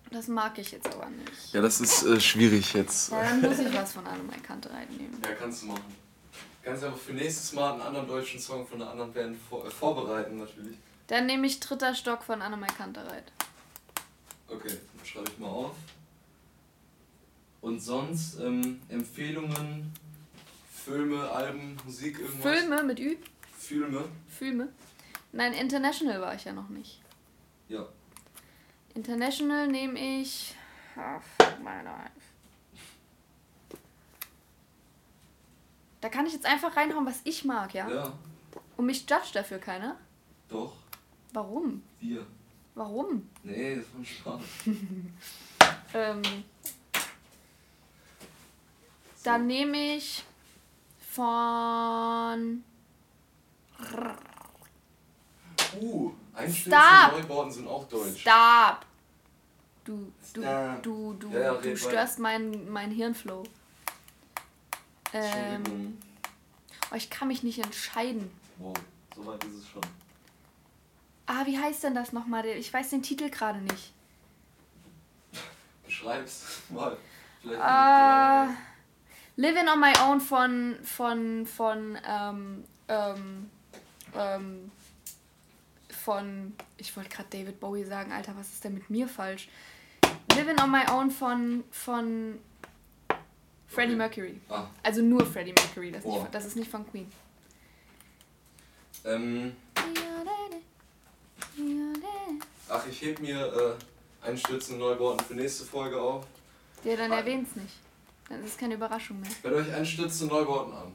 das mag ich jetzt aber nicht. Ja, das ist äh, schwierig jetzt. Ja, dann muss ich was von Annemai Kanterei nehmen. Ja, kannst du machen. Kannst einfach für nächstes Mal einen anderen deutschen Song von einer anderen Band vor, äh, vorbereiten natürlich. Dann nehme ich Dritter Stock von Annemai Kantereit. Okay, dann schreibe ich mal auf. Und sonst ähm, Empfehlungen, Filme, Alben, Musik, irgendwas? Filme mit Ü? Filme? Filme? Nein, International war ich ja noch nicht. Ja. International nehme ich. Ah, fuck my life. Da kann ich jetzt einfach reinhauen, was ich mag, ja? Ja, Und mich judge dafür keiner? doch, Warum? wir. Warum? Nee, das war Spaß. Ähm, dann nehme ich von. Uh, Einstellungen Stop. von Neubauten sind auch deutsch. Stop! Du, du, Äh, du, du, ja, ja, du störst meinen mein Hirnflow. Ähm, oh, ich kann mich nicht entscheiden. Wow, so weit ist es schon. Ah, wie heißt denn das nochmal? Ich weiß den Titel gerade nicht. Beschreib's mal. Vielleicht Ah, Living on My Own von, von, von, ähm, ähm, ähm, von, ich wollte gerade David Bowie sagen, Alter, was ist denn mit mir falsch? Living on My Own von, von Freddie. Mercury. Ah, Also nur Freddie Mercury, das, Boah. nicht, das ist nicht von Queen. ähm, ach, ich heb mir äh, einen Stützen Neubauten für nächste Folge auf. Ja, dann erwähn's nicht. Dann ist es keine Überraschung mehr. Hört euch einen Stützen Neubauten an.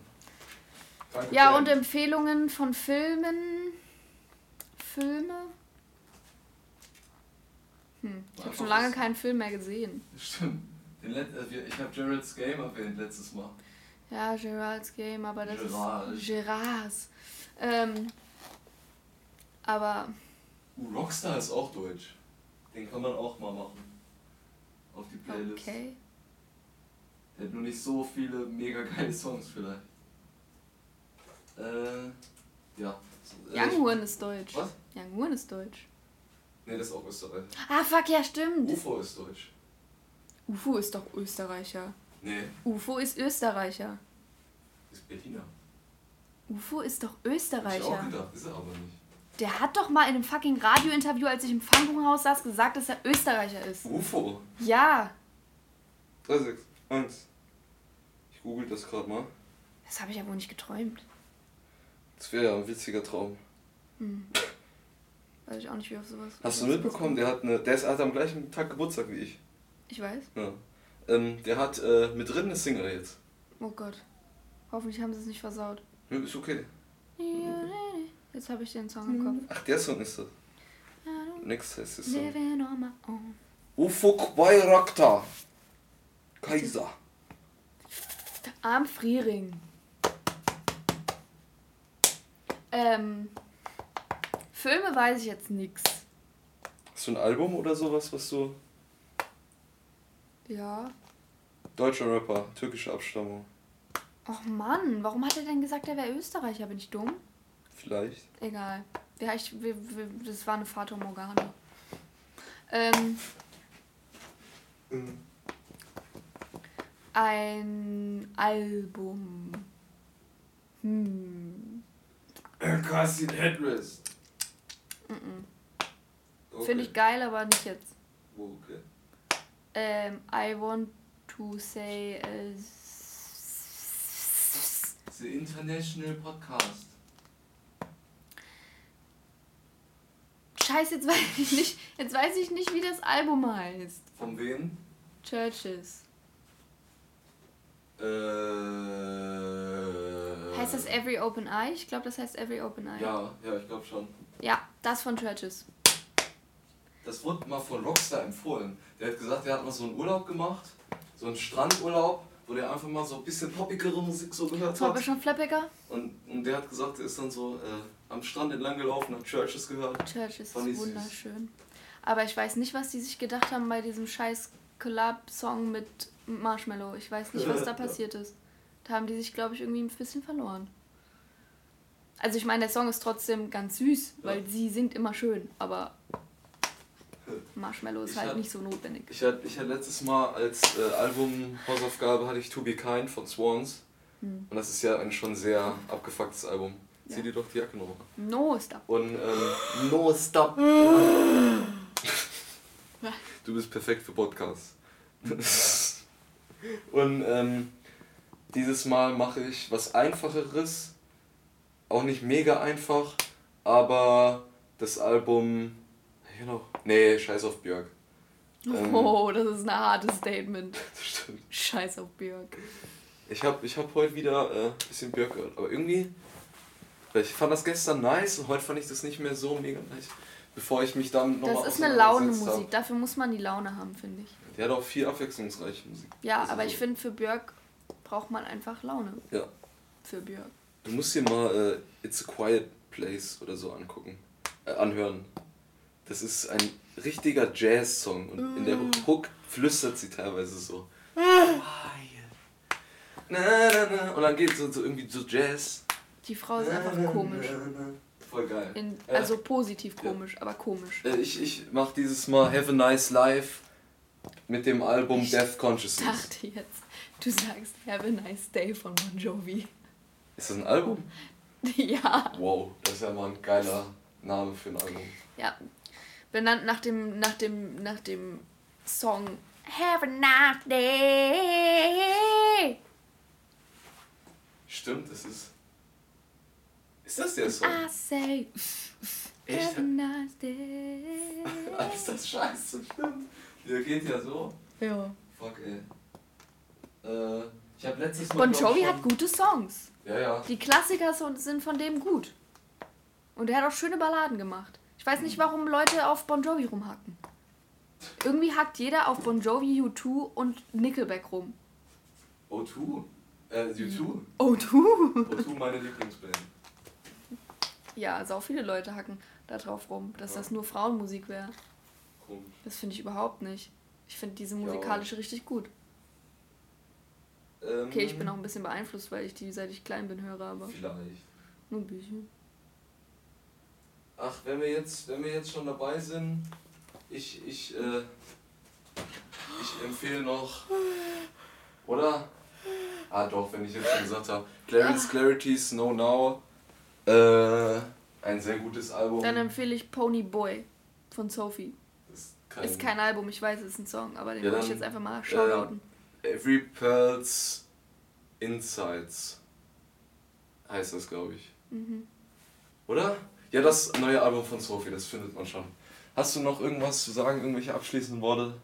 Danke, Ja, und Empfehlungen von Filmen. Filme? Hm, ich habe schon lange keinen Film mehr gesehen. Stimmt. Den Let wir- ich habe Gerald's Game erwähnt letztes Mal. Ja, Gerard's Game, aber das Gerard. ist. Gerards. Ähm, aber Uh, Rockstar ist auch deutsch. Den kann man auch mal machen. Auf die Playlist. okay. Der hat nur nicht so viele mega geile Songs vielleicht. Äh, ja. Äh, Young ich- Horn ist deutsch. Was? Young Horn ist deutsch. Ne, das ist auch Österreich. Ah, fuck, ja, stimmt. UFO ist deutsch. UFO ist doch Österreicher. Nee, UFO ist Österreicher. ist Berliner. UFO ist doch Hab ich auch Österreicher. gedacht, ist er aber nicht. Der hat doch mal in einem fucking Radiointerview, als ich im Pfannkuchenhaus saß, gesagt, dass er Österreicher ist. UFO? Ja, 3, 6, 1. Ich google das gerade mal. das habe ich ja wohl nicht geträumt. Das wäre ja ein witziger Traum. Weiß ich auch nicht, wie auf sowas. Hast du mitbekommen, der hat eine. Der ist, hat am gleichen Tag Geburtstag wie ich. Ich weiß. Ja. Ähm, der hat äh, mit drin eine Single jetzt. Oh Gott. Hoffentlich haben sie es nicht versaut. Ja, ist okay. Jetzt habe ich den Song im Kopf. Ach, der Song ist das. Next heißt my own. Ufuk Bayraktar. Kaiser. Am Friering. Ähm. Filme weiß ich jetzt nix. Hast du ein Album oder sowas, was du. Ja. Deutscher Rapper, türkische Abstammung. Och Mann, warum hat er denn gesagt, er wäre Österreicher? Bin ich dumm? Vielleicht. Egal. Ja, ich, wir, wir, das war eine Fata Morgana. Ähm, ein Album. Hm. Cassin Headrest. Finde ich geil, aber nicht jetzt. Oh, okay. Ähm, I want to say. Äh, The International Podcast. Scheiße, jetzt weiß ich nicht. Jetzt weiß ich nicht, wie das Album heißt. Von wem? Churches. Äh. Heißt das Every Open Eye? Ich glaube, das heißt Every Open Eye. Ja, ja, ich glaube schon. Ja, das von Churches. Das wurde mal von Rockstar empfohlen. Der hat gesagt, der hat mal so einen Urlaub gemacht. So einen Strandurlaub, wo der einfach mal so ein bisschen poppigere Musik so gehört War hat. schon Flappiger? Und, und der hat gesagt, er ist dann so äh, am Strand entlang gelaufen, hat Churches gehört. Churches Fand ist süß. wunderschön. Aber ich weiß nicht, was die sich gedacht haben bei diesem scheiß Collab-Song mit Marshmallow. Ich weiß nicht, was da passiert ist. Da haben die sich, glaube ich, irgendwie ein bisschen verloren. Also ich meine, der Song ist trotzdem ganz süß, weil Ja. sie singt immer schön, aber Marshmallow ist Ich halt hab- nicht so notwendig. Ich hatte, ich hatte letztes Mal als äh, Album-Hausaufgabe hatte ich To Be Kind von Swans. Hm. Und das ist ja ein schon sehr abgefucktes Album. Ja. Zieh dir doch die Jacke nochmal. No, stop. Und ähm, No Stop. du bist perfekt für Podcasts. Und ähm, dieses Mal mache ich was Einfacheres. Auch nicht mega einfach, aber das Album. Genau. Nee, scheiß auf Björk. Ähm. Oh, das ist ein hartes Statement. Das stimmt. Scheiß auf Björk. Ich habe ich hab heute wieder ein äh, bisschen Björk gehört, aber irgendwie. Ich fand das gestern nice und heute fand ich das nicht mehr so mega nice. Bevor ich mich damit nochmal Das ist eine Laune-Musik. Dafür muss man die Laune haben, finde ich. Der hat auch viel abwechslungsreiche Musik. Ja, Also aber so- ich finde, für Björk braucht man einfach Laune. Ja. Für Björk. Du musst dir mal äh, It's a Quiet Place oder so angucken. Äh, anhören. Das ist ein richtiger Jazz-Song und in der Hook flüstert sie teilweise so. Na, na, na. Und dann geht so, so irgendwie so Jazz. Die Frau ist einfach komisch. Voll geil. In, also positiv komisch, aber komisch. Äh, Ich, ich mach dieses Mal Have a Nice Life mit dem Album Ich Death Consciousness. dachte jetzt, du sagst Have a nice day von Bon Jovi. Ist das ein Album? ja. Wow, das ist ja mal ein geiler Name für ein Album. Ja. Benannt nach dem, nach dem, nach dem Song Have a nice day. Stimmt, das ist. Ist das der Song? I say Echt? Have a nice day. ist das scheiße, stimmt. Der geht ja so. Ja. Fuck, ey. Äh, ich hab letztes Mal. Bon Jovi hat gute Songs. Ja, ja. Die Klassiker sind von dem gut. Und er hat auch schöne Balladen gemacht. Ich weiß nicht, warum Leute auf Bon Jovi rumhacken. Irgendwie hackt jeder auf Bon Jovi, U2 und Nickelback rum. O2? Äh, U2? O2? O2 meine Lieblingsband. Ja, sau viele Leute hacken da drauf rum, dass das nur Frauenmusik wäre. Das finde ich überhaupt nicht. Ich finde diese musikalische richtig gut. Ähm, Okay, ich bin auch ein bisschen beeinflusst, weil ich die seit ich klein bin höre, aber Vielleicht. nur ein bisschen. Ach, wenn wir jetzt, wenn wir jetzt schon dabei sind, ich, ich, äh, ich empfehle noch, oder? Ah doch, wenn ich jetzt schon gesagt habe, Clarence Clarity, Snow Now, äh, ein sehr gutes Album. Dann empfehle ich Pony Boy von Sophie. ist kein, Ist kein Album, ich weiß, es ist ein Song, aber den Ja, wollte ich jetzt einfach mal äh, shoutouten. Every Pearls Insights heißt das, glaube ich. Mhm. Oder? Ja, das neue Album von Sophie, das findet man schon. Hast du noch irgendwas zu sagen, irgendwelche abschließenden Worte?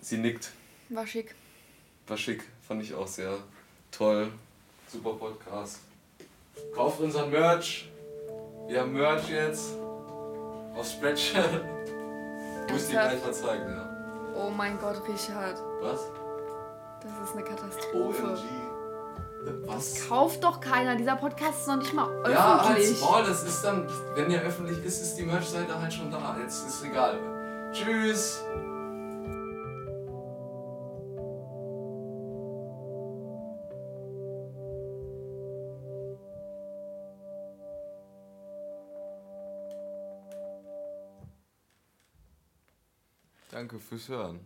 Sie nickt. War schick. War schick, fand ich auch sehr toll. Super Podcast. Kauft unseren Merch. Wir haben Merch jetzt. Auf Spreadshirt. Muss dir Ernsthaft? gleich mal zeigen, ja. Oh mein Gott, Richard. Was? Das ist eine Katastrophe. OMG. Was? Kauft doch keiner. Dieser Podcast ist noch nicht mal Ja, öffentlich. als Maul, das ist dann, wenn der öffentlich ist, ist die Merchseite halt schon da. Jetzt ist egal. Tschüss. Danke fürs Hören.